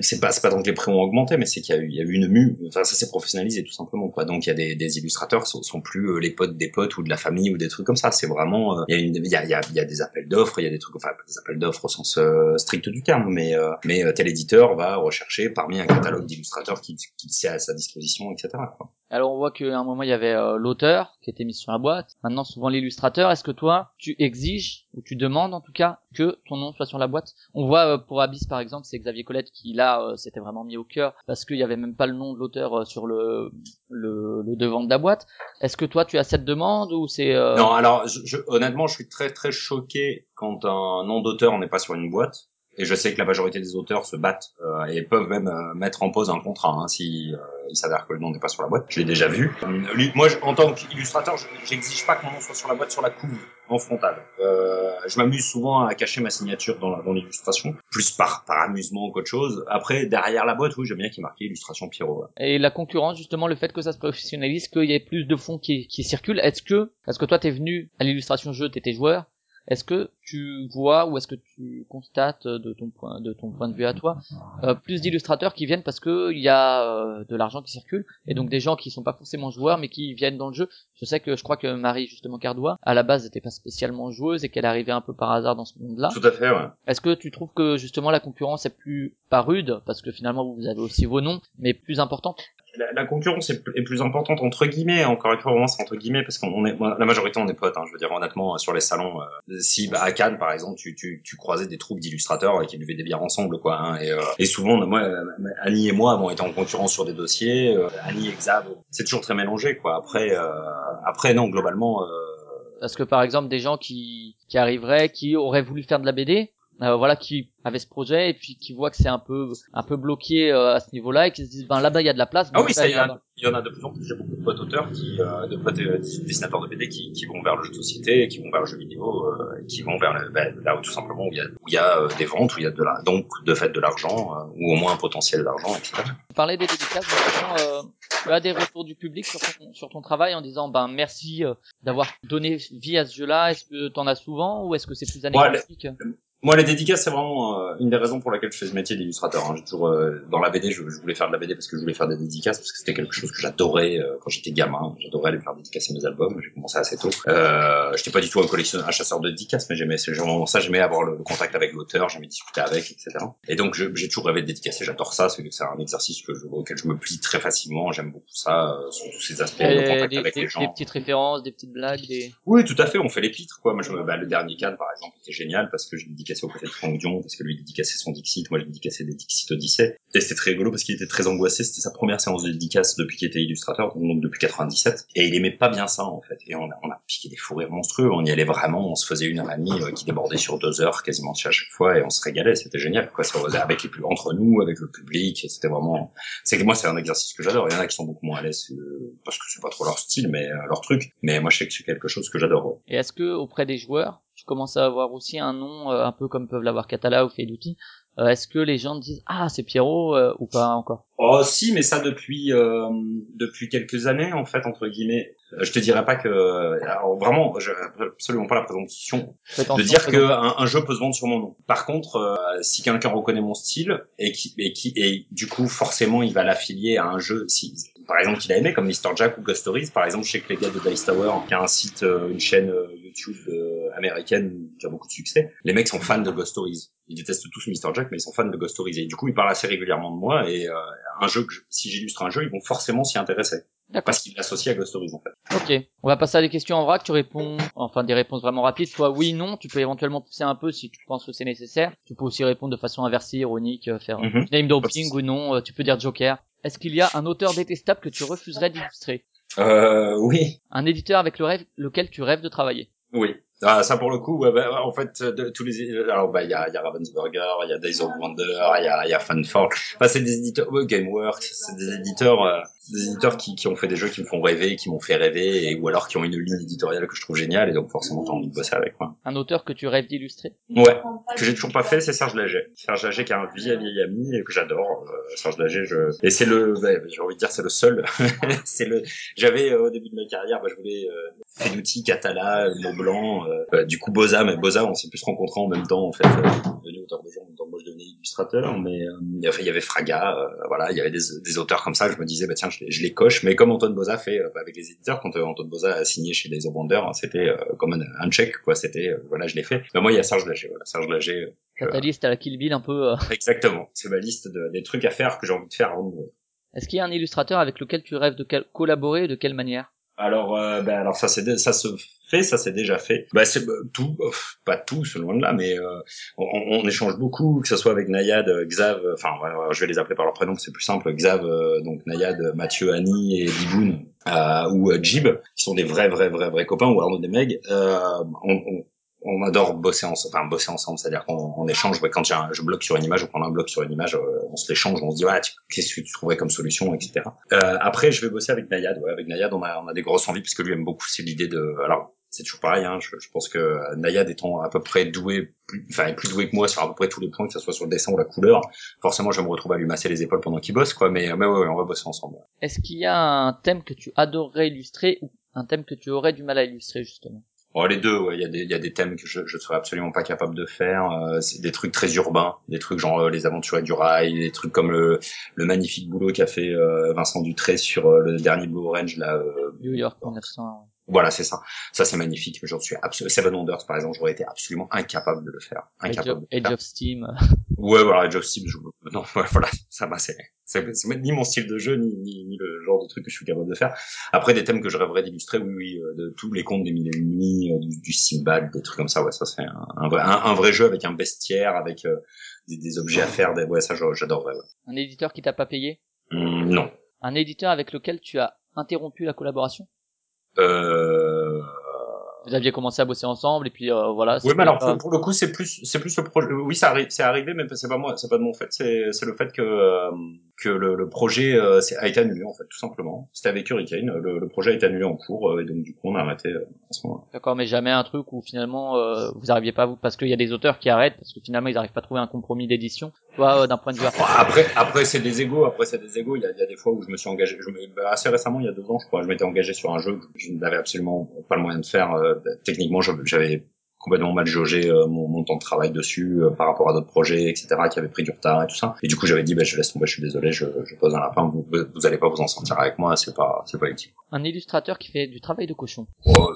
c'est pas c'est pas donc les prix ont augmenté, mais c'est qu'il y a eu y a eu une mue. Enfin, ça s'est professionnalisé tout simplement quoi. Donc il y a des, des illustrateurs sont, sont plus les potes des potes ou de la famille ou des trucs comme ça. C'est vraiment il y a il y a, y y a des appels d'offres, il y a des trucs enfin des appels d'offres au sens strict du terme, mais mais l'éditeur va rechercher parmi un catalogue d'illustrateurs qui, qui sait à sa disposition, etc. Quoi. Alors on voit qu'à un moment il y avait euh, l'auteur qui était mis sur la boîte, maintenant souvent l'illustrateur. Est-ce que toi tu exiges ou tu demandes en tout cas que ton nom soit sur la boîte? On voit euh, pour Abyss par exemple, c'est Xavier Colette qui là euh, s'était vraiment mis au cœur parce qu'il y avait même pas le nom de l'auteur sur le, le, le devant de la boîte. Est-ce que toi tu as cette demande ou c'est Non, alors je, honnêtement je suis très très choqué quand un nom d'auteur n'est pas sur une boîte Et je sais que la majorité des auteurs se battent euh, et peuvent même euh, mettre en pause un contrat hein, si euh, il s'avère que le nom n'est pas sur la boîte. Je l'ai déjà vu. Lui, moi, en tant qu'illustrateur, j'exige pas que mon nom soit sur la boîte sur la couve en frontal. je m'amuse souvent à cacher ma signature dans, dans l'illustration, plus par, par amusement qu'autre chose. Après, derrière la boîte, oui, j'aime bien qu'il marque illustration Pierrot. Et la concurrence, justement, le fait que ça se professionnalise, qu'il y ait plus de fonds qui, qui circulent, est-ce que, parce que toi, t'es venu à l'illustration jeu, t'étais joueur, est-ce que tu vois ou est-ce que tu constates euh, de ton point de ton point de vue à toi euh, plus d'illustrateurs qui viennent parce que il y a euh, de l'argent qui circule et donc des gens qui sont pas forcément joueurs mais qui viennent dans le jeu. Je sais que je crois que Marie justement Cardois à la base n'était pas spécialement joueuse et qu'elle arrivait un peu par hasard dans ce monde-là. Tout à fait. Ouais. Est-ce que tu trouves que justement la concurrence est plus pas rude parce que finalement vous avez aussi vos noms mais plus importante? La, concurrence est, plus importante entre guillemets. Encore une fois, vraiment c'est entre guillemets parce qu'on est la majorité on est potes. Hein, je veux dire honnêtement sur les salons. Euh, si bah, à Cannes par exemple, tu, tu, tu croisais des troupes d'illustrateurs qui buvaient des bières ensemble quoi. Hein, et, euh, et, souvent moi, Annie et moi avons été en concurrence sur des dossiers. Euh, Annie et Xav, c'est toujours très mélangé quoi. Après après non globalement. Parce que par exemple des gens qui qui arriveraient, qui auraient voulu faire de la BD, voilà qui avait ce projet et puis qui voit que c'est un peu un peu bloqué euh, à ce niveau-là et qui se disent ben là-bas il y a de la place. Ah oui, ça, il, y, il y en a de plus en plus. J'ai beaucoup de potes auteurs qui, euh, de potes euh, dessinateurs de BD qui, qui vont vers le jeu de société, qui vont vers le jeu vidéo, euh, qui vont vers le, ben, là où tout simplement où il y a, où il y a des ventes, où il y a de la, donc de fait de l'argent ou au moins un potentiel d'argent, etc. Vous parlez des dédicaces, euh, tu as des retours du public sur ton, sur ton travail en disant ben merci d'avoir donné vie à ce jeu-là. Est-ce que tu en as souvent ou est-ce que c'est plus anecdotique? Moi, les dédicaces, c'est vraiment euh, une des raisons pour laquelle je fais ce métier d'illustrateur. Hein. J'ai toujours euh, dans la BD, je, voulais faire de la BD parce que je voulais faire des dédicaces parce que c'était quelque chose que j'adorais euh, quand j'étais gamin. J'adorais aller faire dédicacer mes albums. J'ai commencé assez tôt. Euh, j'étais pas du tout un collectionneur, un chasseur de dédicaces, mais j'aimais vraiment ça. J'aimais avoir le, contact avec l'auteur, j'aimais discuter avec, etc. Et donc, j'ai toujours rêvé de dédicacer. J'adore ça. C'est un exercice que je, auquel je me plie très facilement. J'aime beaucoup ça, sur tous ces aspects de contact avec les gens. Des petites références, des petites blagues, des. Oui, tout à fait. On fait les pitres, quoi. Moi, je, bah, le dernier cadre, par exemple, était génial parce que j'ai dédicacé au côté de Franck parce que lui dédicaçait son Dixit, moi je dédicaçais des Dixit Odyssey. Et c'était très rigolo parce qu'il était très angoissé, c'était sa première séance de dédicace depuis qu'il était illustrateur, donc depuis 97. Et il aimait pas bien ça en fait. Et on a, piqué des fourrures monstrueux, on y allait vraiment, on se faisait une heure et demie euh, qui débordait sur deux heures quasiment à chaque fois et on se régalait, c'était génial quoi. Ça, avec les plus entre nous, avec le public, c'était vraiment. C'est que moi c'est un exercice que j'adore. Il y en a qui sont beaucoup moins à l'aise euh, parce que c'est pas trop leur style, mais euh, leur truc. Mais moi je sais que c'est quelque chose que j'adore. Et est-ce que auprès des joueurs tu commences à avoir aussi un nom euh, un peu comme peuvent l'avoir Catala ou Feduti. Euh, Est-ce que les gens disent ah c'est Pierrot euh, ou pas encore? Oh si, mais ça depuis euh, depuis quelques années en fait entre guillemets. Je te dirais pas que alors vraiment, absolument pas la présomption de dire que un, jeu peut se vendre sur mon nom. Par contre, si quelqu'un reconnaît mon style et qui et qui et du coup forcément il va l'affilier à un jeu si par exemple qu'il a aimé comme Mr Jack ou Ghost Stories par exemple je sais que les gars de Dice Tower qui a un site une chaîne YouTube américaine qui a beaucoup de succès les mecs sont fans de Ghost Stories ils détestent tous Mr Jack mais ils sont fans de Ghost Stories et du coup ils parlent assez régulièrement de moi et un jeu que si j'illustre un jeu, ils vont forcément s'y intéresser. Parce qu'il l'associent à Ghost Stories en fait. Ok, on va passer à des questions en vrac, tu réponds, enfin des réponses vraiment rapides, soit oui, non, tu peux éventuellement pousser un peu si tu penses que c'est nécessaire. Tu peux aussi répondre de façon inversée, ironique, euh, faire mm name dropping ou non, euh, tu peux dire Joker. Est-ce qu'il y a un auteur détestable que tu refuserais d'illustrer? Euh, oui. Un éditeur avec le rêve, lequel tu rêves de travailler? Oui. Ah, ça pour le coup, bah, en fait, de, tous les, alors bah il y a, y a Ravensburger, il y a Days of Wonder, il y a, y a. Enfin, c'est des éditeurs, Gameworks, c'est des éditeurs. Euh, des éditeurs qui, qui ont fait des jeux qui me font rêver, qui m'ont fait rêver, et, ou alors qui ont une ligne éditoriale que je trouve géniale, et donc forcément t'as envie de bosser avec moi. Un auteur que tu rêves d'illustrer? Ouais, que j'ai toujours pas fait, c'est Serge Laget. Serge Laget qui est un vieil vieil ami et que j'adore. Euh, Serge Laget, je... et c'est le, j'ai envie de dire c'est le seul. <laughs> c'est le. J'avais euh, au début de ma carrière, bah, je voulais euh, Feduti, Catala, Mont Blanc, euh, bah, du coup Boza, mais Boza, on s'est plus rencontrés en même temps en fait. Euh, devenu auteur de jeux en même temps moi je devenais illustrateur, mais il y avait Fraga, voilà, il y avait des, des auteurs comme ça. Je me disais bah tiens, je les, je les coche, mais comme Antoine Boza fait euh, avec les éditeurs, quand euh, Antoine Boza a signé chez les Wonder, hein, c'était euh, comme un, un, check, quoi. C'était voilà, je l'ai fait. Mais moi, il y a Serge Lager, voilà, Serge Lager. ta liste à la Kill Bill un peu. Exactement, c'est ma liste de, des trucs à faire que j'ai envie de faire avant de Est-ce qu'il y a un illustrateur avec lequel tu rêves de collaborer et de quelle manière? Alors, euh, ben alors ça c'est ça se fait, ça c'est déjà fait. Bah c'est tout, pas tout selon là, mais euh, on, on, échange beaucoup, que ce soit avec Nayad, Xav, enfin je vais les appeler par leur prénom, c'est plus simple. Xav, donc Nayad, Mathieu, Annie et Biboun, euh, ou Jib, qui sont des vrais vrais vrais vrais copains, ou Arnaud Demeg. Euh, on, on, on adore bosser ensemble, enfin bosser ensemble, c'est-à-dire qu'on on échange. Quand je bloque sur une image ou qu'on a un bloc sur une image, euh, on se l'échange, on se dit ouais, qu'est-ce que tu trouverais comme solution, etc. Euh, après, je vais bosser avec Nayad. Ouais, avec Nayad, on a, on a des grosses envies parce que lui aime beaucoup c'est l'idée de. Alors, c'est toujours pareil. Hein, je, je, pense que Nayad étant à peu près doué, plus, enfin plus doué que moi sur à peu près tous les points, que ce soit sur le dessin ou la couleur, forcément, je vais me retrouver à lui masser les épaules pendant qu'il bosse, quoi. Mais, mais ouais, ouais, on va bosser ensemble. Est-ce qu'il y a un thème que tu adorerais illustrer ou un thème que tu aurais du mal à illustrer justement? Oh, les deux. Il y a des, y des thèmes que je, je serais absolument pas capable de faire. Euh, c'est des trucs très urbains, des trucs genre euh, les aventures du rail, des trucs comme le, magnifique boulot qu'a fait euh, Vincent Dutré sur le dernier Blue Orange là. New York 1900. Voilà, c'est ça. Ça, c'est magnifique. J'en suis absolument. Seven Wonders, par exemple, j'aurais été absolument incapable de le faire. Incapable. Age, of, Steam. Ouais, voilà, Age of Steam. Je... Non, <laughs> voilà, ça m'a. C'est, c'est, ni mon style de jeu, ni, ni, ni, le genre de truc que je suis capable de faire. Après, des thèmes que je rêverais d'illustrer, oui, oui, euh, de tous les contes des mille et nuits, euh, du, du Simbad, des trucs comme ça. Ouais, ça c'est un, un, vrai, un, vrai jeu avec un bestiaire, avec euh, des, des, objets à faire. Des... Ouais, ça, j'adorerais. Ouais. Un éditeur qui t'a pas payé? Mmh, Non. Un éditeur avec lequel tu as interrompu la collaboration? Euh... Vous aviez commencé à bosser ensemble et puis euh, voilà. Oui, mais alors pour, pour, le coup, c'est plus, c'est plus le projet. Oui, ça arrive, c'est arrivé, mais c'est pas moi, c'est pas de mon fait. C'est, c'est le fait que euh, que le, le projet euh, a été annulé en fait, tout simplement. C'était avec Hurricane, le, le, projet a été annulé en cours euh, et donc du coup on a arrêté euh, à ce moment-là. D'accord, mais jamais un truc où finalement euh, vous arriviez pas vous parce qu'il y a des auteurs qui arrêtent parce que finalement ils n'arrivent pas à trouver un compromis d'édition. Toi, d'un point de vue après, après c'est des égos, après c'est des égos. Il y a, y a des fois où je me suis engagé, je me, assez récemment, il y a deux ans, je crois, je m'étais engagé sur un jeu que je n'avais absolument pas le moyen de faire. Techniquement, j'avais complètement mal jaugé euh, mon, mon, temps de travail dessus euh, par rapport à d'autres projets, etc., qui avaient pris du retard et tout ça. Et du coup, j'avais dit, bah, je laisse tomber, je suis désolé, je, je pose un lapin, vous, vous allez pas vous en sortir avec moi, c'est pas, c'est pas utile. Un illustrateur qui fait du travail de cochon. Oh,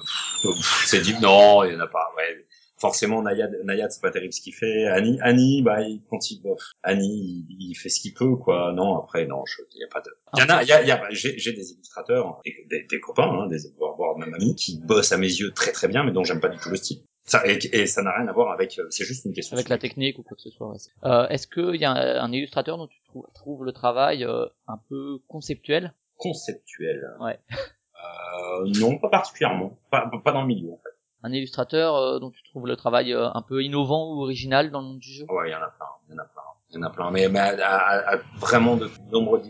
c'est dit, non, il y en a pas, ouais. Forcément, Nayad, Nayad, c'est pas terrible ce qu'il fait. Annie, Annie, bah, il, quand il, Annie, il, il fait ce qu'il peut, quoi. Non, après, non, il y a pas de, il y en a, il y a, y a j'ai, j'ai des illustrateurs, des, des, copains, hein, des, voire, voire même amis, qui bossent à mes yeux très très bien, mais dont j'aime pas du tout le style. Ça, et, et, ça n'a rien à voir avec, euh, c'est juste une question. Avec la technique ou quoi que ce soit. Ouais. Euh, est-ce qu'il y a un, un, illustrateur dont tu trouves, trouves le travail euh, un peu conceptuel? Conceptuel. Ouais. Euh, non, pas particulièrement. Pas, pas dans le milieu en fait. Un illustrateur euh, dont tu trouves le travail euh, un peu innovant ou original dans le monde du jeu? Ouais, il y en a plein. Il y en a plein. Il y en a plein. Mais, mais à, à, à vraiment de nombreux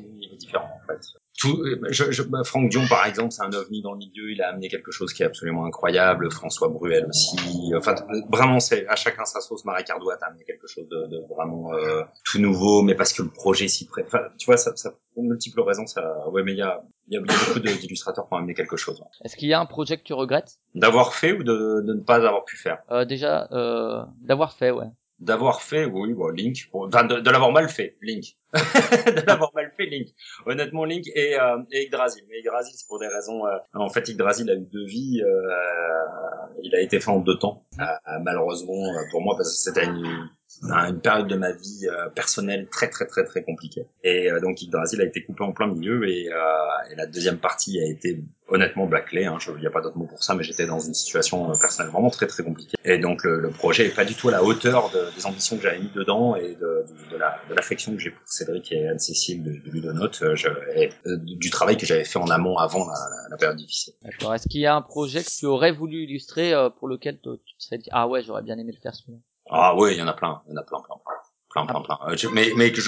niveaux différents en fait tout, je, je, bah, Franck Dion par exemple, c'est un ovni dans le milieu. Il a amené quelque chose qui est absolument incroyable. François Bruel aussi. Enfin, vraiment, c'est à chacun sa sauce. Marie Cardouat a amené quelque chose de, de vraiment euh, tout nouveau, mais parce que le projet s'y prête. Enfin, tu vois, ça, ça pour multiples raisons. Ça, ouais, mais il y a, il y a beaucoup d'illustrateurs qui ont amené quelque chose. Est-ce qu'il y a un projet que tu regrettes? D'avoir fait ou de, de, ne pas avoir pu faire? Euh, Déjà, euh, d'avoir fait, ouais d'avoir fait, oui, bon, Link, enfin, de, de l'avoir mal fait, Link, <laughs> de l'avoir mal fait, Link. Honnêtement, Link et, euh, et Yggdrasil. Mais Yggdrasil, c'est pour des raisons. Euh, en fait, Yggdrasil a eu deux vies. Euh, il a été fait en deux temps, euh, malheureusement pour moi, parce que c'était une, une période de ma vie euh, personnelle très très très très compliquée. Et euh, donc Yggdrasil a été coupé en plein milieu et, et la deuxième partie a été honnêtement bâclée. Hein, il n'y a pas d'autre mot pour ça, mais j'étais dans une situation personnelle vraiment très très compliquée. Et donc le, le projet est pas du tout à la hauteur de, des ambitions que j'avais mis dedans et de, de, de l'affection que j'ai pour Cédric et Anne-Cécile de, Ludonote, et du travail que j'avais fait en amont avant la, la période difficile. D'accord. Est-ce qu'il y a un projet que tu aurais voulu illustrer pour lequel tu te serais dit ah ouais j'aurais bien aimé le faire celui-là ah oui, il y en a plein, il y en a plein, plein, plein, plein, plein. Euh, mais mais que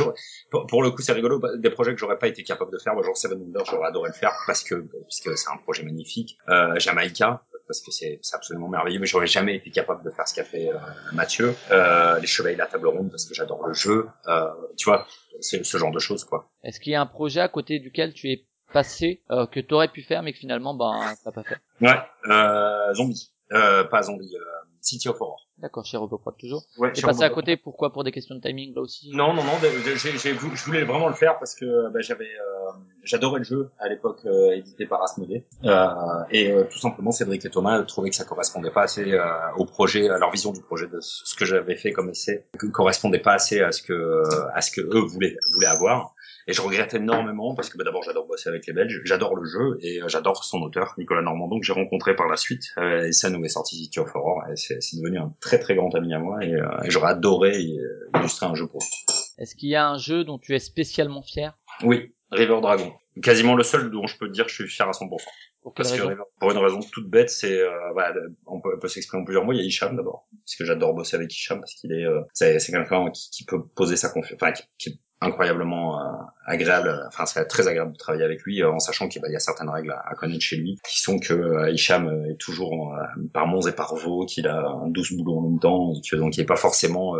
pour, pour, le coup, c'est rigolo. Des projets que j'aurais pas été capable de faire, moi, genre Seven Wonders, j'aurais adoré le faire parce que puisque c'est un projet magnifique. Euh, Jamaïca, parce que c'est absolument merveilleux, mais j'aurais jamais été capable de faire ce qu'a fait euh, Mathieu. Euh, les Chevaliers de la Table Ronde, parce que j'adore le jeu. Euh, tu vois, c'est ce genre de choses, quoi. Est-ce qu'il y a un projet à côté duquel tu es passé euh, que tu aurais pu faire, mais que finalement, ben, t'as pas fait? Ouais, euh, Zombie. Euh, pas Zombie. City of Horror. D'accord, chez Robocop toujours. Ouais, T'es passé à côté, pourquoi? Pour des questions de timing là aussi? Non, non, non, j'ai, je voulais vraiment le faire parce que bah, j'avais, euh, j'adorais le jeu à l'époque euh, édité par Asmodée. Euh, et euh, tout simplement, Cédric et Thomas trouvaient que ça correspondait pas assez euh, au projet, à leur vision du projet, de ce que j'avais fait comme essai, ne correspondait pas assez à ce que, à ce que eux voulaient, voulaient avoir. Et je regrette énormément parce que bah, d'abord j'adore bosser avec les Belges, j'adore le jeu et euh, j'adore son auteur Nicolas Normandon que j'ai rencontré par la suite. Euh, et ça nous est sorti City of Horror et c'est, devenu un très très grand ami à moi et, euh, et j'aurais adoré illustrer un jeu pour lui. Est-ce qu'il y a un jeu dont tu es spécialement fier? Oui, River Dragon. Quasiment le seul dont je peux te dire que je suis fier à 100%. Pour Parce que, pour une raison toute bête, c'est euh, voilà, on peut, peut s'exprimer en plusieurs mots. Il y a Hicham d'abord, parce que j'adore bosser avec Hicham parce qu'il est, euh, c'est, c'est quelqu'un qui, qui peut poser sa confiance, enfin qui, qui est incroyablement euh, agréable. Enfin, c'est très agréable de travailler avec lui, euh, en sachant qu'il il y a certaines règles à, connaître chez lui, qui sont que euh, Hicham euh, est toujours par Mons et par Vaux, qu'il a un douce boulot en même temps, et que donc il est pas forcément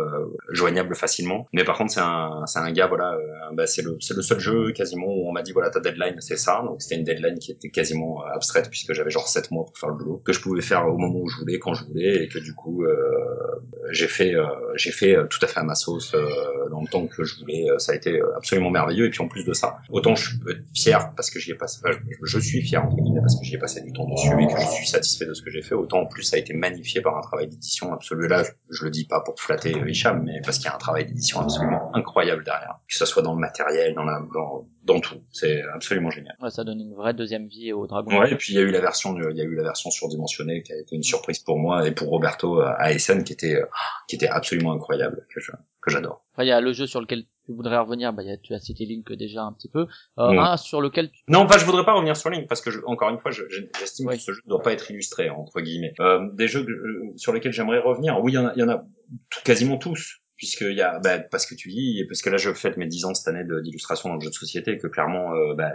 joignable facilement. Mais par contre, c'est un, c'est un gars, voilà, bah, c'est le, c'est le seul jeu quasiment où on m'a dit voilà ta deadline c'est ça. Donc c'était une deadline qui était quasiment abstraite puisque j'avais genre 7 mois pour faire le boulot, que je pouvais faire au moment où je voulais, quand je voulais, et que du coup euh, j'ai fait, euh, j'ai fait tout à fait à ma sauce euh, dans le temps que je voulais. Ça a été absolument merveilleux. Puis en plus de ça, autant je peux être fier parce que j'y ai passé, enfin, je, suis fier entre guillemets parce que j'y ai passé du temps dessus et que je suis satisfait de ce que j'ai fait. Autant en plus ça a été magnifié par un travail d'édition absolu. Là, je, je le dis pas pour flatter Hicham, mais parce qu'il y a un travail d'édition absolument incroyable derrière. Que ce soit dans le matériel, dans la, dans, dans tout. C'est absolument génial. Ouais, ça donne une vraie deuxième vie au dragon. Ouais, et puis il y a eu la version, il y a eu la version surdimensionnée qui a été une surprise pour moi et pour Roberto euh, à Essen qui était, qui était absolument incroyable, que j'adore. Il y a le jeu sur lequel tu voudrais revenir, bah, il y a, tu as cité Link déjà un petit peu. Euh, Ouais. Un sur lequel tu... Non, enfin, je voudrais pas revenir sur Link parce que je- encore une fois, je- je- j'estime Oui. que ce jeu ne doit pas être illustré entre guillemets. Euh, des jeux que- euh, sur lesquels j'aimerais revenir, oui, il y en a, y en a quasiment tous. Puisqu'il y a, bah, parce que tu dis, et parce que là je fête mes 10 ans cette année d'illustration dans le jeu de société, que clairement, euh, bah,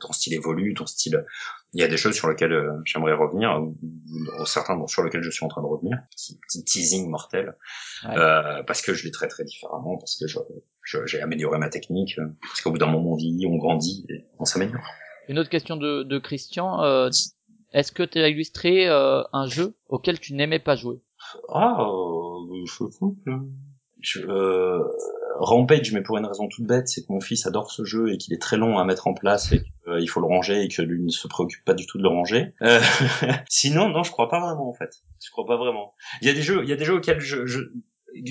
ton style évolue, ton style, il y a des choses sur lesquelles euh, j'aimerais revenir, ou, ou certains sur lesquels je suis en train de revenir, petit, petit teasing mortel, Ouais. euh, parce que je les traite très différemment, parce que j'ai amélioré ma technique, parce qu'au bout d'un moment on vieillit, on grandit, et on s'améliore. Une autre question de, de Christian. euh, Est-ce que tu as illustré euh, un jeu auquel tu n'aimais pas jouer? Ah, euh, je euh, Rampage, mais pour une raison toute bête, c'est que mon fils adore ce jeu et qu'il est très long à mettre en place et qu'il faut le ranger et que lui ne se préoccupe pas du tout de le ranger. Euh, <laughs> sinon, non, je crois pas vraiment en fait. Je crois pas vraiment. Il y a des jeux, il y a des jeux auxquels je, je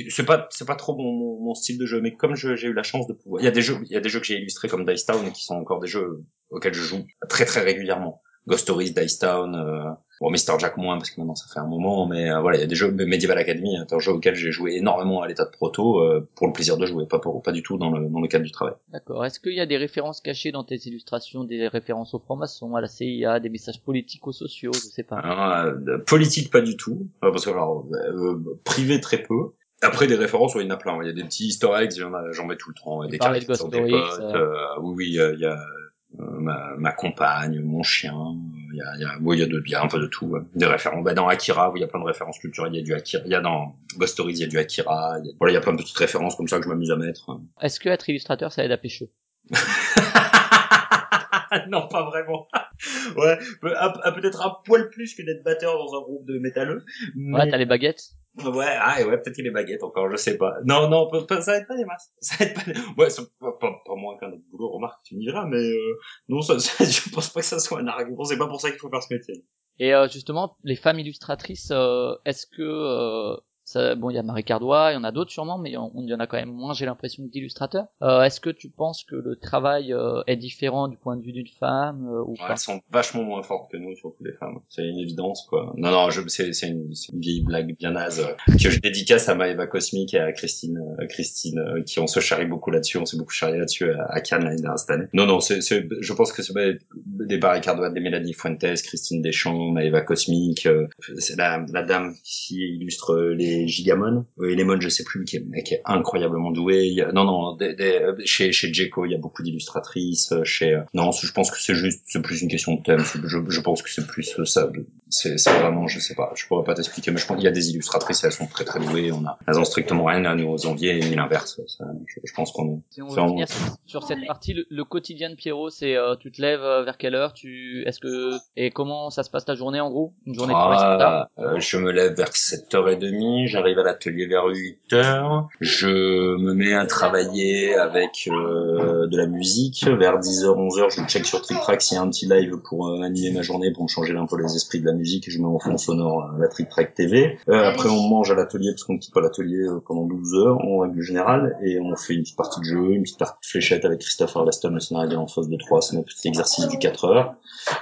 c'est pas c'est pas trop mon, mon, style de jeu, mais comme j'ai eu la chance de pouvoir, il y a des jeux, il y a des jeux que j'ai illustrés comme Dice Town qui sont encore des jeux auxquels je joue très très régulièrement. Ghost Stories, Dice Town, euh, bon Mr Jack moins parce que maintenant ça fait un moment, mais euh, voilà, il y a des jeux Medieval Academy, un jeu auquel j'ai joué énormément à l'état de proto euh, pour le plaisir de jouer, pas pour pas du tout dans le dans le cadre du travail. D'accord. Est-ce qu'il y a des références cachées dans tes illustrations, des références aux francs-maçons, à la CIA, des messages politiques ou sociaux, je sais pas. Alors, euh, politique pas du tout, euh, parce que alors euh, privé très peu. Après des références, ouais, il y en a plein. Il y a des petits Easter eggs, j'en mets tout le temps. Des parlais de potes. euh. oui, oui, il y a ma, ma compagne, mon chien. Il y a, il y a, oui, il y a, de, il y a un peu de tout. ouais. Des références. Bah, dans Akira, il y a plein de références culturelles. Il y a du Akira. Il y a dans Ghost Stories, il y a du Akira. Il y a, voilà, il y a plein de petites références comme ça que je m'amuse à mettre. Est-ce que être illustrateur, ça aide à pécho <laughs> non, pas vraiment. ouais, peut-être un poil plus que d'être batteur dans un groupe de métalleux. Ouais, mais- t'as les baguettes. Ouais, ah, ouais, peut-être qu'il les baguettes encore, je sais pas. Non, non, ça aide pas des masses. <laughs> Ça aide pas des... Ouais, c'est pas, pas, pas moins qu'un autre boulot, remarque, tu me mais euh, non, ça, <laughs> ça- je pense pas que ça soit un argument, c'est pas pour ça qu'il faut faire ce métier. Et euh, justement, les femmes illustratrices, euh, est-ce que euh, ça, bon, il y a Marie Cardois, il y en a d'autres sûrement, mais il y en a quand même moins, j'ai l'impression, d'illustrateurs. Euh, est-ce que tu penses que le travail euh, est différent du point de vue d'une femme euh, ou Ouais, elles sont vachement moins fortes que nous, surtout les femmes. C'est une évidence, quoi. Non, non, je, c'est, c'est une, une vieille blague bien naze euh, que je dédicace à Maëva Cosmic et à Christine, euh, Christine, qui on se charrie beaucoup là-dessus, on s'est beaucoup charrié là-dessus à, à Cannes l'année dernière, cette année. Non, non, c'est, je pense que c'est des Barry Cardois, des Mélanie Fuentes, Christine Deschamps, Maëva Cosmic, euh, c'est la, la dame qui illustre les Gigamon, euh, les Mon, je sais plus, qui est, qui est incroyablement douée. Il y a- non, non, des, des, euh, chez, chez Jeco, il y a beaucoup d'illustratrices, euh, chez, non, je pense que c'est juste, c'est plus une question de thème, je, je pense que c'est plus ça, c'est, c'est vraiment, je sais pas, je pourrais pas t'expliquer, mais je pense qu'il y a des illustratrices, elles sont très très douées, on a, elles ont strictement rien à nous envier, ni l'inverse, je, je pense qu'on est, Si on C'est veut en- finir sur, cette partie, le, le quotidien de Pierrot, c'est euh, tu te lèves vers quelle heure, tu est-ce que et comment ça se passe ta journée en gros, une journée de travail Ah, euh, je me lève vers 7h30, j'arrive à l'atelier vers 8h, je me mets à travailler avec euh, de la musique, vers 10h, 11h, je check sur Trick Track s'il y a un petit live pour euh, animer ma journée, pour me changer un peu les esprits de la musique, je mets en fond sonore euh, la Trick Track TV. Euh, après on mange à l'atelier, parce qu'on ne quitte pas l'atelier euh, pendant 12 heures en règle générale, et on fait une petite partie de jeu, une petite partie de fléchette avec Christopher Leston, le scénario en phase de 3, c'est notre petit exercice du 4 heures.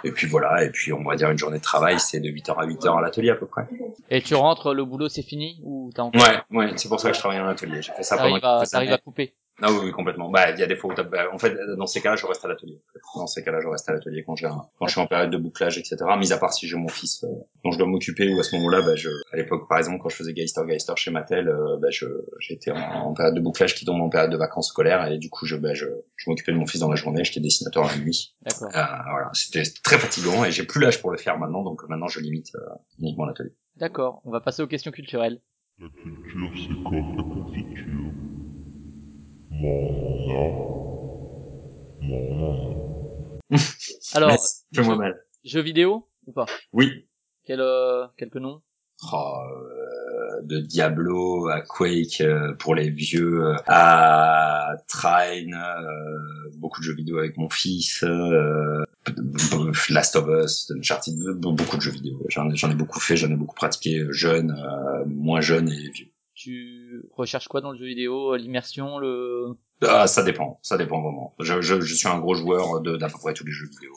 Et puis voilà, et puis on va dire une journée de travail, c'est de 8h à 8h à l'atelier à peu près. Et tu rentres, le boulot c'est fini? Ou t'as encore Ouais, ouais, c'est pour ça que je travaille en atelier. J'ai fait ça pendant à, t'arrives à couper Ah oui, oui, complètement. Bah, il y a des fois où bah, en fait, dans ces cas-là, je reste à l'atelier. Dans ces cas-là, je reste à l'atelier quand j'ai un- quand je suis en période de bouclage, etc. Mis à part si j'ai mon fils euh, dont je dois m'occuper ou à ce moment-là, bah, je, à l'époque, par exemple, quand je faisais Geister Geister chez Mattel, euh, bah, je, j'étais en, en période de bouclage qui tombe en période de vacances scolaires et du coup, je, bah, je, je m'occupais de mon fils dans la journée, j'étais dessinateur la nuit. D'accord. Euh, voilà, c'était très fatigant et j'ai plus l'âge pour le faire maintenant, donc maintenant je limite euh, uniquement l'atelier. D'accord. On va passer aux questions culturelles. La culture, c'est comme la confiture? Mon Mon <laughs> Alors, fais-moi mal. jeux vidéo ou pas? Oui. Quel, euh, quelques noms? Oh, euh, de Diablo à Quake euh, pour les vieux, euh, à Trine, euh, beaucoup de jeux vidéo avec mon fils, euh, Last of Us, Uncharted, beaucoup de jeux vidéo. J'en ai, j'en ai beaucoup fait, j'en ai beaucoup pratiqué jeune, euh, moins jeune et vieux. Tu recherches quoi dans le jeu vidéo L'immersion, le... Ah, ça dépend, ça dépend vraiment. Je, je, je suis un gros joueur de d'à peu près tous les jeux vidéo.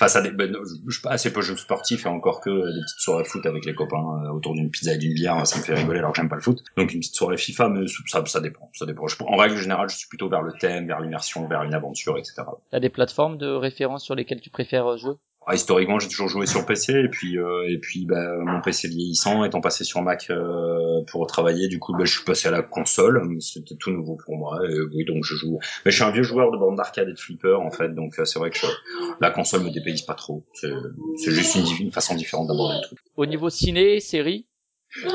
Euh. Enfin, ça ben, je, suis assez peu jeu sportif et encore que des petites soirées foot avec les copains euh, autour d'une pizza et d'une bière, ça me fait rigoler alors que j'aime pas le foot. Donc une petite soirée FIFA, mais ça, ça dépend, ça dépend. En règle générale, je suis plutôt vers le thème, vers l'immersion, vers une aventure, etc. T'as des plateformes de référence sur lesquelles tu préfères euh, jouer? Ah, historiquement, j'ai toujours joué sur PC et puis euh, et puis bah, mon PC vieillissant étant passé sur Mac euh, pour travailler, du coup bah, je suis passé à la console. C'était tout nouveau pour moi. Et oui, donc je joue. Mais je suis un vieux joueur de bande d'arcade et de flipper en fait, donc euh, c'est vrai que je- la console me dépayse pas trop. C'est juste une, une façon différente d'aborder le truc. Au niveau ciné, série?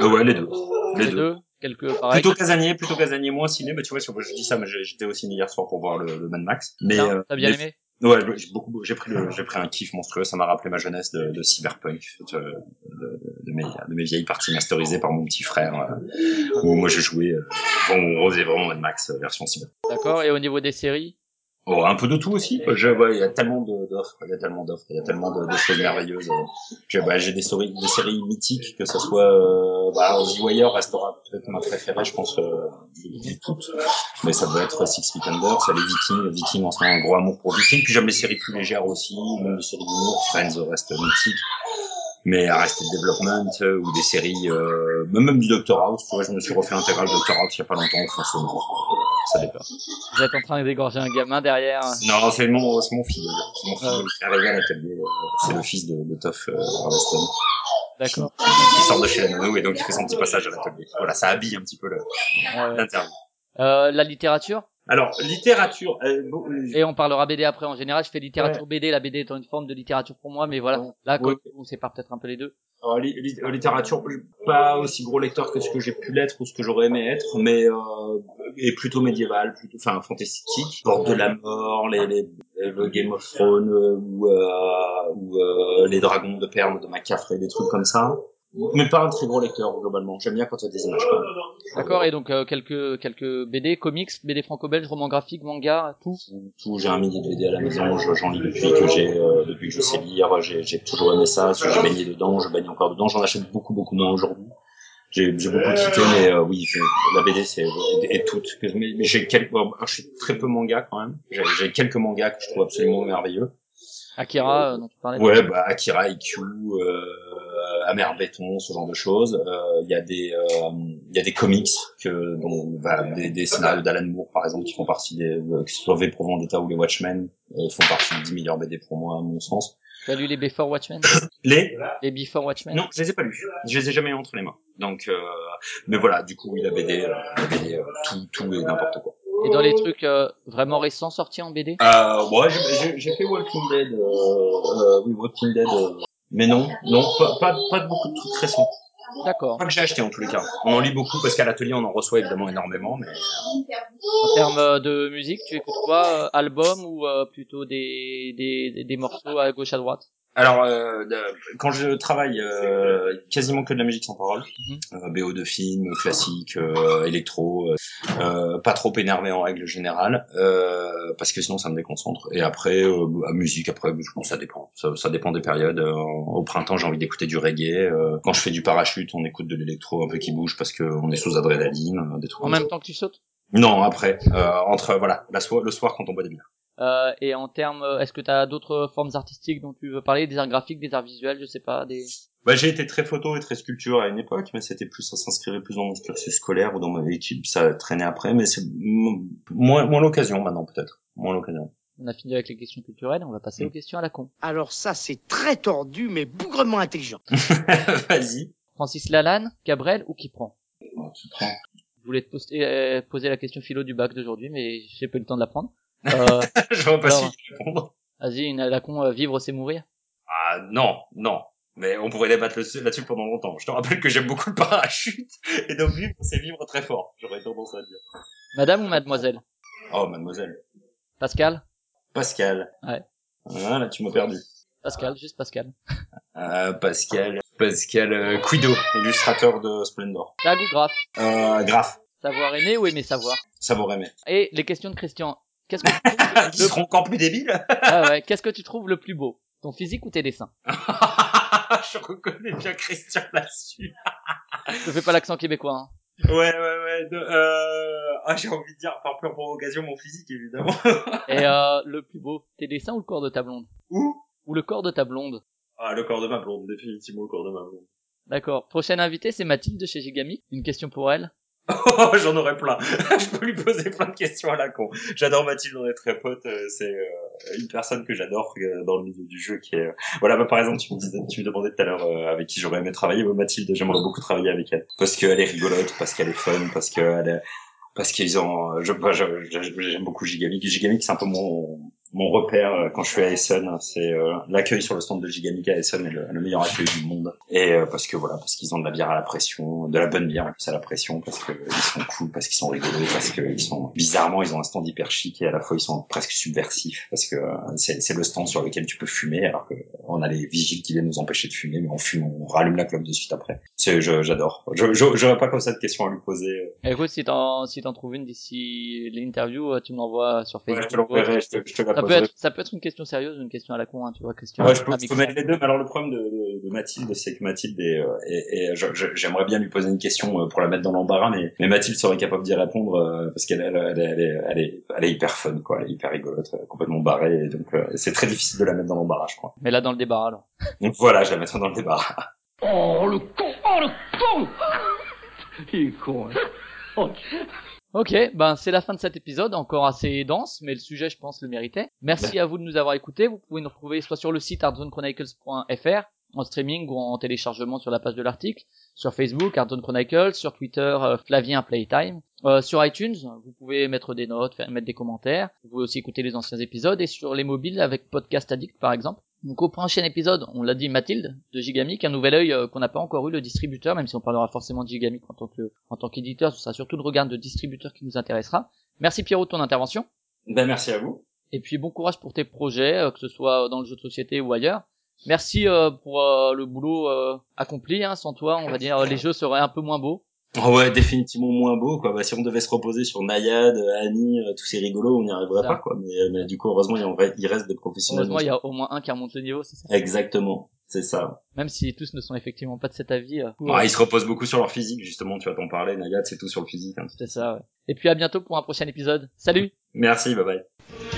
Euh, ouais, les deux. Les, Les deux. deux Quelques pareil Plutôt casanier, plutôt casanier, moins ciné. Mais tu vois, je dis ça, mais j'étais au ciné hier soir pour voir le, le Mad Max. Mais Non, euh, T'as bien mais- aimé? Ouais, j'ai beaucoup, j'ai pris, j'ai pris un kiff monstrueux. Ça m'a rappelé ma jeunesse de, de cyberpunk, de, de, de mes, de mes vieilles parties masterisées par mon petit frère, euh, où moi j'ai joué. Euh, bon, on faisait vraiment Mad Max euh, version cyber. D'accord. Et au niveau des séries? Oh, un peu de tout aussi. quoi. Je, ouais, il y a tellement d'offres, il y a tellement d'offres, il y a tellement de, de choses merveilleuses. J'ai, bah, des séries, des séries mythiques, que ce soit, euh, bah, The Wire restera peut-être ma préférée, je pense, euh, de toutes. Mais ça doit être Six Feet Under, ça les Vikings, Vikings en ce moment, un gros amour pour Vikings. Puis j'aime les séries plus légères aussi, même les séries d'humour, Friends reste mythique. Mais Arrested Development, euh, ou des séries, euh, même, du Doctor House, tu vois, je me suis refait l'intégrale Doctor House il y a pas longtemps, sonore. Ça dépend. Vous êtes en train d'égorger un gamin derrière Non, c'est mon, c'est mon fils. C'est mon fils qui est arrivé à l'atelier. euh, C'est le fils de, de Toff euh, D'accord. qui sort de chez la nono et donc il fait son petit passage à l'atelier. Voilà, ça habille un petit peu le- l'interview. Euh, la littérature? Alors, littérature. euh, euh, Et on parlera BD après. En général, je fais littérature BD. La BD étant une forme de littérature pour moi, mais voilà. Là, Ouais. on sépare peut-être un peu les deux. alors, li- li- euh, littérature, pas aussi gros lecteur que ce que j'ai pu l'être ou ce que j'aurais aimé être, mais euh, et plutôt médiéval, plutôt, enfin fantastique, Porte de la mort, les, les, le Game of Thrones euh, ou, euh, ou euh, les dragons de perles de Macafre et des trucs comme ça. Mais pas un très gros lecteur globalement. J'aime bien quand il y a des images. quand même. D'accord. Et donc euh, quelques quelques BD, comics, BD franco-belge, romans graphiques, manga, tout? tout j'ai un millier de BD à la maison je- j'en lis depuis que j'ai euh, depuis que je sais lire j'ai j'ai toujours aimé ça j'ai baigné dedans je baigne encore dedans j'en achète beaucoup beaucoup moins aujourd'hui j'ai beaucoup quitté mais euh, oui la BD c'est et toutes que- mais, mais j'ai quelques je suis très peu manga quand même j'ai quelques mangas que je trouve absolument merveilleux Akira, euh, dont tu parlais. ouais bah Akira IQ euh, Amer Béton ce genre de choses. Euh, il y a des euh, il y a des comics que dont bah, des, des scénarios d'Alan Moore par exemple qui font partie des euh, que ce soit V pour Vendetta ou les Watchmen euh, font partie des 10 meilleurs BD pour moi à mon sens. Tu as lu les Before Watchmen? <coughs> Les? Les Before Watchmen? Non je les ai pas lus. Je les ai jamais entre les mains. Donc euh, mais voilà du coup oui la BD euh, la BD euh, tout tout et n'importe quoi Et dans les trucs euh, vraiment récents sortis en BD Euh, ouais, j'ai- j'ai j'ai fait Walking Dead, euh, euh, oui, Walking Dead, euh, mais non, non, pas, pas, pas de beaucoup de trucs récents. D'accord. Pas que j'ai acheté en tous les cas. On en lit beaucoup parce qu'à l'atelier on en reçoit évidemment énormément, mais En termes euh, de musique, tu écoutes quoi euh, Album ou euh, plutôt des, des, des morceaux à gauche à droite? Alors euh, quand je travaille, euh, quasiment que de la musique sans parole, Mhm. euh, BO de films, classique, euh, électro, pas trop énervé en règle générale, euh, parce que sinon ça me déconcentre. Et après, euh, à musique, après, bon, ça dépend, ça, ça dépend des périodes. Au printemps, j'ai envie d'écouter du reggae. euh, quand je fais du parachute, on écoute de l'électro un peu qui bouge parce que on est sous adrénaline, des trucs. En même temps que tu sautes? Non, après, euh, entre voilà, la so- le soir quand on boit des bières. Euh, et en termes, euh, est-ce que tu as d'autres formes artistiques dont tu veux parler, des arts graphiques, des arts visuels, je sais pas, des. Bah, j'ai été très photo et très sculpture à une époque, mais c'était plus, ça s'inscrivait plus dans mon cursus scolaire ou dans ma équipe, ça traînait après, mais c'est m- moins, moins l'occasion maintenant, peut-être. Moins l'occasion. On a fini avec les questions culturelles, on va passer Mm. aux questions à la con. Alors ça, c'est très tordu, mais bougrement intelligent. <laughs> Vas-y. Francis Lalanne, Cabrel ou qui prend? Oh, tu prends. Je voulais te poster, euh, poser la question philo du bac d'aujourd'hui, mais j'ai pas eu le temps de la prendre. Euh, <laughs> Je vois pas Alors. si répondre. Vas-y, une à la con, euh, vivre c'est mourir? Ah, non, non. Mais on pourrait débattre là-dessus pendant longtemps. Je te rappelle que j'aime beaucoup le parachute, <laughs> et donc vivre, c'est vivre très fort. J'aurais tendance à dire. Madame ou mademoiselle? Oh, mademoiselle. Pascal? Pascal. Ouais. Ah, là, tu m'as perdu. Pascal, juste Pascal. Euh, <laughs> Pascal. Pascal euh, Quido, illustrateur de Splendor. Tag ou graphe Euh, Graph. Savoir aimer ou aimer savoir? Savoir aimer. Et les questions de Christian. Qu'est-ce que tu trouves Qui le... seront encore plus débiles <laughs> Ah ouais, qu'est-ce que tu trouves le plus beau? Ton physique ou tes dessins? <laughs> Je reconnais bien Christian là-dessus. Je fais pas l'accent québécois. Hein. Ouais, ouais, ouais. de- euh... Ah, j'ai envie de dire, par pure provocation, mon physique, évidemment. <laughs> Et euh, le plus beau, tes dessins ou le corps de ta blonde? Où Ou le corps de ta blonde? Ah, le corps de ma blonde, définitivement le corps de ma blonde. D'accord. Prochaine invitée, c'est Mathilde de chez Gigami. Une question pour elle? Oh, j'en aurais plein. <laughs> je peux lui poser plein de questions à la con. J'adore Mathilde, on est très potes. euh, C'est euh, une personne que j'adore euh, dans le milieu du jeu qui est... Voilà, bah, par exemple, tu me, disais, tu me demandais tout à l'heure avec qui j'aurais aimé travailler. Bah, Mathilde, j'aimerais beaucoup travailler avec elle. Parce qu'elle est rigolote, parce qu'elle est fun, parce qu'elle est... Parce qu'ils ont... Bah, je- j'aime beaucoup Gigamic. Gigamic, c'est un peu mon, mon repère euh, quand je suis à Essen. C'est euh, l'accueil sur le stand de Gigamic à Essen est le, le meilleur accueil du monde. Et euh, parce que voilà, parce qu'ils ont de la bière à la pression, de la bonne bière en plus à la pression, parce que ils sont cool, parce qu'ils sont rigolos, parce qu'ils sont bizarrement ils ont un stand hyper chic et à la fois ils sont presque subversifs parce que euh, c'est le stand sur lequel tu peux fumer alors que on a les vigiles qui viennent nous empêcher de fumer mais on fume, on rallume la clope de suite après. C'est j'adore. Je j'aurais pas comme ça de questions à lui poser. Et écoute, si t'en si t'en trouves une d'ici l'interview, euh, tu me l'envoies sur Ouais, Facebook. je te l'enverrai, je te, je te la Ça peut être ça peut être une question sérieuse ou une question à la con, hein, tu vois, question. Ouais, je peux, je peux mettre les deux, mais alors le problème de, de, de Mathilde, c'est que Mathilde est, euh, est- est- je- je- j'aimerais bien lui poser une question euh, pour la mettre dans l'embarras, mais, mais Mathilde serait capable d'y répondre euh, parce qu'elle elle, elle, elle est, elle, est, elle est hyper fun, quoi, elle est hyper rigolote, euh, complètement barrée, et donc euh, c'est très difficile de la mettre dans l'embarras, je crois. Mais là dans le débat alors. <laughs> Donc voilà, je la mettrai dans le débarras. Oh, le con Oh, le con Il est con, hein. Oh, Ok, ben c'est la fin de cet épisode, encore assez dense, mais le sujet je pense le méritait. Merci à vous de nous avoir écoutés. Vous pouvez nous retrouver soit sur le site artzonechronicles.fr en streaming ou en téléchargement sur la page de l'article, sur Facebook Artzone Chronicles, sur Twitter euh, Flavien Playtime, Euh, sur iTunes vous pouvez mettre des notes, faire, mettre des commentaires. Vous pouvez aussi écouter les anciens épisodes et sur les mobiles avec Podcast Addict par exemple. Donc au prochain épisode, on l'a dit Mathilde de Gigamic, un nouvel œil euh, qu'on n'a pas encore eu le distributeur, même si on parlera forcément de Gigamic en tant que en tant qu'éditeur, ce sera surtout le regard de distributeur qui nous intéressera. Merci Pierrot de ton intervention. Ben merci à vous. Et puis bon courage pour tes projets, euh, que ce soit dans le jeu de société ou ailleurs. Merci euh, pour euh, le boulot euh, accompli. Hein. Sans toi, on va dire les jeux seraient un peu moins beaux. Oh ouais, définitivement moins beau, quoi. Bah, si on devait se reposer sur Nayad, Annie, tous ces rigolos, on n'y arriverait Ça. pas, quoi. Mais, mais du coup, heureusement, il, en reste des professionnels. Heureusement, il y a au moins un qui remonte le niveau, c'est ça. Exactement, c'est ça. Même si tous ne sont effectivement pas de cet avis. euh, Ah, ils se reposent beaucoup sur leur physique, justement, tu vas t'en parler, Nayad, c'est tout sur le physique. hein. C'est ça. Ouais. Et puis à bientôt pour un prochain épisode. Salut. Merci, bye bye.